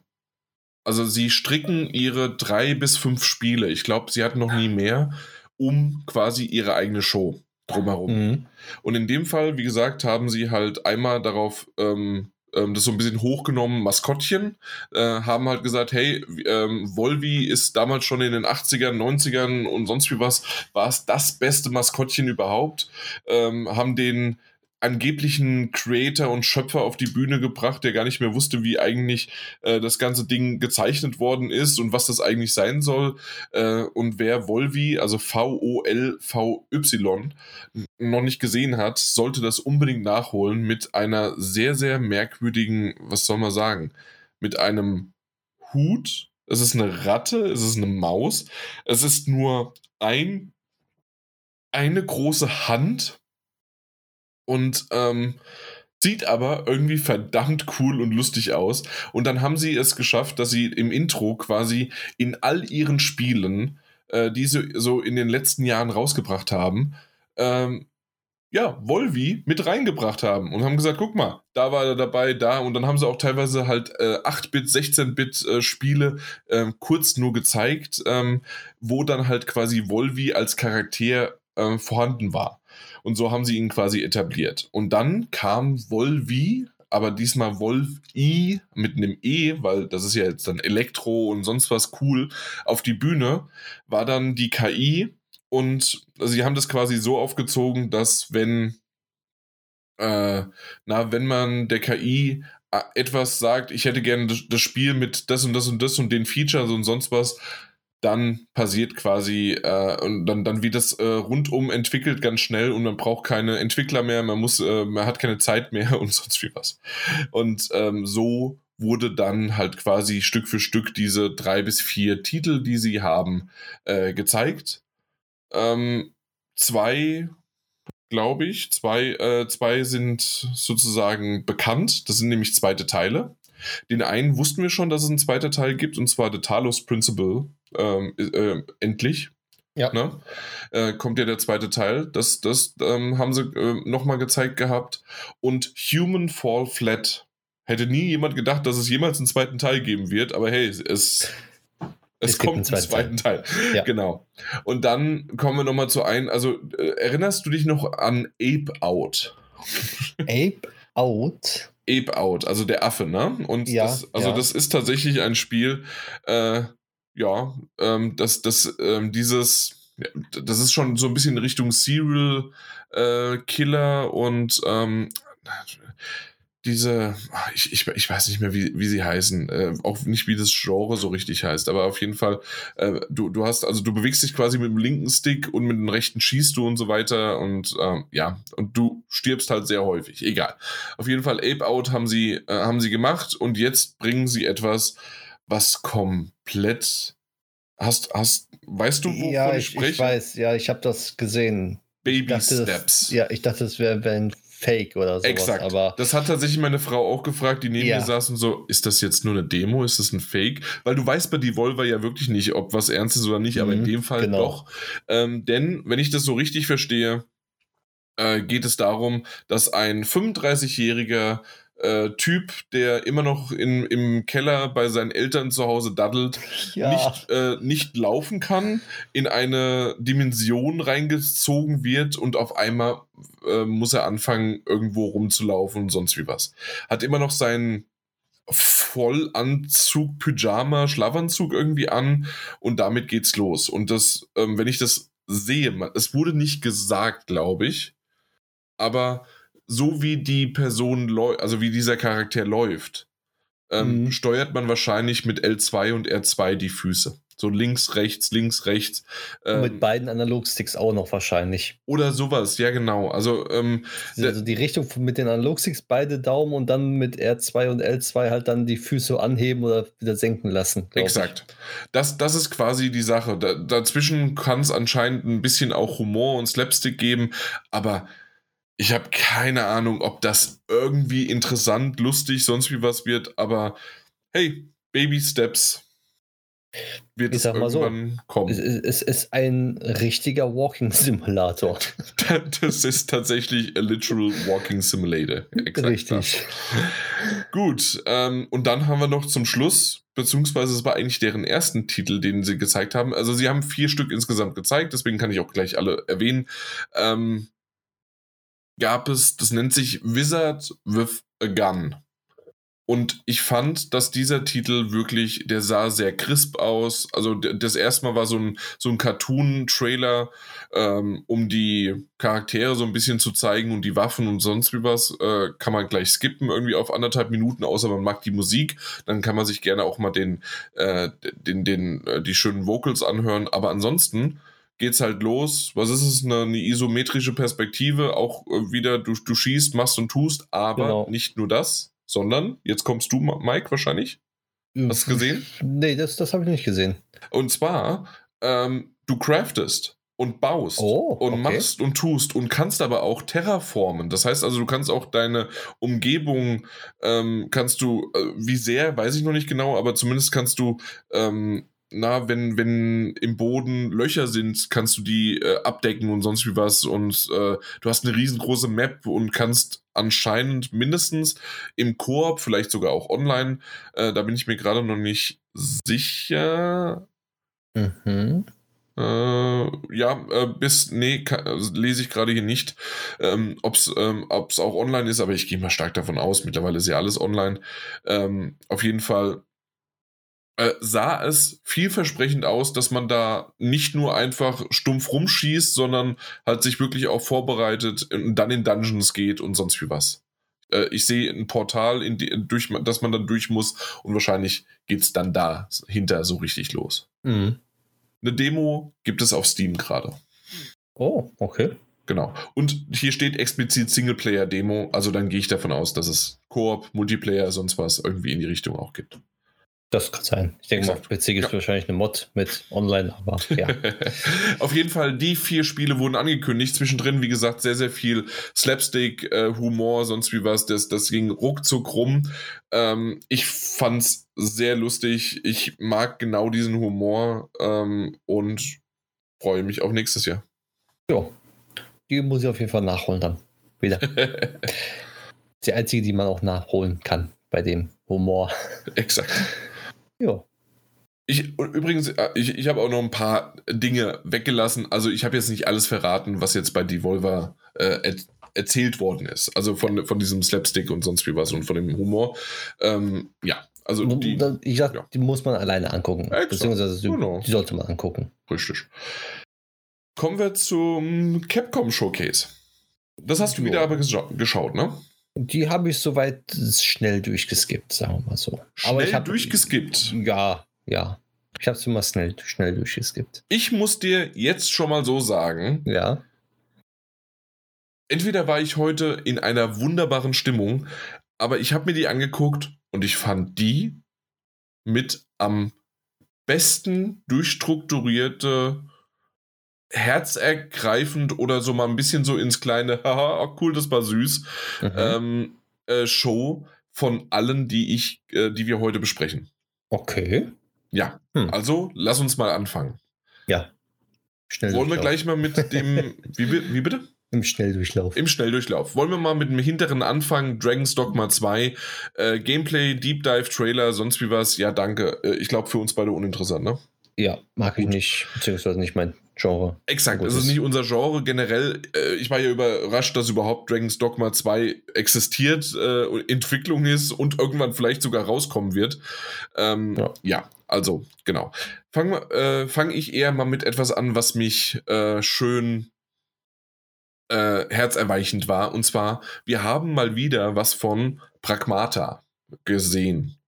also sie stricken ihre drei bis fünf Spiele. Ich glaube, sie hatten noch nie mehr, um quasi ihre eigene Show drumherum.
Mhm.
Und in dem Fall, wie gesagt, haben sie halt einmal darauf ähm, ähm, das so ein bisschen hochgenommen, Maskottchen, äh, haben halt gesagt, hey, ähm, Volvi ist damals schon in den 80ern, 90ern und sonst wie was, war es das beste Maskottchen überhaupt, ähm, haben den angeblichen Creator und Schöpfer auf die Bühne gebracht, der gar nicht mehr wusste, wie eigentlich äh, das ganze Ding gezeichnet worden ist und was das eigentlich sein soll. Äh, und wer Volvi, also V-O-L-V-Y, noch nicht gesehen hat, sollte das unbedingt nachholen mit einer sehr, sehr merkwürdigen, was soll man sagen, mit einem Hut. Es ist eine Ratte, es ist eine Maus, es ist nur ein, eine große Hand und ähm, sieht aber irgendwie verdammt cool und lustig aus. Und dann haben sie es geschafft, dass sie im Intro quasi in all ihren Spielen, äh, die sie so in den letzten Jahren rausgebracht haben, ähm, ja, Volvi mit reingebracht haben und haben gesagt, guck mal, da war er dabei, da und dann haben sie auch teilweise halt äh, 8-Bit, 16-Bit äh, Spiele ähm, kurz nur gezeigt, ähm, wo dann halt quasi Volvi als Charakter äh, vorhanden war. Und so haben sie ihn quasi etabliert. Und dann kam Volvi, aber diesmal Wolf-I mit einem E, weil das ist ja jetzt dann Elektro und sonst was cool, auf die Bühne, war dann die KI und sie haben das quasi so aufgezogen, dass wenn, äh, na, wenn man der KI äh, etwas sagt, ich hätte gerne das Spiel mit das und das und das und den Features und sonst was, dann passiert quasi äh, und dann, dann wird das äh, rundum entwickelt ganz schnell und man braucht keine Entwickler mehr, man muss, äh, man hat keine Zeit mehr und sonst wie was. Und ähm, so wurde dann halt quasi Stück für Stück diese drei bis vier Titel, die sie haben, äh, gezeigt. Ähm, zwei, glaube ich, zwei, äh, zwei sind sozusagen bekannt. Das sind nämlich zweite Teile. Den einen wussten wir schon, dass es einen zweiten Teil gibt, und zwar The Talos Principle. Ähm, äh, endlich.
Ja.
Ne? Äh, kommt ja der zweite Teil. Das, das ähm, haben sie äh, nochmal gezeigt gehabt. Und Human Fall Flat. Hätte nie jemand gedacht, dass es jemals einen zweiten Teil geben wird, aber hey, es, es,
Es
kommt
einen
einen zweiten Teil.
Ja.
Genau. Und dann kommen wir nochmal zu ein. Also, äh, erinnerst du dich noch an Ape Out?
Ape Out.
Ape Out, also der Affe, ne? Und
Ja,
das, also
ja.
das ist tatsächlich ein Spiel, äh, ja, ähm, das, das, ähm, dieses, das ist schon so ein bisschen Richtung Serial äh, Killer und ähm, diese, ah, ich, ich, ich weiß nicht mehr, wie, wie sie heißen, äh, auch nicht, wie das Genre so richtig heißt, aber auf jeden Fall, äh, du, du hast, also du bewegst dich quasi mit dem linken Stick und mit dem rechten schießt du und so weiter und ähm, ja, und du stirbst halt sehr häufig, egal. Auf jeden Fall, Ape Out haben sie, äh, haben sie gemacht und jetzt bringen sie etwas, was komplett, hast, hast, weißt du, wovon
ja,
ich
ich,
spreche?
ich weiß, ja, ich habe das gesehen.
Baby
dachte,
Steps.
Das, ja, ich dachte, das wäre wär ein Fake oder sowas.
Exakt.
Aber
das hat tatsächlich meine Frau auch gefragt, die neben
Ja.
mir saß und so, ist das jetzt nur eine Demo, ist das ein Fake? Weil du weißt bei Devolver ja wirklich nicht, ob was ernst ist oder nicht, aber in
Mhm,
dem Fall
genau.
doch. Ähm, denn, wenn ich das so richtig verstehe, äh, geht es darum, dass ein 35-jähriger äh, Typ, der immer noch in, im Keller bei seinen Eltern zu Hause daddelt,
ja,
nicht, äh, nicht laufen kann, in eine Dimension reingezogen wird und auf einmal äh, muss er anfangen, irgendwo rumzulaufen und sonst wie was. Hat immer noch seinen Vollanzug, Pyjama, Schlafanzug irgendwie an und damit geht's los. Und das, ähm, wenn ich das sehe, es wurde nicht gesagt, glaube ich, aber so wie die Person läuft, also wie dieser Charakter läuft, ähm, mhm. steuert man wahrscheinlich mit L2 und R2 die Füße. So links, rechts, links, rechts.
Ähm, mit beiden Analogsticks auch noch wahrscheinlich.
Oder sowas, ja genau. Also, ähm,
also die Richtung mit den Analogsticks, beide Daumen und dann mit R2 und L2 halt dann die Füße anheben oder wieder senken lassen.
Exakt. Das, das ist quasi die Sache. Da, dazwischen kann es anscheinend ein bisschen auch Humor und Slapstick geben, aber ich habe keine Ahnung, ob das irgendwie interessant, lustig, sonst wie was wird, aber hey, Baby Steps
wird ich sag mal so, kommen. Es, es, ist ein richtiger Walking Simulator.
das ist tatsächlich a literal Walking Simulator.
Exakt Richtig.
Das. Gut, ähm, und dann haben wir noch zum Schluss, beziehungsweise es war eigentlich deren ersten Titel, den sie gezeigt haben. Also sie haben vier Stück insgesamt gezeigt, deswegen kann ich auch gleich alle erwähnen. Ähm, gab es, das nennt sich Wizard with a Gun. Und ich fand, dass dieser Titel wirklich, der sah sehr crisp aus. Also das erste Mal war so ein, so ein Cartoon-Trailer, ähm, um die Charaktere so ein bisschen zu zeigen und die Waffen und sonst wie was. Äh, kann man gleich skippen, irgendwie auf anderthalb Minuten, außer man mag die Musik. Dann kann man sich gerne auch mal den, äh, den, den, äh, die schönen Vocals anhören. Aber ansonsten geht's halt los. Was ist es? Eine, eine isometrische Perspektive. Auch äh, wieder, du, du schießt, machst und tust, aber genau. nicht nur das sondern jetzt kommst du, Mike, wahrscheinlich. Hast du gesehen?
Nee, das, das habe ich nicht gesehen.
Und zwar, ähm, du craftest und baust oh, und okay. machst und tust und kannst aber auch terraformen. Das heißt also, du kannst auch deine Umgebung, ähm, kannst du, äh, wie sehr, weiß ich noch nicht genau, aber zumindest kannst du ähm, na, wenn, wenn im Boden Löcher sind, kannst du die äh, abdecken und sonst wie was. Und äh, du hast eine riesengroße Map und kannst anscheinend mindestens im Koop, vielleicht sogar auch online, äh, da bin ich mir gerade noch nicht sicher. Mhm. Äh, ja, äh, bis, nee, kann, lese ich gerade hier nicht, ähm, ob es ähm, auch online ist, aber ich gehe mal stark davon aus. Mittlerweile ist ja alles online. Ähm, auf jeden Fall äh, sah es vielversprechend aus, dass man da nicht nur einfach stumpf rumschießt, sondern halt sich wirklich auch vorbereitet und dann in Dungeons geht und sonst wie was. Äh, ich sehe ein Portal, in die, durch, das man dann durch muss und wahrscheinlich geht es dann da hinter so richtig los. Mhm. Eine Demo gibt es auf Steam gerade.
Oh, okay.
Genau. Und hier steht explizit Singleplayer-Demo, also dann gehe ich davon aus, dass es Koop, Multiplayer, sonst was irgendwie in die Richtung auch gibt.
Das kann sein. Ich denke Exakt. mal, PC ist ja. wahrscheinlich eine Mod mit online, aber ja.
Auf jeden Fall, die vier Spiele wurden angekündigt. Zwischendrin, wie gesagt, sehr, sehr viel Slapstick, äh, Humor, sonst wie was. Das, das ging ruckzuck rum. Ähm, ich fand's sehr lustig. Ich mag genau diesen Humor ähm, und freue mich auf nächstes Jahr.
Ja, die muss ich auf jeden Fall nachholen dann. Wieder. die einzige, die man auch nachholen kann bei dem Humor.
Exakt.
Ja.
Ich, übrigens, äh, ich, ich habe auch noch ein paar Dinge weggelassen. Also ich habe jetzt nicht alles verraten, was jetzt bei Devolver äh, er, erzählt worden ist. Also von, von diesem Slapstick und sonst wie was und von dem Humor. Ähm, ja, also die,
ich sag, ja. die muss man alleine angucken. Exakt. Beziehungsweise die, genau. die, sollte man angucken.
Richtig. Kommen wir zum Capcom Showcase. Das hast du wieder aber geschaut, ne?
Die habe ich soweit schnell durchgeskippt, sagen wir mal so.
Schnell Aber ich hab, durchgeskippt?
Ja, ja. Ich habe es immer schnell, schnell durchgeskippt.
Ich muss dir jetzt schon mal so sagen.
Ja.
Entweder war ich heute in einer wunderbaren Stimmung, aber ich habe mir die angeguckt und ich fand die mit am besten durchstrukturierte herzergreifend oder so mal ein bisschen so ins kleine, haha, oh cool, das war süß, mhm. ähm, äh, Show von allen, die ich, äh, die wir heute besprechen.
Okay.
Ja, hm. also lass uns mal anfangen.
Ja.
Schnell Wollen wir gleich mal mit dem, wie, wie bitte?
Im Schnelldurchlauf.
Im Schnelldurchlauf. Wollen wir mal mit dem hinteren anfangen? Dragon's Dogma 2. Äh, Gameplay, Deep Dive, Trailer, sonst wie was. Ja, danke. Äh, ich glaube, für uns beide uninteressant, ne?
Ja, mag Gut. ich nicht, beziehungsweise nicht mein Genre.
Exakt, es ist nicht unser Genre. Generell, äh, ich war ja überrascht, dass überhaupt Dragon's Dogma 2 existiert, äh, Entwicklung ist und irgendwann vielleicht sogar rauskommen wird. Ähm, ja. ja. also, genau. Fange äh, fang ich eher mal mit etwas an, was mich äh, schön äh, herzerweichend war. Und zwar, wir haben mal wieder was von Pragmata gesehen.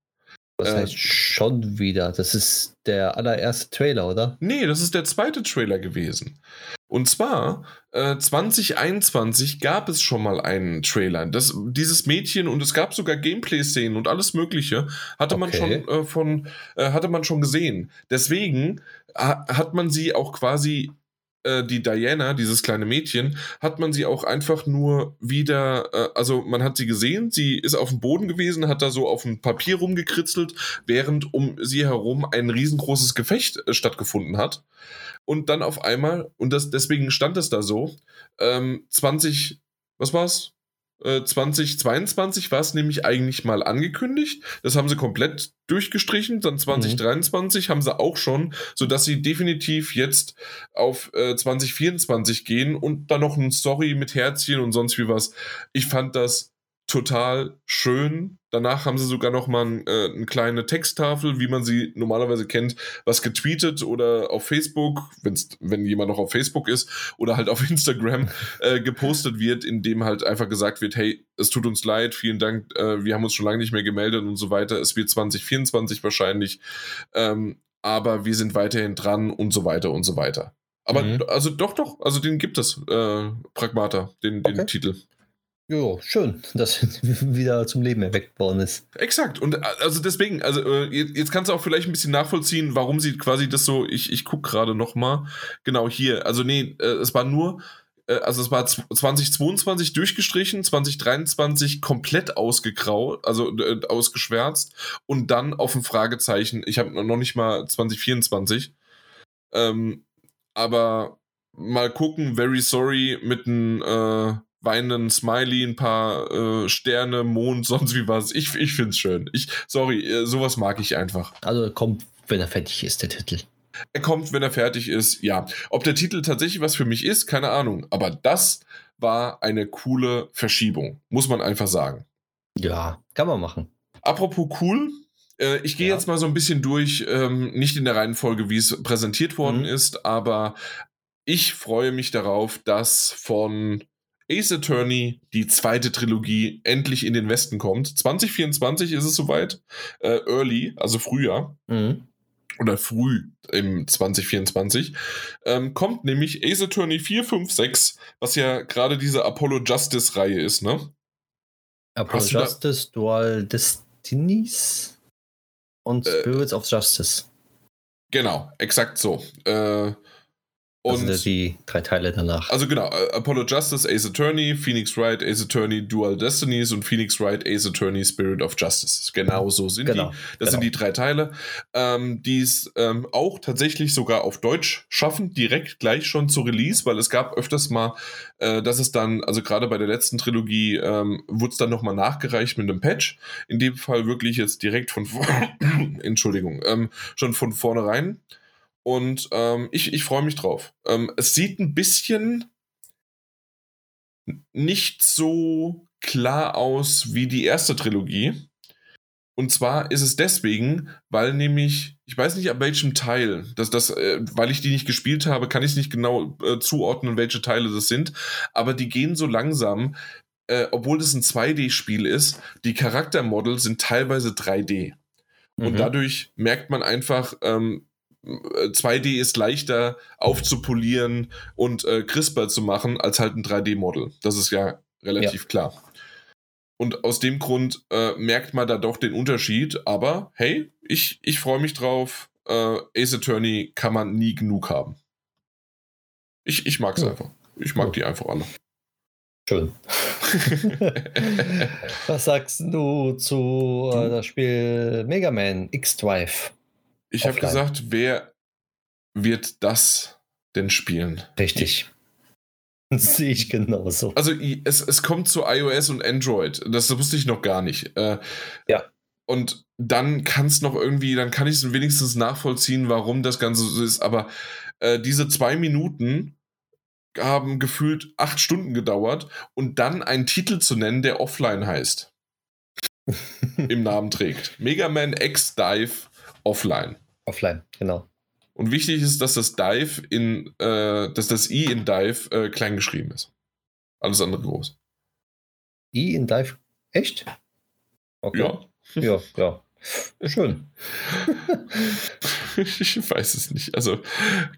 Das äh, heißt schon wieder. Das ist der allererste Trailer, oder?
Nee, das ist der zweite Trailer gewesen. Und zwar äh, 2021 gab es schon mal einen Trailer. Das, dieses Mädchen und es gab sogar Gameplay-Szenen und alles Mögliche hatte okay. man schon äh, von äh, hatte man schon gesehen. Deswegen hat man sie auch quasi äh, die Diana, dieses kleine Mädchen, hat man sie auch einfach nur wieder, äh, also man hat sie gesehen, sie ist auf dem Boden gewesen, hat da so auf dem Papier rumgekritzelt, während um sie herum ein riesengroßes Gefecht äh, stattgefunden hat. Und dann auf einmal, und das, deswegen stand es da so, ähm, 20, was war's? 2022 war es nämlich eigentlich mal angekündigt. Das haben sie komplett durchgestrichen. Dann 2023 mhm. haben sie auch schon, sodass sie definitiv jetzt auf äh, 2024 gehen und dann noch ein Story mit Herzchen und sonst wie was. Ich fand das total schön. Danach haben sie sogar noch mal äh, eine kleine Texttafel, wie man sie normalerweise kennt, was getweetet oder auf Facebook, wenn's, wenn jemand noch auf Facebook ist, oder halt auf Instagram äh, gepostet wird, in dem halt einfach gesagt wird, hey, es tut uns leid, vielen Dank, äh, wir haben uns schon lange nicht mehr gemeldet und so weiter. Es wird 2024 wahrscheinlich, ähm, aber wir sind weiterhin dran und so weiter und so weiter. Aber mhm. also doch, doch, also den gibt es, äh, Pragmata, den, den okay. Titel.
Jo, schön, dass wieder zum Leben erweckt worden ist.
Exakt. Und äh, also deswegen, also äh, jetzt kannst du auch vielleicht ein bisschen nachvollziehen, warum sie quasi das so, ich, ich gucke gerade nochmal, genau hier, also nee, äh, es war nur, also es war 2022 durchgestrichen, 2023 komplett ausgegraut, also ausgeschwärzt und dann auf ein Fragezeichen, ich habe noch nicht mal 2024, ähm, aber mal gucken, very sorry mit einem äh, weinenden Smiley, ein paar äh, Sterne, Mond, sonst wie was. Ich, ich finde es schön. Ich, sorry, äh, sowas mag ich einfach.
Also kommt, wenn er fertig ist, der Titel.
Er kommt, wenn er fertig ist, ja. Ob der Titel tatsächlich was für mich ist, keine Ahnung. Aber das war eine coole Verschiebung, muss man einfach sagen.
Ja, kann man machen.
Apropos cool, äh, ich gehe ja. jetzt mal so ein bisschen durch, ähm, nicht in der Reihenfolge, wie es präsentiert worden mhm. ist, aber ich freue mich darauf, dass von Ace Attorney, die zweite Trilogie, endlich in den Westen kommt. 2024 ist es soweit. Äh, early, also Frühjahr. Mhm. Oder früh im 2024. Ähm, kommt nämlich Ace Attorney 4, 5, 6, was ja gerade diese Apollo Justice-Reihe ist, ne?
Apollo Justice, Dual Destinies und äh, Spirits äh, of Justice.
Genau, exakt so. Äh,
und also die drei Teile danach.
Also genau, äh, Apollo Justice, Ace Attorney, Phoenix Wright, Ace Attorney, Dual Destinies und Phoenix Wright, Ace Attorney, Spirit of Justice. Genau so sind genau, die. Das genau. sind die drei Teile, ähm, die es ähm, auch tatsächlich sogar auf Deutsch schaffen, direkt gleich schon zu Release, weil es gab öfters mal, äh, dass es dann, also gerade bei der letzten Trilogie, ähm, wurde es dann nochmal nachgereicht mit einem Patch. In dem Fall wirklich jetzt direkt von, Entschuldigung, ähm, schon von vornherein. Und ähm, ich, ich freue mich drauf. Ähm, es sieht ein bisschen nicht so klar aus wie die erste Trilogie. Und zwar ist es deswegen, weil nämlich, ich weiß nicht ab welchem Teil, dass das, äh, weil ich die nicht gespielt habe, kann ich nicht genau äh, zuordnen, welche Teile das sind. Aber die gehen so langsam, äh, obwohl das ein 2D-Spiel ist, die Charaktermodels sind teilweise 3D. Mhm. Und dadurch merkt man einfach, ähm, 2D ist leichter aufzupolieren und äh, CRISPR zu machen als halt ein 3D-Model. Das ist ja relativ ja. klar. Und aus dem Grund äh, merkt man da doch den Unterschied. Aber hey, ich, ich freue mich drauf. Äh, Ace Attorney kann man nie genug haben. Ich, ich mag es ja. einfach. Ich mag ja. die einfach alle.
Schön. Was sagst du zu äh, das Spiel Mega Man X-Drive?
Ich habe gesagt, wer wird das denn spielen?
Richtig. Das sehe ich genauso.
Also es, es kommt zu iOS und Android. Das wusste ich noch gar nicht. Äh,
ja.
Und dann kann es noch irgendwie, dann kann ich es wenigstens nachvollziehen, warum das Ganze so ist. Aber Äh, diese zwei Minuten haben gefühlt acht Stunden gedauert und dann einen Titel zu nennen, der offline heißt. Im Namen trägt. Mega Man X Dive Offline.
Offline, genau.
Und wichtig ist, dass das Dive in, äh, dass das I in Dive äh, klein geschrieben ist. Alles andere groß.
I in Dive? Echt?
Okay. Ja.
Ja, ja. Schön.
ich weiß es nicht. Also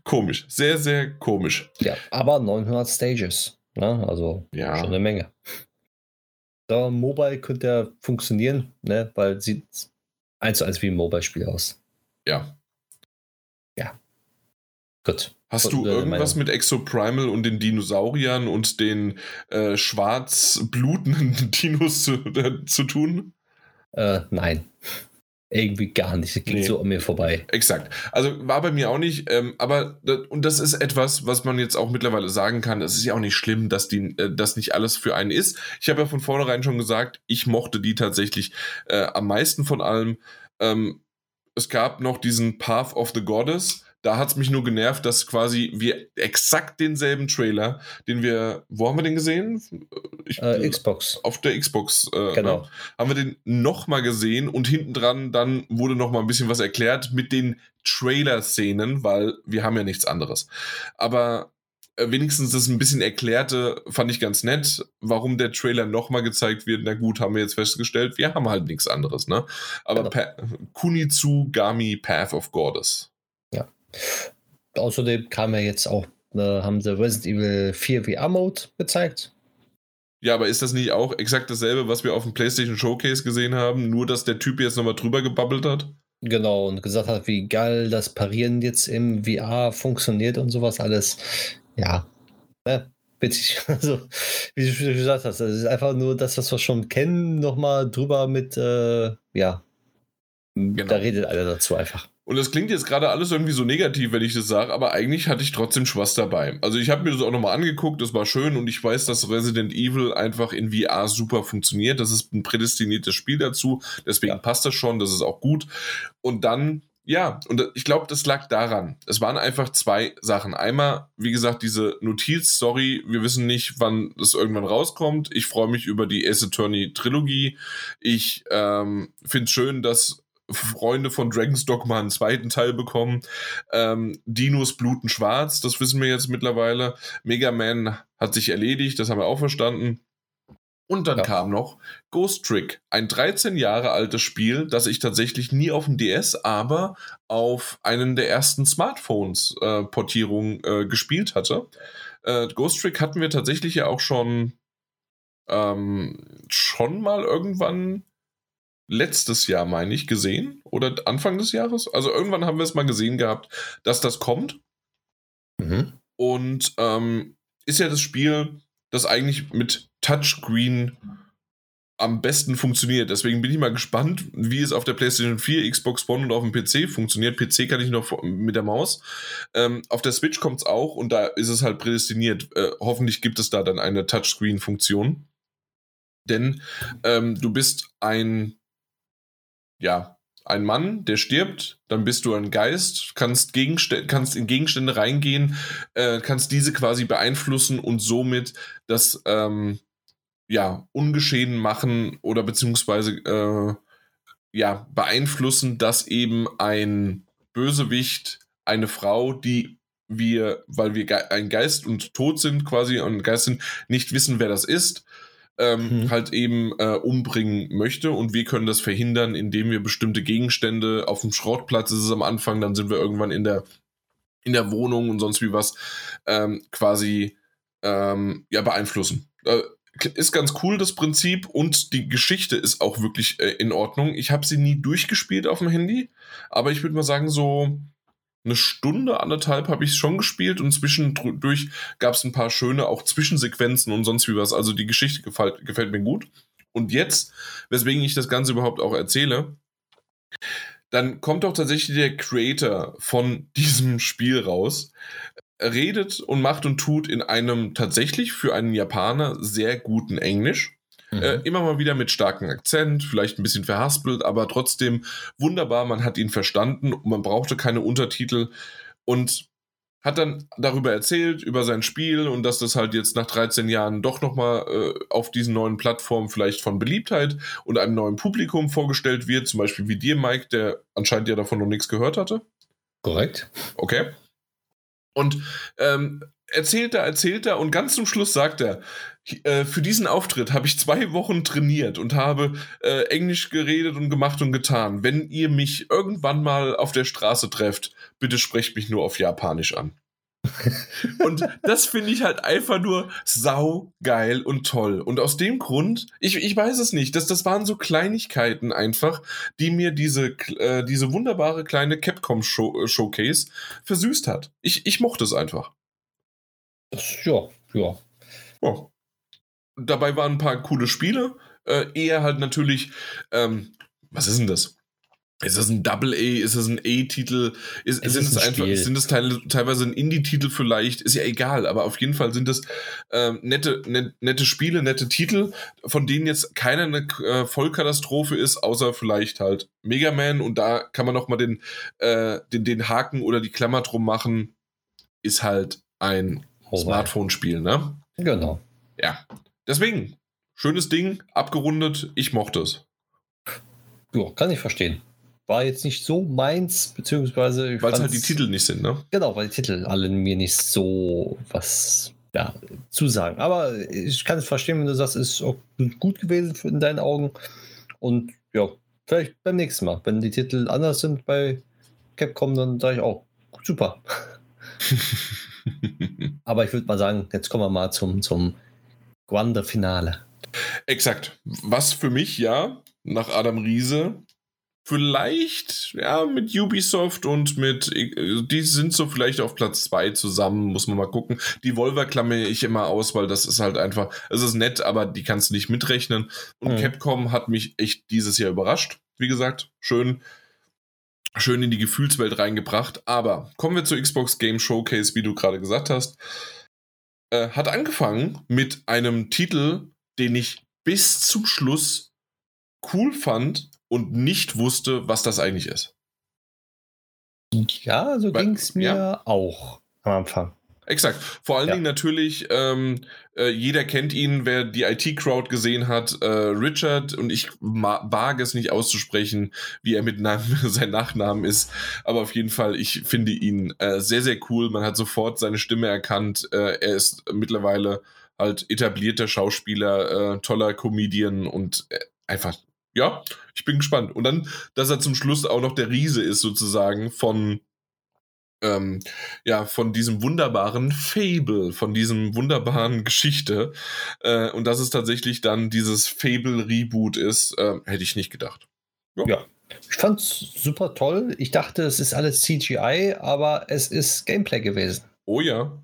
komisch. Sehr, sehr komisch.
Ja, aber 900 Stages. Ne? Also
ja.
schon eine Menge. Da Mobile könnte ja funktionieren, ne? weil sieht eins zu eins wie ein Mobile-Spiel aus.
Ja.
Ja. Gut.
Hast du irgendwas mit Exoprimal und den Dinosauriern und den äh, schwarz blutenden Dinos zu, äh, zu tun?
Äh, nein. Irgendwie gar nicht. Das ging nee. so an mir vorbei.
Exakt. Also war bei mir auch nicht, ähm, aber und das ist etwas, was man jetzt auch mittlerweile sagen kann. Es ist ja auch nicht schlimm, dass die, äh, das nicht alles für einen ist. Ich habe ja von vornherein schon gesagt, ich mochte die tatsächlich äh, am meisten von allem. Ähm, es gab noch diesen Path of the Goddess da hat es mich nur genervt, dass quasi wir exakt denselben Trailer, den wir, wo haben wir den gesehen?
Ich, äh, Xbox.
Auf der Xbox. Äh,
genau.
Ne? Haben wir den nochmal gesehen und hinten dran dann wurde nochmal ein bisschen was erklärt mit den Trailer-Szenen, weil wir haben ja nichts anderes. Aber wenigstens das ein bisschen erklärte, fand ich ganz nett, warum der Trailer nochmal gezeigt wird. Na gut, haben wir jetzt festgestellt, wir haben halt nichts anderes, ne? Aber genau. Kunitsu Gami Path of Goddess.
Außerdem kam ja jetzt auch, äh, haben sie Resident Evil 4 VR-Mode gezeigt.
Ja, aber ist das nicht auch exakt dasselbe, was wir auf dem PlayStation Showcase gesehen haben, nur dass der Typ jetzt nochmal drüber gebabbelt hat?
Genau, und gesagt hat, wie geil das Parieren jetzt im VR funktioniert und sowas alles. Ja, ne? witzig. Also, wie du schon gesagt hast, das ist einfach nur das, was wir schon kennen, nochmal drüber mit, äh, ja. Genau. Da redet einer dazu einfach.
Und das klingt jetzt gerade alles irgendwie so negativ, wenn ich das sage, aber eigentlich hatte ich trotzdem Spaß dabei. Also ich habe mir das auch nochmal angeguckt, das war schön und ich weiß, dass Resident Evil einfach in VR super funktioniert. Das ist ein prädestiniertes Spiel dazu, deswegen ja. passt das schon, das ist auch gut. Und dann, ja, und ich glaube, das lag daran. Es waren einfach zwei Sachen. Einmal, wie gesagt, diese Notiz, sorry, wir wissen nicht, wann das irgendwann rauskommt. Ich freue mich über die Ace Attorney Trilogie. Ich ähm, finde es schön, dass Freunde von Dragon's Dogma einen zweiten Teil bekommen. Ähm, Dinos bluten schwarz, das wissen wir jetzt mittlerweile. Mega Man hat sich erledigt, das haben wir auch verstanden. Und dann ja. kam noch Ghost Trick, ein 13 Jahre altes Spiel, das ich tatsächlich nie auf dem DS, aber auf einen der ersten Smartphones-Portierungen äh, äh, gespielt hatte. Äh, Ghost Trick hatten wir tatsächlich ja auch schon, ähm, schon mal irgendwann letztes Jahr, meine ich, gesehen oder Anfang des Jahres. Also irgendwann haben wir es mal gesehen gehabt, dass das kommt. Mhm. Und ähm, ist ja das Spiel, das eigentlich mit Touchscreen am besten funktioniert. Deswegen bin ich mal gespannt, wie es auf der PlayStation 4, Xbox One und auf dem PC funktioniert. PC kann ich noch mit der Maus. Ähm, auf der Switch kommt es auch und da ist es halt prädestiniert. Äh, hoffentlich gibt es da dann eine Touchscreen-Funktion. Denn ähm, du bist ein ja, ein Mann, der stirbt, dann bist du ein Geist, kannst, Gegenstände, kannst in Gegenstände reingehen, äh, kannst diese quasi beeinflussen und somit das ähm, ja, ungeschehen machen oder beziehungsweise äh, ja, beeinflussen, dass eben ein Bösewicht, eine Frau, die wir, weil wir ge ein Geist und tot sind, quasi und Geist sind, nicht wissen, wer das ist, ähm, mhm. halt eben äh, umbringen möchte. Und wir können das verhindern, indem wir bestimmte Gegenstände auf dem Schrottplatz ist es am Anfang, dann sind wir irgendwann in der, in der Wohnung und sonst wie was ähm, quasi ähm, ja, beeinflussen. Äh, ist ganz cool, das Prinzip, und die Geschichte ist auch wirklich äh, in Ordnung. Ich habe sie nie durchgespielt auf dem Handy, aber ich würde mal sagen, so eine Stunde, anderthalb habe ich schon gespielt und zwischendurch gab es ein paar schöne auch Zwischensequenzen und sonst wie was. Also die Geschichte gefällt, gefällt mir gut. Und jetzt, weswegen ich das Ganze überhaupt auch erzähle, dann kommt auch tatsächlich der Creator von diesem Spiel raus, redet und macht und tut in einem tatsächlich für einen Japaner sehr guten Englisch. Mhm. Äh, immer mal wieder mit starkem Akzent, vielleicht ein bisschen verhaspelt, aber trotzdem wunderbar. Man hat ihn verstanden und man brauchte keine Untertitel und hat dann darüber erzählt, über sein Spiel und dass das halt jetzt nach 13 Jahren doch nochmal äh, auf diesen neuen Plattformen vielleicht von Beliebtheit und einem neuen Publikum vorgestellt wird, zum Beispiel wie dir, Mike, der anscheinend ja davon noch nichts gehört hatte.
Korrekt.
Okay. Und ähm, erzählt er, erzählt er und ganz zum Schluss sagt er, äh, für diesen Auftritt habe ich zwei Wochen trainiert und habe äh, Englisch geredet und gemacht und getan. Wenn ihr mich irgendwann mal auf der Straße trefft, bitte sprecht mich nur auf Japanisch an. und das finde ich halt einfach nur sau geil und toll. Und aus dem Grund, ich, ich weiß es nicht, das, das waren so Kleinigkeiten einfach, die mir diese, äh, diese wunderbare kleine Capcom-Showcase -Show versüßt hat. Ich, ich mochte es einfach.
Ja, ja.
Oh. Dabei waren ein paar coole Spiele. Äh, eher halt natürlich, ähm, was ist denn das? Ist das ein Double A? Ist das ein A-Titel? Ist, sind es einfach, sind es teil, teilweise ein Indie-Titel vielleicht? Ist ja egal, aber auf jeden Fall sind es äh, nette, net, nette Spiele, nette Titel, von denen jetzt keiner eine äh, Vollkatastrophe ist, außer vielleicht halt Mega Man und da kann man noch mal den, äh, den, den Haken oder die Klammer drum machen, ist halt ein oh, Smartphone-Spiel, ne?
Genau.
Ja. Deswegen, schönes Ding, abgerundet, ich mochte es.
Ja, kann ich verstehen. War jetzt nicht so meins, beziehungsweise.
Weil es halt die Titel nicht sind, ne?
Genau, weil die Titel alle mir nicht so was ja, zusagen. Aber ich kann es verstehen, wenn du sagst, ist auch gut gewesen in deinen Augen. Und ja, vielleicht beim nächsten Mal. Wenn die Titel anders sind bei Capcom, dann sage ich auch, super. Aber ich würde mal sagen, jetzt kommen wir mal zum, zum Guanda-Finale.
Exakt. Was für mich ja nach Adam Riese vielleicht ja mit Ubisoft und mit die sind so vielleicht auf Platz zwei zusammen, muss man mal gucken. Die Volver klamme ich immer aus, weil das ist halt einfach, es ist nett, aber die kannst du nicht mitrechnen. Und mhm. Capcom hat mich echt dieses Jahr überrascht. Wie gesagt, schön schön in die Gefühlswelt reingebracht. Aber kommen wir zur Xbox Game Showcase, wie du gerade gesagt hast. Äh, hat angefangen mit einem Titel, den ich bis zum Schluss cool fand und nicht wusste, was das eigentlich ist.
Ja, so ging es mir ja. auch am Anfang.
Exakt. Vor allen ja. Dingen natürlich, ähm, äh, jeder kennt ihn, wer die IT-Crowd gesehen hat. Äh, Richard, und ich wage es nicht auszusprechen, wie er mit Namen, sein Nachnamen ist. Aber auf jeden Fall, ich finde ihn äh, sehr, sehr cool. Man hat sofort seine Stimme erkannt. Äh, er ist mittlerweile halt etablierter Schauspieler, äh, toller Comedian und äh, einfach, ja, ich bin gespannt. Und dann, dass er zum Schluss auch noch der Riese ist, sozusagen, von ähm, ja, von diesem wunderbaren Fable, von diesem wunderbaren Geschichte. Äh, und dass es tatsächlich dann dieses Fable-Reboot ist, äh, hätte ich nicht gedacht.
Ja. ja. Ich fand's super toll. Ich dachte, es ist alles CGI, aber es ist Gameplay gewesen.
Oh ja.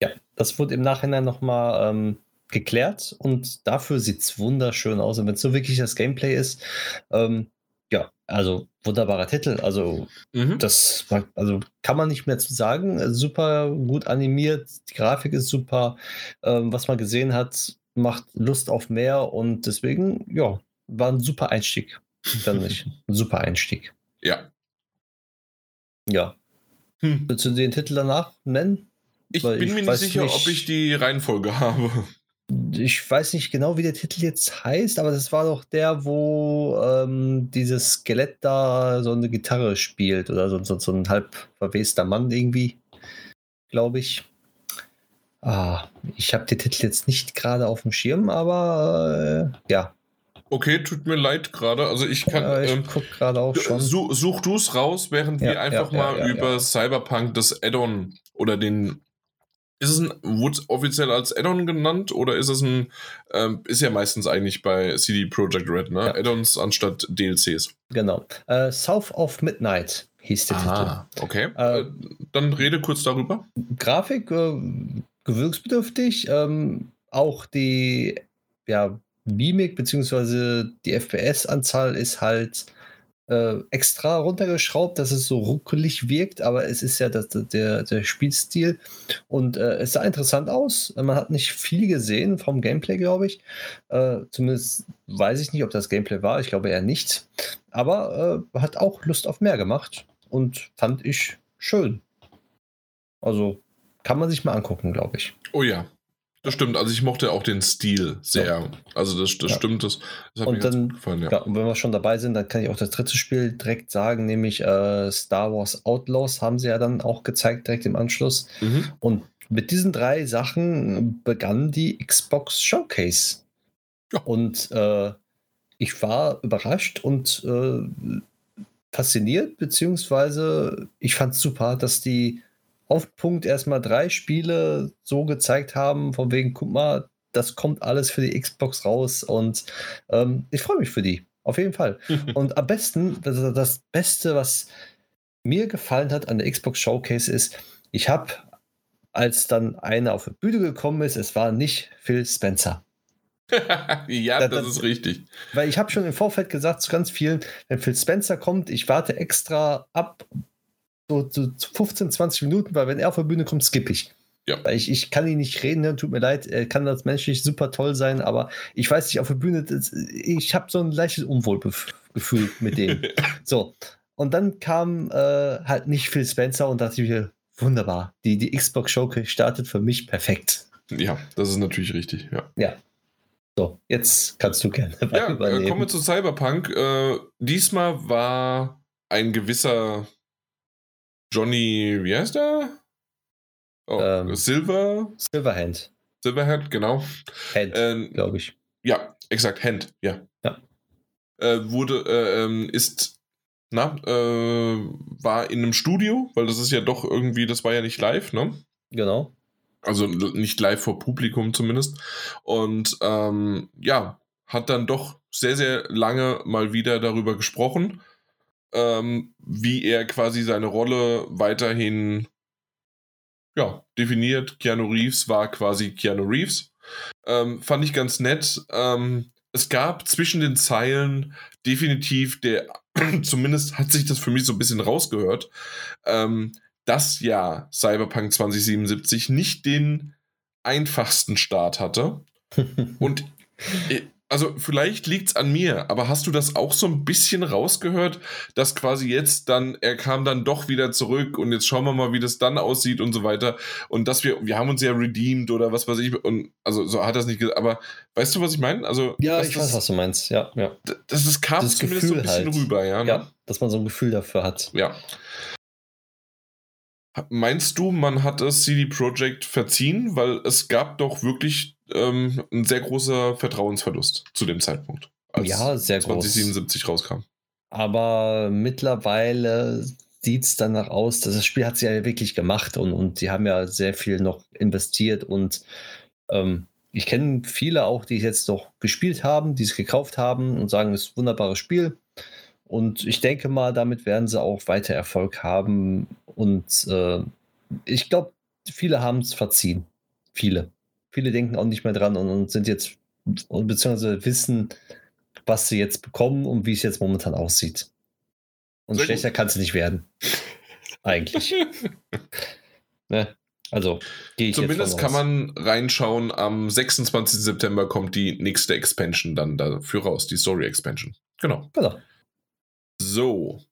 Ja, das wurde im Nachhinein nochmal ähm, geklärt und dafür sieht es wunderschön aus. Und wenn es so wirklich das Gameplay ist, ähm, ja, also wunderbarer Titel. Also mhm. das also kann man nicht mehr zu sagen. Super gut animiert, die Grafik ist super. Ähm, was man gesehen hat, macht Lust auf mehr und deswegen, ja, war ein super Einstieg. Dann nicht. Ein super Einstieg.
Ja.
Ja. Hm. Willst du den Titel danach nennen?
Ich Weil bin ich mir nicht sicher, nicht, ob ich die Reihenfolge habe
ich weiß nicht genau, wie der Titel jetzt heißt, aber das war doch der, wo ähm, dieses Skelett da so eine Gitarre spielt oder so, so, so ein halb verwester Mann irgendwie, glaube ich. Ah, ich habe den Titel jetzt nicht gerade auf dem Schirm, aber äh, ja.
Okay, tut mir leid gerade. Also ich kann.
Ja, ich ähm, guck gerade auch schon.
Such, such du es raus, während ja, wir einfach ja, mal über Cyberpunk das Add-on oder den ist es ein, wurde offiziell als Add-on genannt oder ist es ein, ähm, ist ja meistens eigentlich bei CD Projekt Red, ne? Ja. Add-ons anstatt DLCs.
Genau. Uh, South of Midnight hieß der
Aha, Titel. Okay. Uh, Dann rede kurz darüber.
Grafik äh, gewöhnungsbedürftig. Ähm, auch die ja, Mimik bzw. die FPS-Anzahl ist halt äh, extra runtergeschraubt, dass es so ruckelig wirkt, aber es ist ja das, der, der Spielstil und äh, es sah interessant aus. Man hat nicht viel gesehen vom Gameplay, glaube ich. Äh, zumindest weiß ich nicht, ob das Gameplay war. Ich glaube eher nicht. Aber äh, hat auch Lust auf mehr gemacht und fand ich schön. Also kann man sich mal angucken, glaube ich.
Oh ja. Das stimmt, also ich mochte auch den Stil sehr. Ja. Also das, das ja. stimmt, das, das
hat und mir dann, gefallen. Ja. ja. und wenn wir schon dabei sind, dann kann ich auch das dritte Spiel direkt sagen, nämlich äh, Star Wars Outlaws haben sie ja dann auch gezeigt, direkt im Anschluss. Mhm. Und mit diesen drei Sachen begann die Xbox Showcase. Und äh, ich war überrascht und äh, fasziniert, beziehungsweise ich fand es super, dass die auf Punkt erstmal drei Spiele so gezeigt haben, von wegen, guck mal, das kommt alles für die Xbox raus und ähm, ich freue mich für die, auf jeden Fall. und am besten, das, das Beste, was mir gefallen hat an der Xbox Showcase ist, ich habe, als dann einer auf die Bühne gekommen ist, es war nicht Phil Spencer.
ja, das, das, ist richtig.
Weil ich habe schon im Vorfeld gesagt zu ganz vielen, wenn Phil Spencer kommt, ich warte extra ab, so, so 15, 20 Minuten, weil wenn er auf der Bühne kommt, skippe ich. Ja. Ich, ich kann ihn nicht reden, ne? tut mir leid, er kann das menschlich super toll sein, aber ich weiß nicht, auf der Bühne, das, ich habe so ein leichtes Unwohlgefühl mit dem. so. Und dann kam äh, halt nicht Phil Spencer und dachte ich mir, wunderbar, die, die Xbox Showcase startet für mich perfekt.
Ja, das ist natürlich richtig, ja.
Ja. So, jetzt kannst du gerne.
Ja, äh, übernehmen. kommen wir zu Cyberpunk. Äh, diesmal war ein gewisser Johnny, wie heißt er? Oh, ähm, Silver?
Silverhand.
Silverhand, genau.
Hand, ähm, glaube ich.
Ja, exakt, Hand, ja.
ja.
Äh, wurde, äh, ähm, ist, na, äh, war in einem Studio, weil das ist ja doch irgendwie, das war ja nicht live, ne?
Genau.
Also nicht live vor Publikum zumindest. Und ähm, ja, hat dann doch sehr, sehr lange mal wieder darüber gesprochen ähm, wie er quasi seine Rolle weiterhin ja, definiert. Keanu Reeves war quasi Keanu Reeves. Ähm, fand ich ganz nett. Ähm, es gab zwischen den Zeilen definitiv der, zumindest hat sich das für mich so ein bisschen rausgehört, ähm, dass ja Cyberpunk 2077 nicht den einfachsten Start hatte. Und äh, also vielleicht liegt es an mir, aber hast du das auch so ein bisschen rausgehört, dass quasi jetzt dann, er kam dann doch wieder zurück und jetzt schauen wir mal, wie das dann aussieht und so weiter. Und dass wir, wir haben uns ja redeemed oder was weiß ich, und also so hat das nicht gesagt, aber weißt du, was ich meine? Also,
ja, ich das, weiß, was du meinst, ja. ja.
Das, das kam das zumindest Gefühl so ein bisschen halt. rüber, ja.
Ne? Ja, dass man so ein Gefühl dafür hat.
Ja. Meinst du, man hat es CD Projekt verziehen? Weil es gab doch wirklich ähm, ein sehr großer Vertrauensverlust zu dem Zeitpunkt,
als ja, sehr
2077 groß. rauskam.
Aber mittlerweile sieht es danach aus, dass das Spiel hat sie ja wirklich gemacht und, und die haben ja sehr viel noch investiert und ähm, ich kenne viele auch, die es jetzt noch gespielt haben, die es gekauft haben und sagen, es ist ein wunderbares Spiel. Und ich denke mal, damit werden sie auch weiter Erfolg haben. Und äh, ich glaube, viele haben es verziehen. Viele viele denken auch nicht mehr dran und, und sind jetzt, beziehungsweise wissen, was sie jetzt bekommen und wie es jetzt momentan aussieht. Und Sehr schlechter kann es nicht werden. Eigentlich. ne? Also,
gehe ich Zumindest kann man reinschauen, am 26. September kommt die nächste Expansion dann dafür raus, die Story Expansion. Genau.
Genau.
So.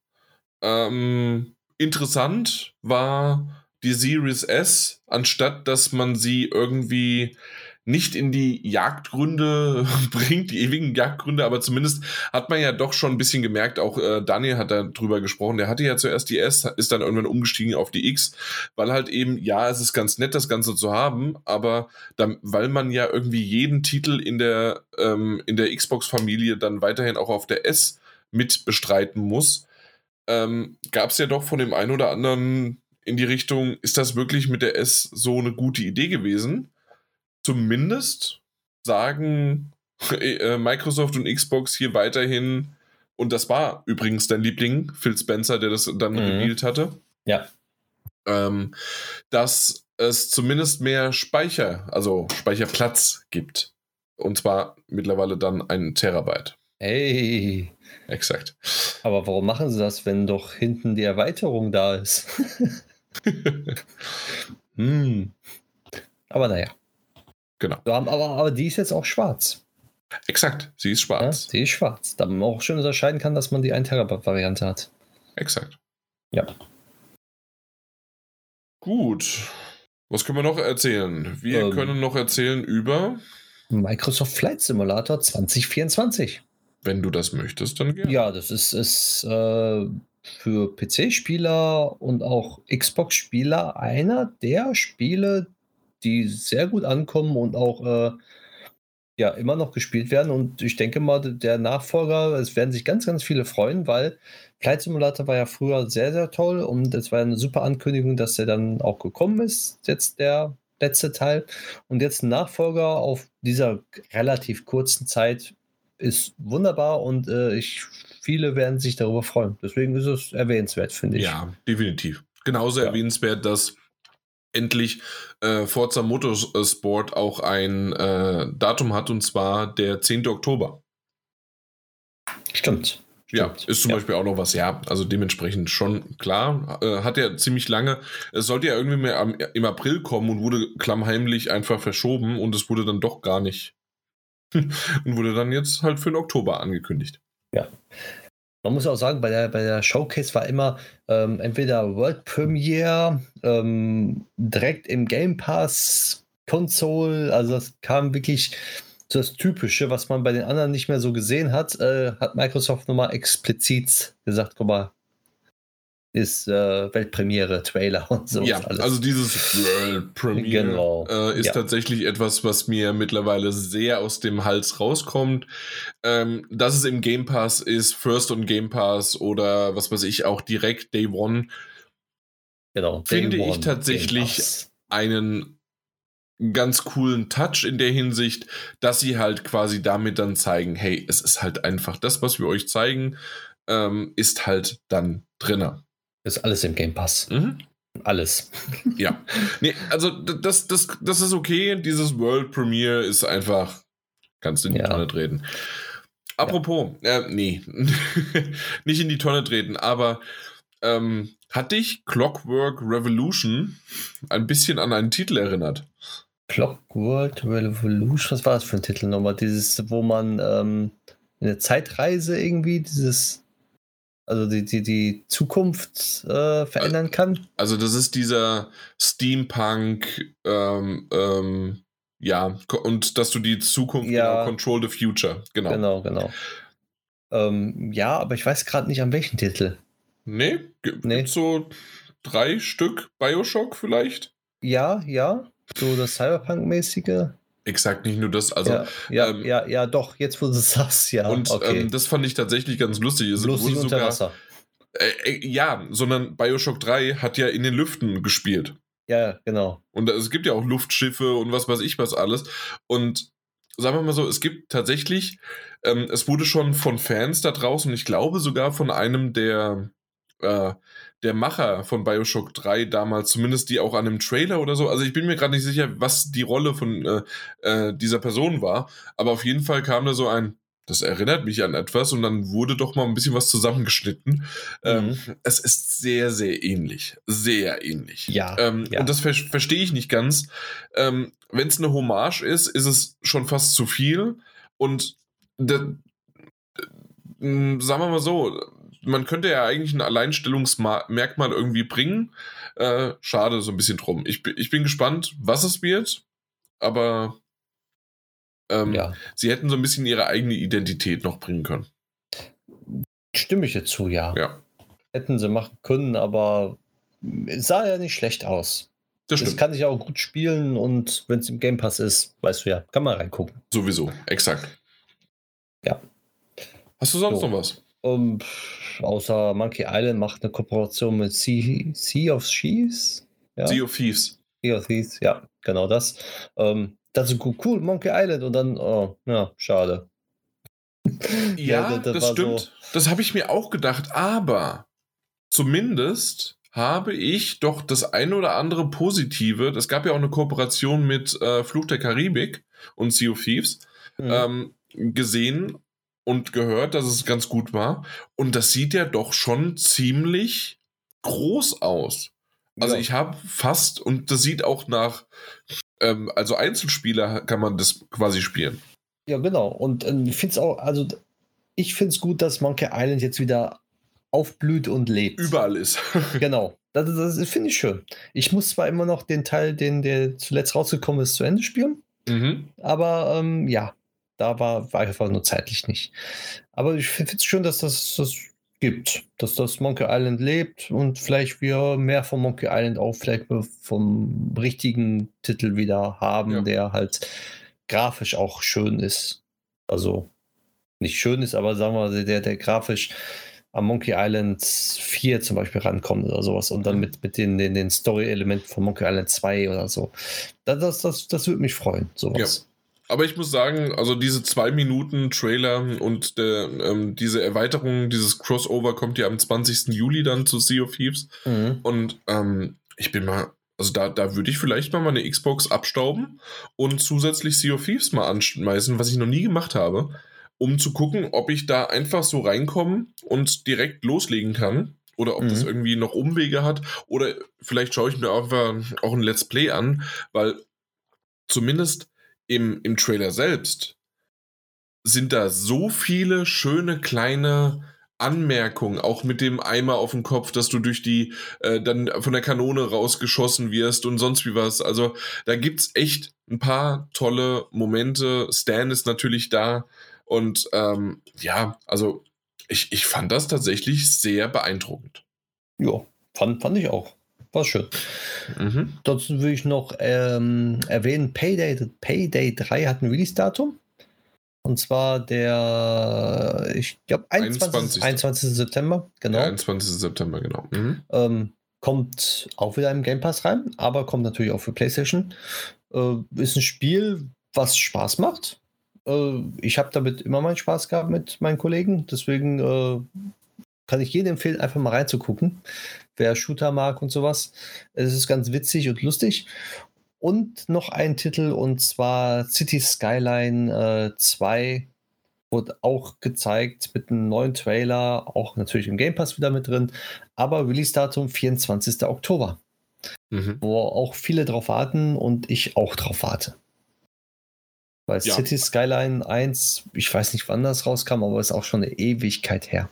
Ähm, interessant war die Series S, anstatt dass man sie irgendwie nicht in die Jagdgründe bringt, die ewigen Jagdgründe, aber zumindest hat man ja doch schon ein bisschen gemerkt, auch äh, Daniel hat da drüber gesprochen, der hatte ja zuerst die S, ist dann irgendwann umgestiegen auf die X, weil halt eben, ja, es ist ganz nett, das Ganze zu haben, aber dann, weil man ja irgendwie jeden Titel in der, ähm, in der Xbox-Familie dann weiterhin auch auf der S mit bestreiten muss, ähm, gab es ja doch von dem einen oder anderen in die Richtung, ist das wirklich mit der S so eine gute Idee gewesen? Zumindest sagen äh, Microsoft und Xbox hier weiterhin, und das war übrigens dein Liebling, Phil Spencer, der das dann mhm. revealed hatte.
Ja.
Ähm, dass es zumindest mehr Speicher, also Speicherplatz gibt. Und zwar mittlerweile dann ein Terabyte.
Hey.
Exakt.
Aber warum machen sie das, wenn doch hinten die Erweiterung da ist? hm. Aber naja.
Genau.
Aber, aber, die ist jetzt auch schwarz.
Exakt, sie ist schwarz.
Ja, sie ist schwarz. Da man auch schön unterscheiden kann, dass man die 1 Terabyte Variante hat.
Exakt.
Ja.
Gut. Was können wir noch erzählen? Wir
Ähm.
können noch erzählen über,
Microsoft Flight Simulator 2024.
wenn du das möchtest, dann gerne.
Ja, das ist, ist äh, für PC-Spieler und auch Xbox-Spieler einer der Spiele, die sehr gut ankommen und auch äh, ja, immer noch gespielt werden. Und ich denke mal, der Nachfolger, es werden sich ganz, ganz viele freuen, weil Flight Simulator war ja früher sehr, sehr toll und es war eine super Ankündigung, dass der dann auch gekommen ist, jetzt der letzte Teil. Und jetzt ein Nachfolger auf dieser relativ kurzen Zeit ist wunderbar und äh, ich, viele werden sich darüber freuen. Deswegen ist es erwähnenswert, finde ich.
Ja, definitiv. Genauso
Ja.
erwähnenswert, dass endlich äh, Forza Motorsport auch ein äh, Datum hat und zwar der 10. Oktober.
Stimmt.
Ja, ist zum
Ja.
Beispiel auch noch was, ja, also dementsprechend schon klar. Äh, hat ja ziemlich lange, es sollte ja irgendwie mehr am, im April kommen und wurde klammheimlich einfach verschoben und es wurde dann doch gar nicht. und wurde dann jetzt halt für den Oktober angekündigt.
Man muss auch sagen, bei der, bei der Showcase war immer ähm, entweder World Premiere, ähm, direkt im Game Pass, Console, also das kam wirklich das Typische, was man bei den anderen nicht mehr so gesehen hat, äh, hat Microsoft nochmal explizit gesagt, guck mal, ist äh, Weltpremiere, Trailer und so.
ja,
alles.
also dieses World Premiere
Genau.
äh, ist
Ja.
tatsächlich etwas, was mir mittlerweile sehr aus dem Hals rauskommt. Ähm, dass es im Game Pass ist, First und Game Pass oder was weiß ich, auch direkt Day One,
genau,
finde
Day
ich
One,
tatsächlich-
Game Pass.
einen ganz coolen Touch in der Hinsicht, dass sie halt quasi damit dann zeigen, hey, es ist halt einfach das, was wir euch zeigen, ähm, ist halt dann drinne.
Ist alles im Game Pass.
Mhm.
Alles.
Ja. Nee, also das, das, das ist okay. Dieses World Premiere ist einfach, kannst du in die
Ja.
Tonne treten. Apropos, äh, nee, nicht in die Tonne treten, aber ähm, hat dich Clockwork Revolution ein bisschen an einen Titel erinnert?
Clockwork Revolution, was war das für ein Titel nochmal? Dieses, wo man ähm, eine Zeitreise irgendwie, dieses, also die, die, die Zukunft äh, verändern kann.
Also das ist dieser Steampunk, ähm, ähm, ja, und dass du die Zukunft,
Ja.
genau, Control the Future, genau.
Genau, genau. Ähm, ja, aber ich weiß gerade nicht an welchen Titel.
Nee, gibt
Nee.
so drei Stück Bioshock vielleicht?
Ja, ja, so das Cyberpunk-mäßige.
Exakt, nicht nur das, also
ja, ja,
ähm,
ja, ja, doch, jetzt wo du es sagst, ja.
und
okay.
ähm, das fand ich tatsächlich ganz lustig. Es
Lustig unter
sogar,
Wasser.
äh, äh, ja, sondern Bioshock 3 hat ja in den Lüften gespielt.
Ja, genau.
Und es gibt ja auch Luftschiffe und was weiß ich was alles. Und sagen wir mal so, es gibt tatsächlich, ähm, es wurde schon von Fans da draußen, ich glaube sogar von einem der, äh, der Macher von Bioshock 3 damals, zumindest die auch an einem Trailer oder so. Also ich bin mir gerade nicht sicher, was die Rolle von äh, äh, dieser Person war. Aber auf jeden Fall kam da so ein, das erinnert mich an etwas und dann wurde doch mal ein bisschen was zusammengeschnitten. Ähm,
Mhm.
es ist sehr, sehr ähnlich. Sehr ähnlich.
Ja,
Ähm,
ja.
Und das ver verstehe ich nicht ganz. Ähm, Wenn es eine Hommage ist, ist es schon fast zu viel. Und da, äh, sagen wir mal so, man könnte ja eigentlich ein Alleinstellungsmerkmal irgendwie bringen. Äh, schade, so ein bisschen drum. Ich, bin- ich bin gespannt, was es wird, aber ähm,
ja.
sie hätten so ein bisschen ihre eigene Identität noch bringen können.
Stimme ich dazu, ja.
Ja,
Hätten sie machen können, aber es sah ja nicht schlecht aus.
das
Das kann ich auch gut spielen und wenn es im Game Pass ist, weißt du ja, kann man reingucken.
Sowieso, exakt.
Ja.
Hast du sonst
So.
noch was?
Um, pff, außer Monkey Island macht eine Kooperation mit Sea, sea of Thieves. Ja?
Sea of Thieves.
Sea of Thieves, ja, genau das. Ähm, das ist cool, Monkey Island und dann, oh, ja, schade.
Ja,
Ja, das- das
das, stimmt. Das habe ich mir auch gedacht, aber zumindest habe ich doch das ein oder andere Positive. Es gab ja auch eine Kooperation mit äh, Fluch der Karibik und Sea of Thieves
Mhm.
ähm, gesehen und gehört, dass es ganz gut war. Und das sieht ja doch schon ziemlich groß aus. Also
Ja.
ich habe fast, und das sieht auch nach, ähm, also Einzelspieler kann man das quasi spielen.
Ja, genau. Und ähm, ich finde es auch, also ich finde es gut, dass Monkey Island jetzt wieder aufblüht und lebt.
Überall ist.
Genau. Das, das finde ich schön. Ich muss zwar immer noch den Teil, den der zuletzt rausgekommen ist, zu Ende spielen. Mhm. Aber ähm, ja, da war, war einfach nur zeitlich nicht. Aber ich finde es schön, dass das, das gibt, dass das Monkey Island lebt und vielleicht wir mehr von Monkey Island auch vielleicht vom richtigen Titel wieder haben, ja. der halt grafisch auch schön ist. Also nicht schön ist, aber sagen wir, der, der grafisch am Monkey Island 4 zum Beispiel rankommt oder sowas und dann mit, mit den, den, den Story-Elementen von Monkey Island 2 oder so. Das, das, das, das würde mich freuen, sowas.
Ja. Aber ich muss sagen, also diese zwei Minuten Trailer und der, ähm, diese Erweiterung, dieses Crossover kommt ja am 20. Juli dann zu Sea of Thieves. Mhm. Und ähm, ich bin mal, also da, da würde ich vielleicht mal meine Xbox abstauben und zusätzlich Sea of Thieves mal anschmeißen, was ich noch nie gemacht habe, um zu gucken, ob ich da einfach so reinkomme und direkt loslegen kann. Oder ob mhm. das irgendwie noch Umwege hat. Oder vielleicht schaue ich mir einfach auch ein Let's Play an, weil zumindest im, im Trailer selbst sind da so viele schöne kleine Anmerkungen, auch mit dem Eimer auf dem Kopf, dass du durch die, äh, dann von der Kanone rausgeschossen wirst und sonst wie was. Also da gibt es echt ein paar tolle Momente. Stan ist natürlich da und ähm, ja, also ich, ich fand das tatsächlich sehr beeindruckend.
Ja, fand, fand ich auch. War schön. Mhm. Dazu will ich noch ähm, erwähnen, Payday, Payday 3 hat ein Release-Datum. Und zwar der, ich glaube, 21, 21. September.
Genau. Ja, 21. September, genau.
Mhm. Ähm, kommt auch wieder im Game Pass rein, aber kommt natürlich auch für PlayStation. Äh, ist ein Spiel, was Spaß macht. Äh, ich habe damit immer meinen Spaß gehabt mit meinen Kollegen. Deswegen äh, kann ich jedem empfehlen, einfach mal reinzugucken wer Shooter mag und sowas. Es ist ganz witzig und lustig. Und noch ein Titel und zwar City Skyline äh, 2 wurde auch gezeigt mit einem neuen Trailer, auch natürlich im Game Pass wieder mit drin, aber Release-Datum 24. Oktober. Mhm. Wo auch viele drauf warten und ich auch drauf warte. Weil ja. City Skyline 1, ich weiß nicht, wann das rauskam, aber ist auch schon eine Ewigkeit her.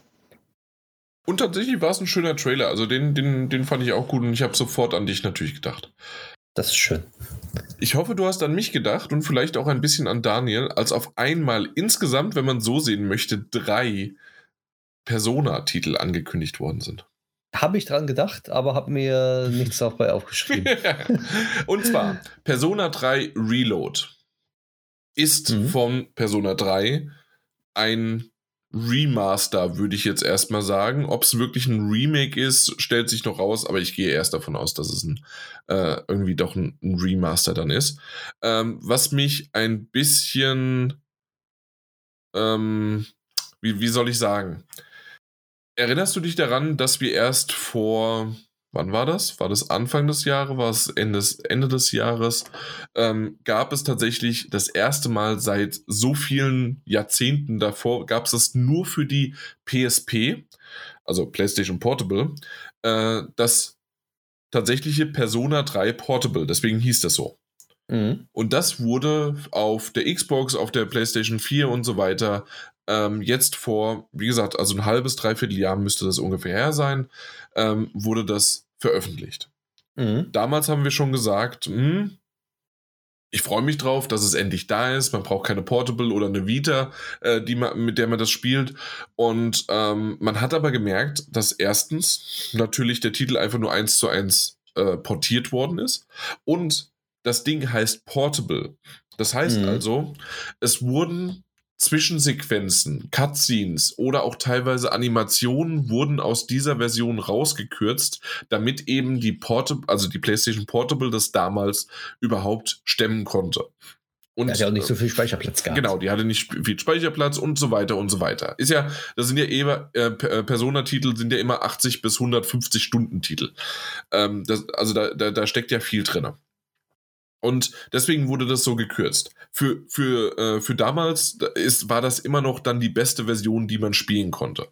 Und tatsächlich war es ein schöner Trailer. Also den, den, den fand ich auch gut und ich habe sofort an dich natürlich gedacht.
Das ist schön.
Ich hoffe, du hast an mich gedacht und vielleicht auch ein bisschen an Daniel, als auf einmal insgesamt, wenn man so sehen möchte, drei Persona-Titel angekündigt worden sind.
Habe ich dran gedacht, aber habe mir nichts dabei aufgeschrieben.
und zwar Persona 3 Reload ist mhm. von Persona 3 ein Remaster, würde ich jetzt erstmal sagen. Ob es wirklich ein Remake ist, stellt sich noch raus, aber ich gehe erst davon aus, dass es ein, äh, irgendwie doch ein, ein, Remaster dann ist. Ähm, was mich ein bisschen, ähm, wie, wie soll ich sagen? Erinnerst du dich daran, dass wir erst vor wann war das? War das Anfang des Jahres? War es Ende, Ende des Jahres? Ähm, gab es tatsächlich das erste Mal seit so vielen Jahrzehnten davor, gab es das nur für die PSP, also PlayStation Portable, äh, das tatsächliche Persona 3 Portable, deswegen hieß das so. Mhm. Und das wurde auf der Xbox, auf der PlayStation 4 und so weiter ähm, jetzt vor, wie gesagt, also ein halbes, dreiviertel Jahr müsste das ungefähr her sein, ähm, wurde das veröffentlicht. Mhm. Damals haben wir schon gesagt, mh, hm, ich freue mich drauf, dass es endlich da ist. Man braucht keine Portable oder eine Vita, äh, die man, mit der man das spielt. Und ähm, man hat aber gemerkt, dass erstens natürlich der Titel einfach nur eins zu eins äh, portiert worden ist. Und das Ding heißt Portable. Das heißt mhm. also, es wurden Zwischensequenzen, Cutscenes oder auch teilweise Animationen wurden aus dieser Version rausgekürzt, damit eben die Portable, also die PlayStation Portable das damals überhaupt stemmen konnte.
Und, die hat ja auch nicht so viel Speicherplatz gehabt.
Genau, die hatte nicht viel Speicherplatz und so weiter und so weiter. Ist ja, das sind ja eh, äh, äh Persona-Titel sind ja immer 80 bis 150 Stunden Titel. Ähm, das, also da, da, da steckt ja viel drin. Und deswegen wurde das so gekürzt. Für, für, äh, für damals ist, war das immer noch dann die beste Version, die man spielen konnte.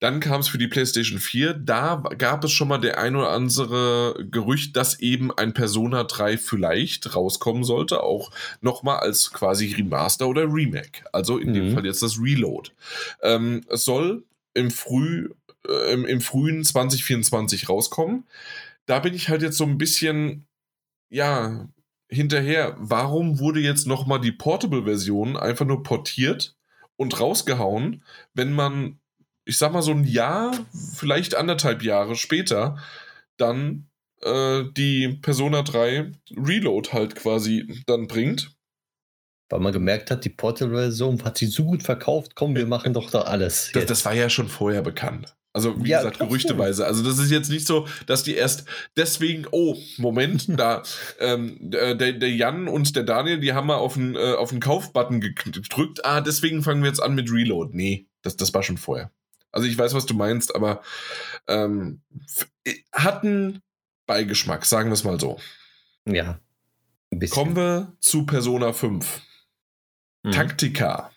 Dann kam es für die PlayStation 4. Da gab es schon mal der ein oder andere Gerücht, dass eben ein Persona 3 vielleicht rauskommen sollte. Auch nochmal als quasi Remaster oder Remake. Also in mhm. dem Fall jetzt das Reload. Ähm, es soll im, Früh, äh, im, im frühen 2024 rauskommen. Da bin ich halt jetzt so ein bisschen, ja, hinterher. Warum wurde jetzt nochmal die Portable-Version einfach nur portiert und rausgehauen, wenn man, ich sag mal, so ein Jahr, vielleicht anderthalb Jahre später, dann äh, die Persona 3 Reload halt quasi dann bringt?
Weil man gemerkt hat, die Portable-Version hat sich so gut verkauft, komm, wir machen doch da alles.
Das, das, war ja schon vorher bekannt. Also, wie ja, gesagt, gerüchteweise. Also, das ist jetzt nicht so, dass die erst deswegen, oh, Moment, da, ähm, der, der Jan und der Daniel, die haben mal auf den, äh, auf den Kaufbutton gedrückt. Ah, deswegen fangen wir jetzt an mit Reload. Nee, das, das war schon vorher. Also, ich weiß, was du meinst, aber ähm, hatten Beigeschmack, sagen wir es mal so.
Ja.
Kommen wir zu Persona 5. Mhm. Taktika.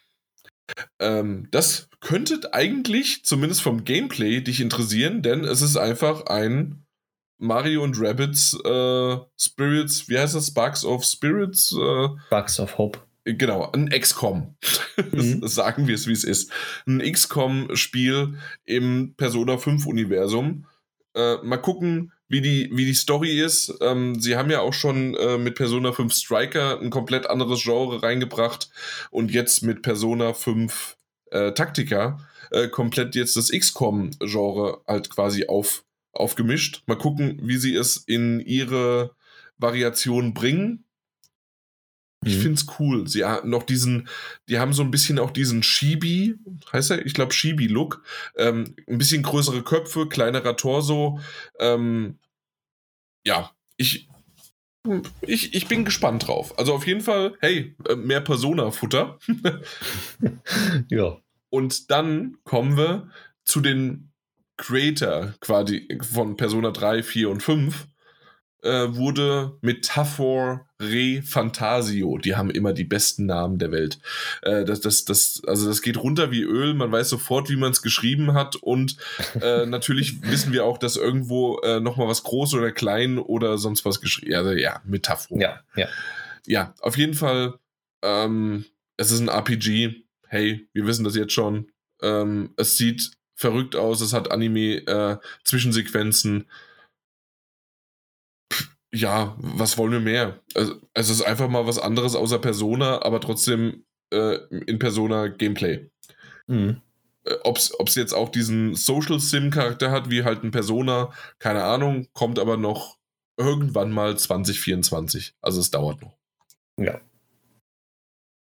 Ähm, das könnte eigentlich, zumindest vom Gameplay, dich interessieren, denn es ist einfach ein Mario und Rabbits äh, Spirits, wie heißt das? Sparks of Spirits? Äh,
Sparks of Hope.
Genau, ein XCOM. Mhm. Sagen wir es, wie es ist. Ein XCOM-Spiel im Persona 5-Universum. Äh, mal gucken, wie die, wie die Story ist. Ähm, sie haben ja auch schon äh, mit Persona 5 Striker ein komplett anderes Genre reingebracht und jetzt mit Persona 5 äh, Taktika äh, komplett jetzt das XCOM-Genre halt quasi auf, aufgemischt. Mal gucken, wie sie es in ihre Variation bringen. Ich mhm. finde es cool. Sie haben noch diesen, die haben so ein bisschen auch diesen Shibi, heißt er? Ich glaube Shibi-Look. Ähm, ein bisschen größere Köpfe, kleinerer Torso. Ähm, ja, ich, ich, ich bin gespannt drauf. Also auf jeden Fall, hey, äh, mehr Persona-Futter.
ja.
Und dann kommen wir zu den Creator quasi von Persona 3, 4 und 5 äh, wurde Metaphor Re Fantasio. Die haben immer die besten Namen der Welt. Äh, das, das, das, also das geht runter wie Öl. Man weiß sofort, wie man es geschrieben hat. Und äh, natürlich wissen wir auch, dass irgendwo äh, nochmal was groß oder klein oder sonst was geschrieben. Also ja, Metaphor.
Ja, ja.
Ja, auf jeden Fall. Ähm, es ist ein RPG. Hey, wir wissen das jetzt schon. Ähm, es sieht verrückt aus. Es hat Anime-Zwischensequenzen. Äh, ja, was wollen wir mehr? Also, es ist einfach mal was anderes außer Persona, aber trotzdem äh, in Persona Gameplay. Mhm. Äh, Ob es jetzt auch diesen Social Sim-Charakter hat, wie halt ein Persona, keine Ahnung, kommt aber noch irgendwann mal 2024. Also es dauert noch.
Ja.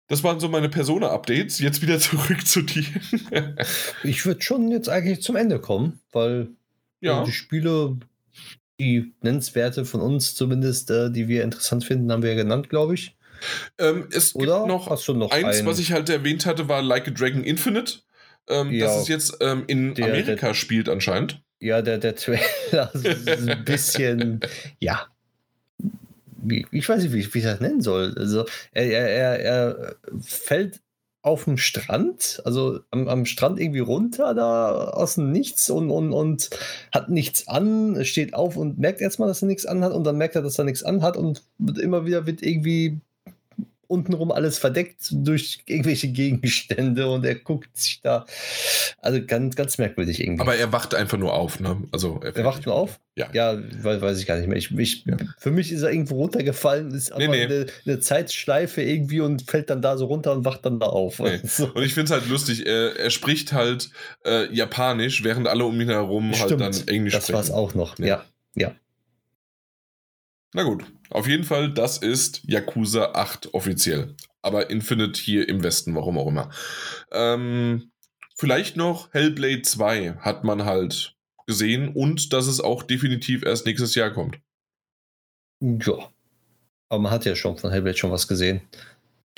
Das waren so meine Persona-Updates. Jetzt wieder zurück zu dir.
ich würde schon jetzt eigentlich zum Ende kommen, weil ja. die Spiele die Nennenswerte von uns zumindest, äh, die wir interessant finden, haben wir ja genannt, glaube ich.
Ähm, es Oder gibt noch, Hast du noch eins, ein... was ich halt erwähnt hatte, war Like a Dragon Infinite. Ähm, ja, das es jetzt ähm, in der, Amerika der, spielt anscheinend.
Ja, der, der Trailer ist ein bisschen, ja. Ich weiß nicht, wie ich, wie ich das nennen soll. Also, er, er, er fällt auf dem Strand, also am, am, Strand irgendwie runter, da aus dem Nichts und, und, und hat nichts an, steht auf und merkt erstmal, dass er nichts anhat und dann merkt er, dass er nichts anhat und immer wieder wird irgendwie untenrum alles verdeckt durch irgendwelche Gegenstände und er guckt sich da. Also ganz, ganz merkwürdig irgendwie.
Aber er wacht einfach nur auf, ne? Also
er, er wacht nur auf?
Ja.
Ja, weiß, weiß ich gar nicht mehr. Ich, ich, ja. Für mich ist er irgendwo runtergefallen, ist aber nee, nee. Eine, eine, Zeitschleife irgendwie und fällt dann da so runter und wacht dann da auf.
Nee. So. Und ich finde es halt lustig, er, er spricht halt äh, Japanisch, während alle um ihn herum Stimmt, halt dann Englisch
das sprechen. Das war es auch noch, ja. ja.
Na gut, auf jeden Fall, das ist Yakuza 8 offiziell. Aber Infinite hier im Westen, warum auch immer. Ähm, vielleicht noch Hellblade 2 hat man halt gesehen und dass es auch definitiv erst nächstes Jahr kommt.
Ja. Aber man hat ja schon von Hellblade schon was gesehen.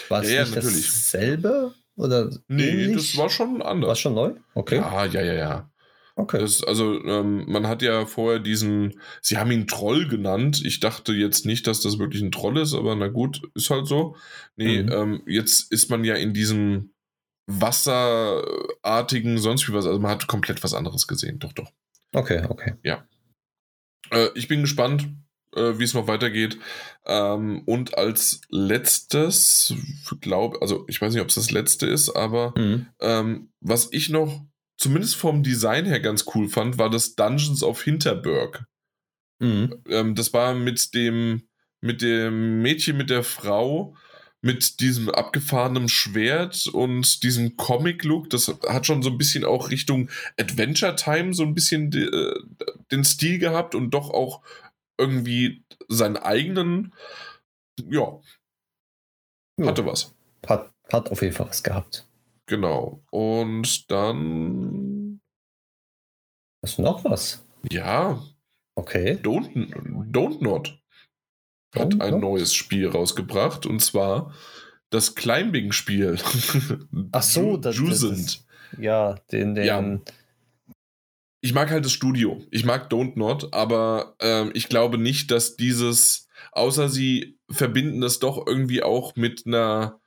War es ja, nicht natürlich. dasselbe? Oder
nee, ähnlich? das war schon anders.
War schon neu? Okay.
Ja, ja, ja, ja. Okay. Das, also, ähm, man hat ja vorher diesen, sie haben ihn Troll genannt. Ich dachte jetzt nicht, dass das wirklich ein Troll ist, aber na gut, ist halt so. Nee, mhm. ähm, jetzt ist man ja in diesem wasserartigen, sonst wie was. Also, man hat komplett was anderes gesehen. Doch, doch.
Okay, okay.
Ja. Äh, ich bin gespannt, äh, wie es noch weitergeht. Ähm, und als letztes, glaube, also ich weiß nicht, ob es das letzte ist, aber mhm. ähm, was ich noch zumindest vom Design her ganz cool fand, war das Dungeons of Hinterberg. Mhm. Ähm, das war mit dem, mit dem Mädchen, mit der Frau, mit diesem abgefahrenen Schwert und diesem Comic-Look. Das hat schon so ein bisschen auch Richtung Adventure Time so ein bisschen äh, den Stil gehabt und doch auch irgendwie seinen eigenen. Ja. Hatte ja. was.
Hat, hat auf jeden Fall was gehabt.
Genau. Und dann.
Hast du noch was?
Ja.
Okay.
Don't, Don't Not hat ein neues Spiel rausgebracht und zwar das Climbing-Spiel.
Ach so, das, das ist, ja, den, den. Ja.
Ich mag halt das Studio. Ich mag Don't Not, aber ähm, ich glaube nicht, dass dieses, außer sie verbinden das doch irgendwie auch mit einer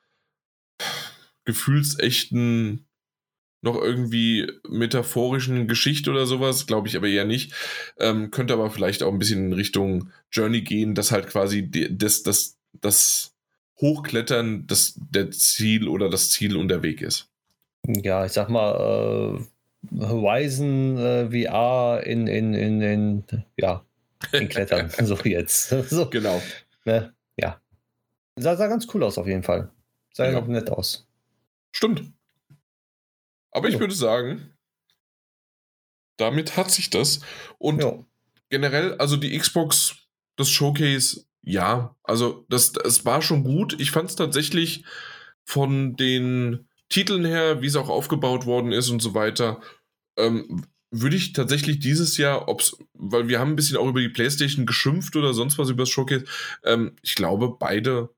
gefühlsechten noch irgendwie metaphorischen Geschichte oder sowas, glaube ich aber eher nicht. Ähm, könnte aber vielleicht auch ein bisschen in Richtung Journey gehen, dass halt quasi das, das, das Hochklettern das, der Ziel oder das Ziel und der Weg ist.
Ja, ich sag mal, äh, Horizon äh, VR in, in, in, in, ja, in Klettern, so jetzt. so.
Genau.
Ne? Ja. Sah, sah ganz cool aus auf jeden Fall. Sah ja. noch nett aus.
Stimmt. Aber ich würde sagen, damit hat sich das. Und ja. generell, also die Xbox, das Showcase, ja, also das, es war schon gut. Ich fand es tatsächlich von den Titeln her, wie es auch aufgebaut worden ist und so weiter, ähm, würde ich tatsächlich dieses Jahr, ob's, weil wir haben ein bisschen auch über die PlayStation geschimpft oder sonst was über das Showcase, ähm, ich glaube, beide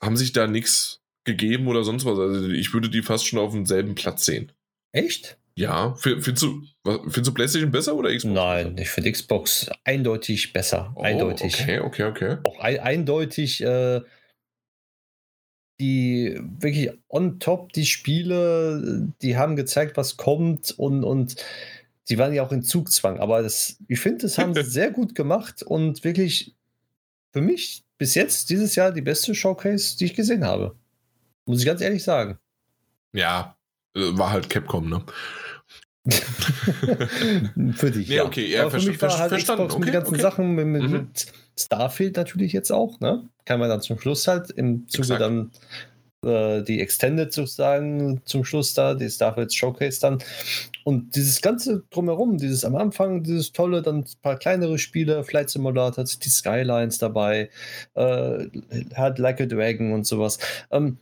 haben sich da nichts gegeben oder sonst was. Also ich würde die fast schon auf demselben Platz sehen.
Echt?
Ja, findest du, findest du PlayStation besser oder
Xbox? Nein, ich finde Xbox eindeutig besser. Oh, eindeutig.
Okay, okay, okay.
Auch ein, eindeutig äh, die wirklich on top, die Spiele, die haben gezeigt, was kommt und, und die waren ja auch in Zugzwang. Aber das, ich finde, das haben sie sehr gut gemacht und wirklich für mich bis jetzt dieses Jahr die beste Showcase, die ich gesehen habe. Muss ich ganz ehrlich sagen.
Ja, äh, war halt Capcom, ne?
für dich. Nee,
ja. okay, ja,
für mich war halt verstanden. Xbox okay, mit den ganzen okay. Sachen, mit, mit, mhm. Starfield natürlich jetzt auch, ne? Kann man dann zum Schluss halt im Zuge Exakt. dann äh, die Extended sozusagen zum Schluss da, die Starfield Showcase dann. Und dieses ganze drumherum, dieses am Anfang, dieses tolle, dann ein paar kleinere Spiele, Flight Simulator, die Skylines dabei, äh, hat Like a Dragon und sowas. Ähm,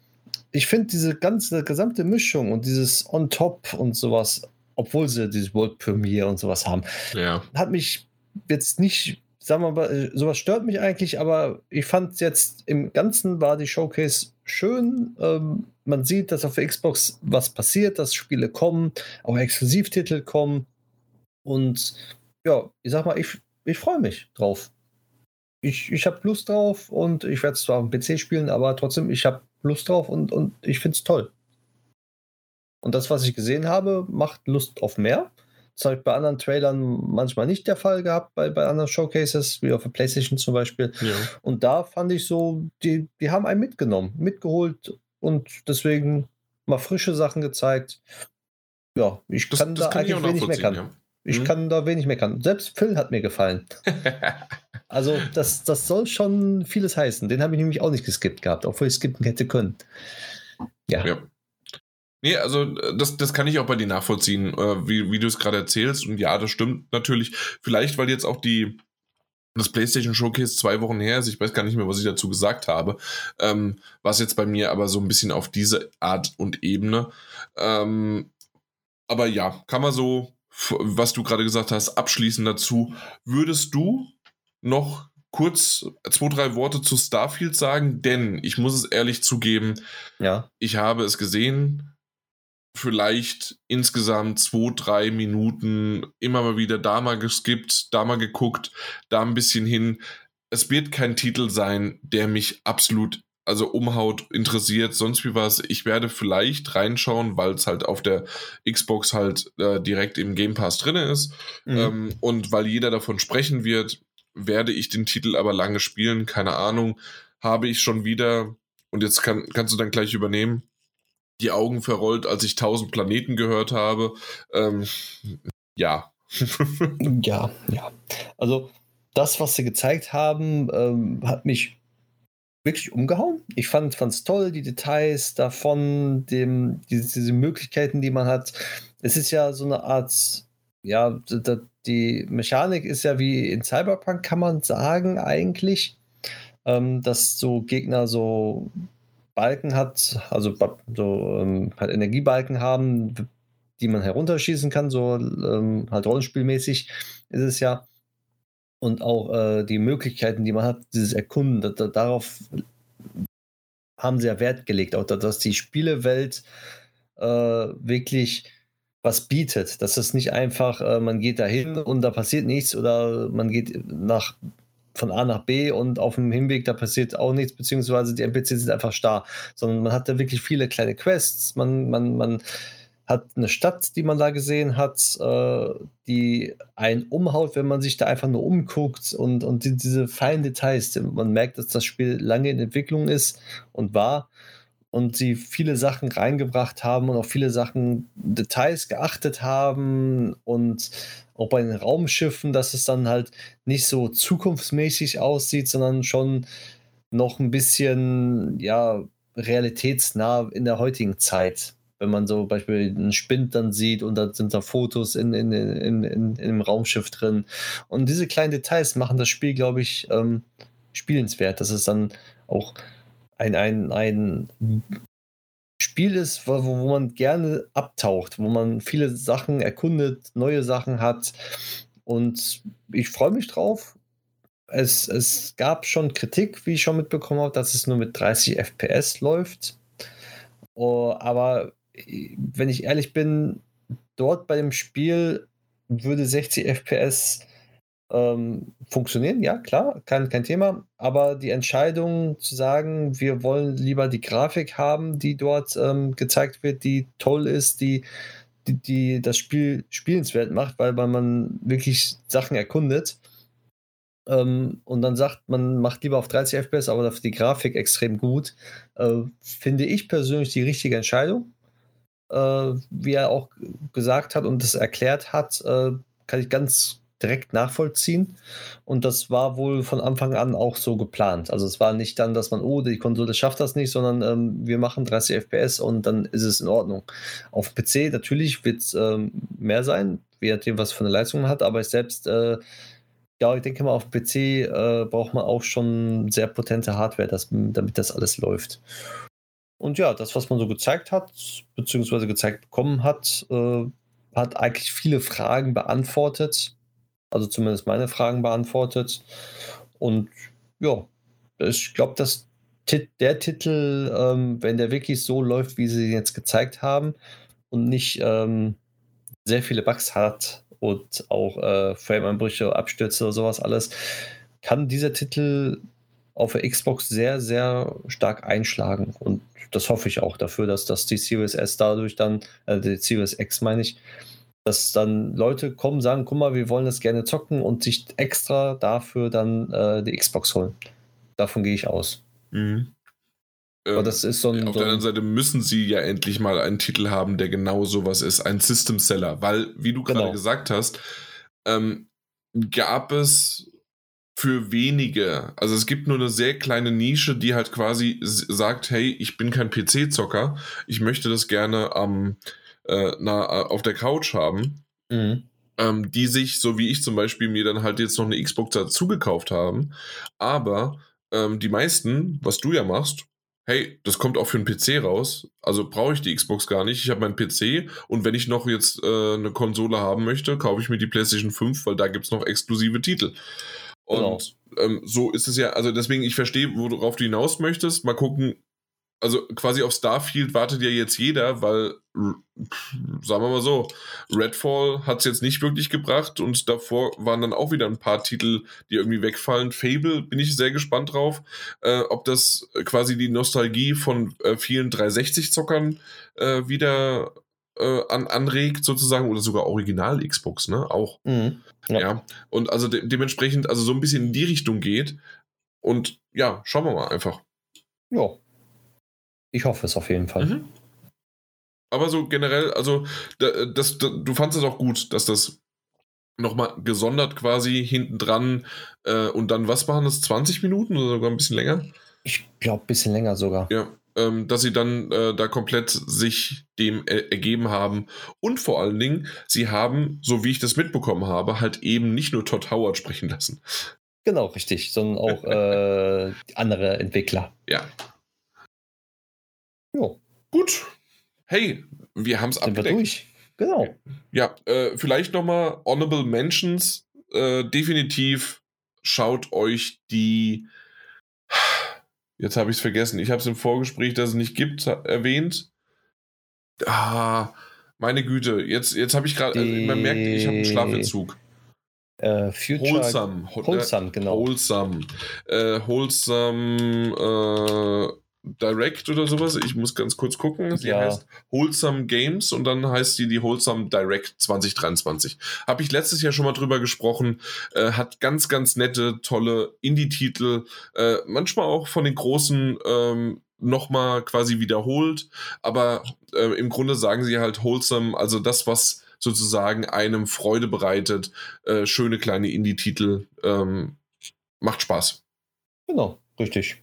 ich finde diese ganze gesamte Mischung und dieses On Top und sowas, obwohl sie dieses World Premiere und sowas haben,
ja.
hat mich jetzt nicht, sagen wir mal, äh, sowas stört mich eigentlich, aber ich fand jetzt im Ganzen war die Showcase schön. Ähm, man sieht, dass auf der Xbox was passiert, dass Spiele kommen, auch Exklusivtitel kommen. Und ja, ich sag mal, ich, ich freue mich drauf. Ich, ich habe Lust drauf und ich werde es zwar am PC spielen, aber trotzdem, ich habe Lust drauf und, und ich finde es toll. Und das, was ich gesehen habe, macht Lust auf mehr. Das habe ich bei anderen Trailern manchmal nicht der Fall gehabt, bei, bei anderen Showcases, wie auf der PlayStation zum Beispiel. Ja. Und da fand ich so, die, die haben einen mitgenommen, mitgeholt und deswegen mal frische Sachen gezeigt. Ja, ich das, kann das da kann eigentlich wenig meckern. Ja. Ich mhm. kann da wenig meckern. Selbst Phil hat mir gefallen. also, das, das soll schon vieles heißen. Den habe ich nämlich auch nicht geskippt gehabt, obwohl ich skippen hätte können. Ja. ja.
Nee, also das, das kann ich auch bei dir nachvollziehen, äh, wie, wie du es gerade erzählst. Und ja, das stimmt natürlich. Vielleicht, weil jetzt auch die das PlayStation Showcase zwei Wochen her ist, ich weiß gar nicht mehr, was ich dazu gesagt habe, ähm, was jetzt bei mir aber so ein bisschen auf diese Art und Ebene. Ähm, aber ja, kann man so was du gerade gesagt hast, abschließend dazu. Würdest du noch kurz zwei, drei Worte zu Starfield sagen? Denn ich muss es ehrlich zugeben,
ja.
ich habe es gesehen, vielleicht insgesamt zwei, drei Minuten immer mal wieder da mal geskippt, da mal geguckt, da ein bisschen hin. Es wird kein Titel sein, der mich absolut also umhaut, interessiert, sonst wie was. Ich werde vielleicht reinschauen, weil es halt auf der Xbox halt äh, direkt im Game Pass drin ist. Mhm. Ähm, und weil jeder davon sprechen wird, werde ich den Titel aber lange spielen. Keine Ahnung. Habe ich schon wieder, und jetzt kann, kannst du dann gleich übernehmen, die Augen verrollt, als ich tausend Planeten gehört habe. Ähm, ja.
ja, ja. Also das, was sie gezeigt haben, ähm, hat mich wirklich umgehauen. Ich fand es toll, die Details davon, dem, diese, diese, Möglichkeiten, die man hat. Es ist ja so eine Art, ja, die Mechanik ist ja wie in Cyberpunk, kann man sagen, eigentlich, ähm, dass so Gegner so Balken hat, also so ähm, halt Energiebalken haben, die man herunterschießen kann, so ähm, halt rollenspielmäßig ist es ja. Und auch äh, die Möglichkeiten, die man hat, dieses Erkunden, da, da, darauf haben sie ja Wert gelegt, auch dass die Spielewelt äh, wirklich was bietet. Dass es nicht einfach, äh, man geht dahin und da passiert nichts oder man geht nach von A nach B und auf dem Hinweg, da passiert auch nichts, beziehungsweise die NPCs sind einfach starr, sondern man hat da wirklich viele kleine Quests, man, man, man hat eine Stadt, die man da gesehen hat, äh, die einen umhaut, wenn man sich da einfach nur umguckt und, und die, diese feinen Details. Man merkt, dass das Spiel lange in Entwicklung ist und war und sie viele Sachen reingebracht haben und auf viele Sachen Details geachtet haben und auch bei den Raumschiffen, dass es dann halt nicht so zukunftsmäßig aussieht, sondern schon noch ein bisschen ja realitätsnah in der heutigen Zeit wenn man so beispielsweise einen Spind dann sieht und da sind da Fotos in, in, in, in, im Raumschiff drin. Und diese kleinen Details machen das Spiel, glaube ich, ähm, spielenswert. Dass es dann auch ein, ein, ein Spiel ist, wo, wo man gerne abtaucht, wo man viele Sachen erkundet, neue Sachen hat. Und ich freue mich drauf. Es, es gab schon Kritik, wie ich schon mitbekommen habe, dass es nur mit 30 FPS läuft. Oh, aber wenn ich ehrlich bin, dort bei dem Spiel würde 60 FPS ähm, funktionieren, ja, klar, kein, kein Thema. Aber die Entscheidung zu sagen, wir wollen lieber die Grafik haben, die dort ähm, gezeigt wird, die toll ist, die, die, die das Spiel spielenswert macht, weil man wirklich Sachen erkundet. Ähm, und dann sagt, man macht lieber auf 30 FPS, aber dafür die Grafik extrem gut, äh, finde ich persönlich die richtige Entscheidung äh, wie er auch gesagt hat und das erklärt hat, äh, kann ich ganz direkt nachvollziehen. Und das war wohl von Anfang an auch so geplant. Also es war nicht dann, dass man, oh, die Konsole schafft das nicht, sondern ähm, wir machen 30 FPS und dann ist es in Ordnung. Auf PC natürlich wird es ähm, mehr sein, je nachdem, was für eine Leistung man hat, aber ich selbst, äh, ja, ich denke mal, auf PC äh, braucht man auch schon sehr potente Hardware, dass, damit das alles läuft. Und ja, das, was man so gezeigt hat, beziehungsweise gezeigt bekommen hat, äh, hat eigentlich viele Fragen beantwortet. Also zumindest meine Fragen beantwortet. Und ja, ich glaube, dass der Titel, ähm, wenn der wirklich so läuft, wie sie ihn jetzt gezeigt haben und nicht ähm, sehr viele Bugs hat und auch äh, Frame-Einbrüche, Abstürze oder sowas alles, kann dieser Titel auf der Xbox sehr, sehr stark einschlagen. Und das hoffe ich auch dafür, dass, dass die Series S dadurch dann, äh, die Series X meine ich, dass dann Leute kommen, sagen, guck mal, wir wollen das gerne zocken und sich extra dafür dann äh, die Xbox holen. Davon gehe ich aus. Mhm.
Aber das ist so ein, auf so der anderen Seite müssen sie ja endlich mal einen Titel haben, der genau sowas ist, ein System Seller, weil, wie du gerade genau. gesagt hast, ähm, gab es für wenige. Also es gibt nur eine sehr kleine Nische, die halt quasi sagt, hey, ich bin kein PC-Zocker, ich möchte das gerne am, äh, na, auf der Couch haben. Mhm. Ähm, die sich, so wie ich zum Beispiel, mir dann halt jetzt noch eine Xbox dazu gekauft haben. Aber ähm, die meisten, was du ja machst, hey, das kommt auch für einen PC raus, also brauche ich die Xbox gar nicht. Ich habe meinen PC und wenn ich noch jetzt äh, eine Konsole haben möchte, kaufe ich mir die PlayStation 5, weil da gibt es noch exklusive Titel. Und genau. ähm, so ist es ja, also deswegen, ich verstehe, worauf du hinaus möchtest. Mal gucken, also quasi auf Starfield wartet ja jetzt jeder, weil, sagen wir mal so, Redfall hat es jetzt nicht wirklich gebracht und davor waren dann auch wieder ein paar Titel, die irgendwie wegfallen. Fable bin ich sehr gespannt drauf, äh, ob das quasi die Nostalgie von äh, vielen 360-Zockern äh, wieder äh, an, anregt, sozusagen, oder sogar Original Xbox, ne? Auch. Mhm, ja. ja. Und also de dementsprechend, also so ein bisschen in die Richtung geht. Und ja, schauen wir mal einfach.
Ja. Ich hoffe es auf jeden Fall. Mhm.
aber so generell, also das, das, du fandest es auch gut, dass das nochmal gesondert quasi hinten dran äh, und dann, was waren das, 20 Minuten oder sogar ein bisschen länger?
Ich glaube, ein bisschen länger sogar.
Ja, ähm, dass sie dann äh, da komplett sich dem er ergeben haben. Und vor allen Dingen, sie haben, so wie ich das mitbekommen habe, halt eben nicht nur Todd Howard sprechen lassen.
Genau, richtig, sondern auch äh, andere Entwickler.
Ja.
Jo.
Gut. Hey, wir haben es
wir durch. Genau.
Ja, äh, vielleicht nochmal Honorable Mentions. Äh, definitiv schaut euch die. Jetzt habe ich es vergessen. Ich habe es im Vorgespräch, dass es nicht gibt, erwähnt. Ah, meine Güte. Jetzt, jetzt habe ich gerade. Also man merkt, ich habe einen Schlafentzug.
Äh, Future.
Wholesome.
Wholesome, genau.
Wholesome. Äh, wholesome. Äh, Direct oder sowas. Ich muss ganz kurz gucken. Sie
Ja.
heißt Wholesome Games und dann heißt sie die Wholesome Direct 2023. Habe ich letztes Jahr schon mal drüber gesprochen. Äh, hat ganz, ganz nette, tolle Indie-Titel. Äh, manchmal auch von den großen ähm, nochmal quasi wiederholt. Aber äh, im Grunde sagen sie halt Wholesome, also das, was sozusagen einem Freude bereitet. Äh, schöne kleine Indie-Titel. Ähm, macht Spaß.
Genau, richtig.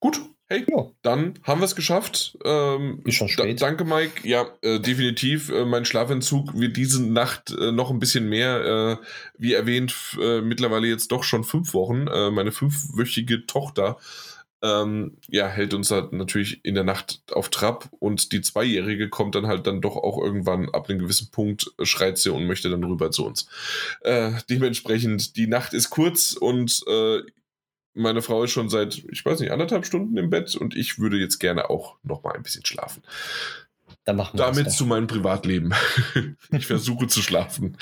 Gut. Hey,
Ja,
dann haben wir es geschafft. Ähm,
ist schon spät.
danke, Mike. Ja, äh, definitiv. Äh, mein Schlafentzug wird diese Nacht äh, noch ein bisschen mehr. Äh, wie erwähnt, äh, mittlerweile jetzt doch schon fünf Wochen. Äh, meine fünfwöchige Tochter ähm, ja, hält uns halt natürlich in der Nacht auf Trab und die Zweijährige kommt dann halt dann doch auch irgendwann ab einem gewissen Punkt, schreit sie und möchte dann rüber zu uns. Äh, dementsprechend, die Nacht ist kurz und äh, meine Frau ist schon seit, ich weiß nicht, anderthalb Stunden im Bett und ich würde jetzt gerne auch noch mal ein bisschen schlafen.
Dann machen wir
Damit
das
zu meinem Privatleben. ich versuche zu schlafen.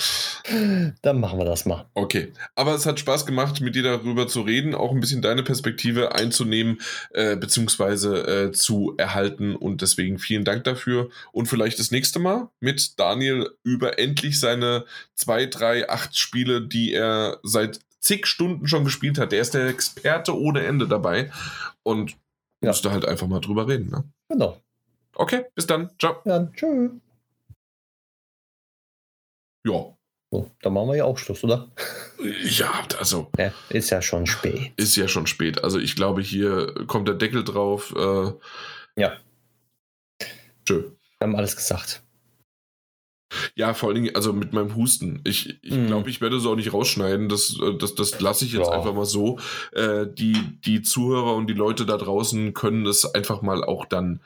Dann machen wir das mal.
Okay, aber es hat Spaß gemacht, mit dir darüber zu reden, auch ein bisschen deine Perspektive einzunehmen, äh, beziehungsweise äh, zu erhalten und deswegen vielen Dank dafür und vielleicht das nächste Mal mit Daniel über endlich seine zwei, drei, acht Spiele, die er seit zig Stunden schon gespielt hat. Der ist der Experte ohne Ende dabei und
Ja.
musste halt einfach mal drüber reden. Ne?
Genau.
Okay, bis dann. Ciao.
Ja, tschüss.
Ja.
So, dann machen wir ja auch Schluss, oder?
Ja, also
Ja, ist ja schon spät.
ist ja schon spät. Also ich glaube, hier kommt der Deckel drauf. Äh,
Ja.
Tschö.
Wir haben alles gesagt.
Ja, vor allen Dingen, also mit meinem Husten. Ich, ich
Mhm.
glaube, ich werde es auch nicht rausschneiden. Das, äh, das, das lasse ich jetzt
Ja.
einfach mal so. Äh, die, die Zuhörer und die Leute da draußen können es einfach mal auch dann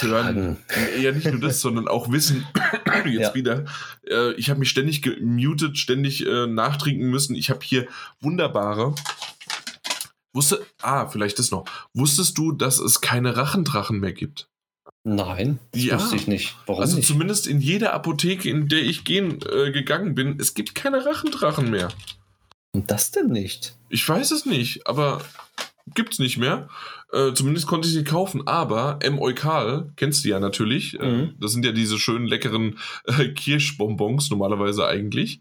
hören. Ja, nicht nur das, sondern auch wissen, jetzt
Ja.
wieder, äh, ich habe mich ständig gemutet, ständig äh, nachtrinken müssen. Ich habe hier wunderbare. Wusste, ah, vielleicht das noch. Wusstest du, dass es keine Rachendrachen mehr gibt?
Nein, das
Ja.
wusste ich nicht. Warum
also
nicht?
zumindest in jeder Apotheke, in der ich gehen, äh, gegangen bin, es gibt keine Rachendrachen mehr.
Und das denn nicht?
Ich weiß es nicht, aber gibt's nicht mehr. Äh, zumindest konnte ich sie kaufen. Aber M. Eukal, kennst du ja natürlich. Äh,
Mhm.
das sind ja diese schönen leckeren äh, Kirschbonbons normalerweise eigentlich.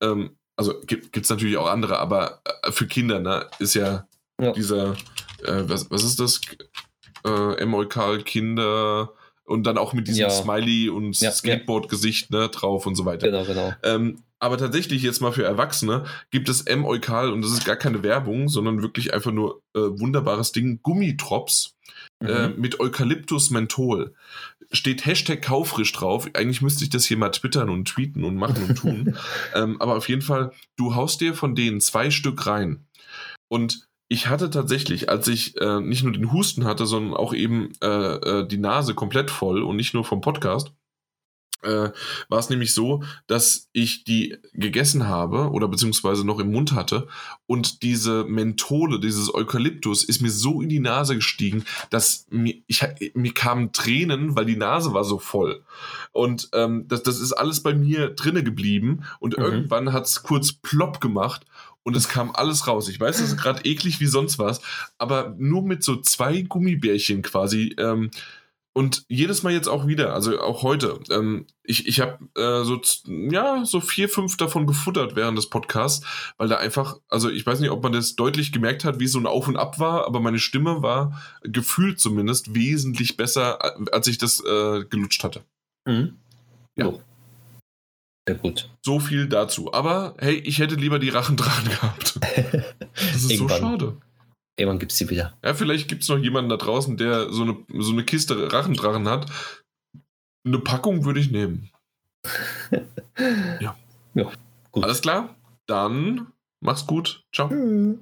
Ähm, also gibt, gibt's natürlich auch andere, aber äh, für Kinder ne, ist ja,
Ja.
dieser, äh, was, was ist das? Äh, M. Eukal Kinder und dann auch mit diesem
Ja.
Smiley und
Ja.
Skateboard-Gesicht ne, drauf und so weiter.
Genau, genau.
Ähm, aber tatsächlich jetzt mal für Erwachsene gibt es M. Eukal und das ist gar keine Werbung, sondern wirklich einfach nur äh, wunderbares Ding. Gummitrops äh,
Mhm.
mit Eukalyptus Menthol. Steht Hashtag Kaufrisch drauf. Eigentlich müsste ich das hier mal twittern und tweeten und machen und tun. ähm, aber auf jeden Fall, du haust dir von denen zwei Stück rein. Und ich hatte tatsächlich, als ich äh, nicht nur den Husten hatte, sondern auch eben äh, äh, die Nase komplett voll und nicht nur vom Podcast, äh, war es nämlich so, dass ich die gegessen habe oder beziehungsweise noch im Mund hatte und diese Menthole, dieses Eukalyptus ist mir so in die Nase gestiegen, dass mir, ich, mir kamen Tränen, weil die Nase war so voll. Und ähm, das, das ist alles bei mir drinne geblieben und
Mhm.
irgendwann hat es kurz plopp gemacht und es kam alles raus. Ich weiß, das ist gerade eklig wie sonst was, aber nur mit so zwei Gummibärchen quasi ähm, und jedes Mal jetzt auch wieder, also auch heute. Ähm, ich ich habe äh, so, ja, so vier, fünf davon gefuttert während des Podcasts, weil da einfach, also ich weiß nicht, ob man das deutlich gemerkt hat, wie so ein Auf und Ab war, aber meine Stimme war gefühlt zumindest wesentlich besser, als ich das äh, gelutscht hatte.
Mhm. Ja. Oh. Sehr gut.
So viel dazu. Aber hey, ich hätte lieber die Rachen dran gehabt. Das ist so schade.
Irgendwann gibt es die wieder.
Ja, vielleicht gibt es noch jemanden da draußen, der so eine, so eine Kiste Rachendrachen hat. Eine Packung würde ich nehmen. ja.
Ja,
gut. Alles klar? Dann mach's gut. Ciao. Mhm.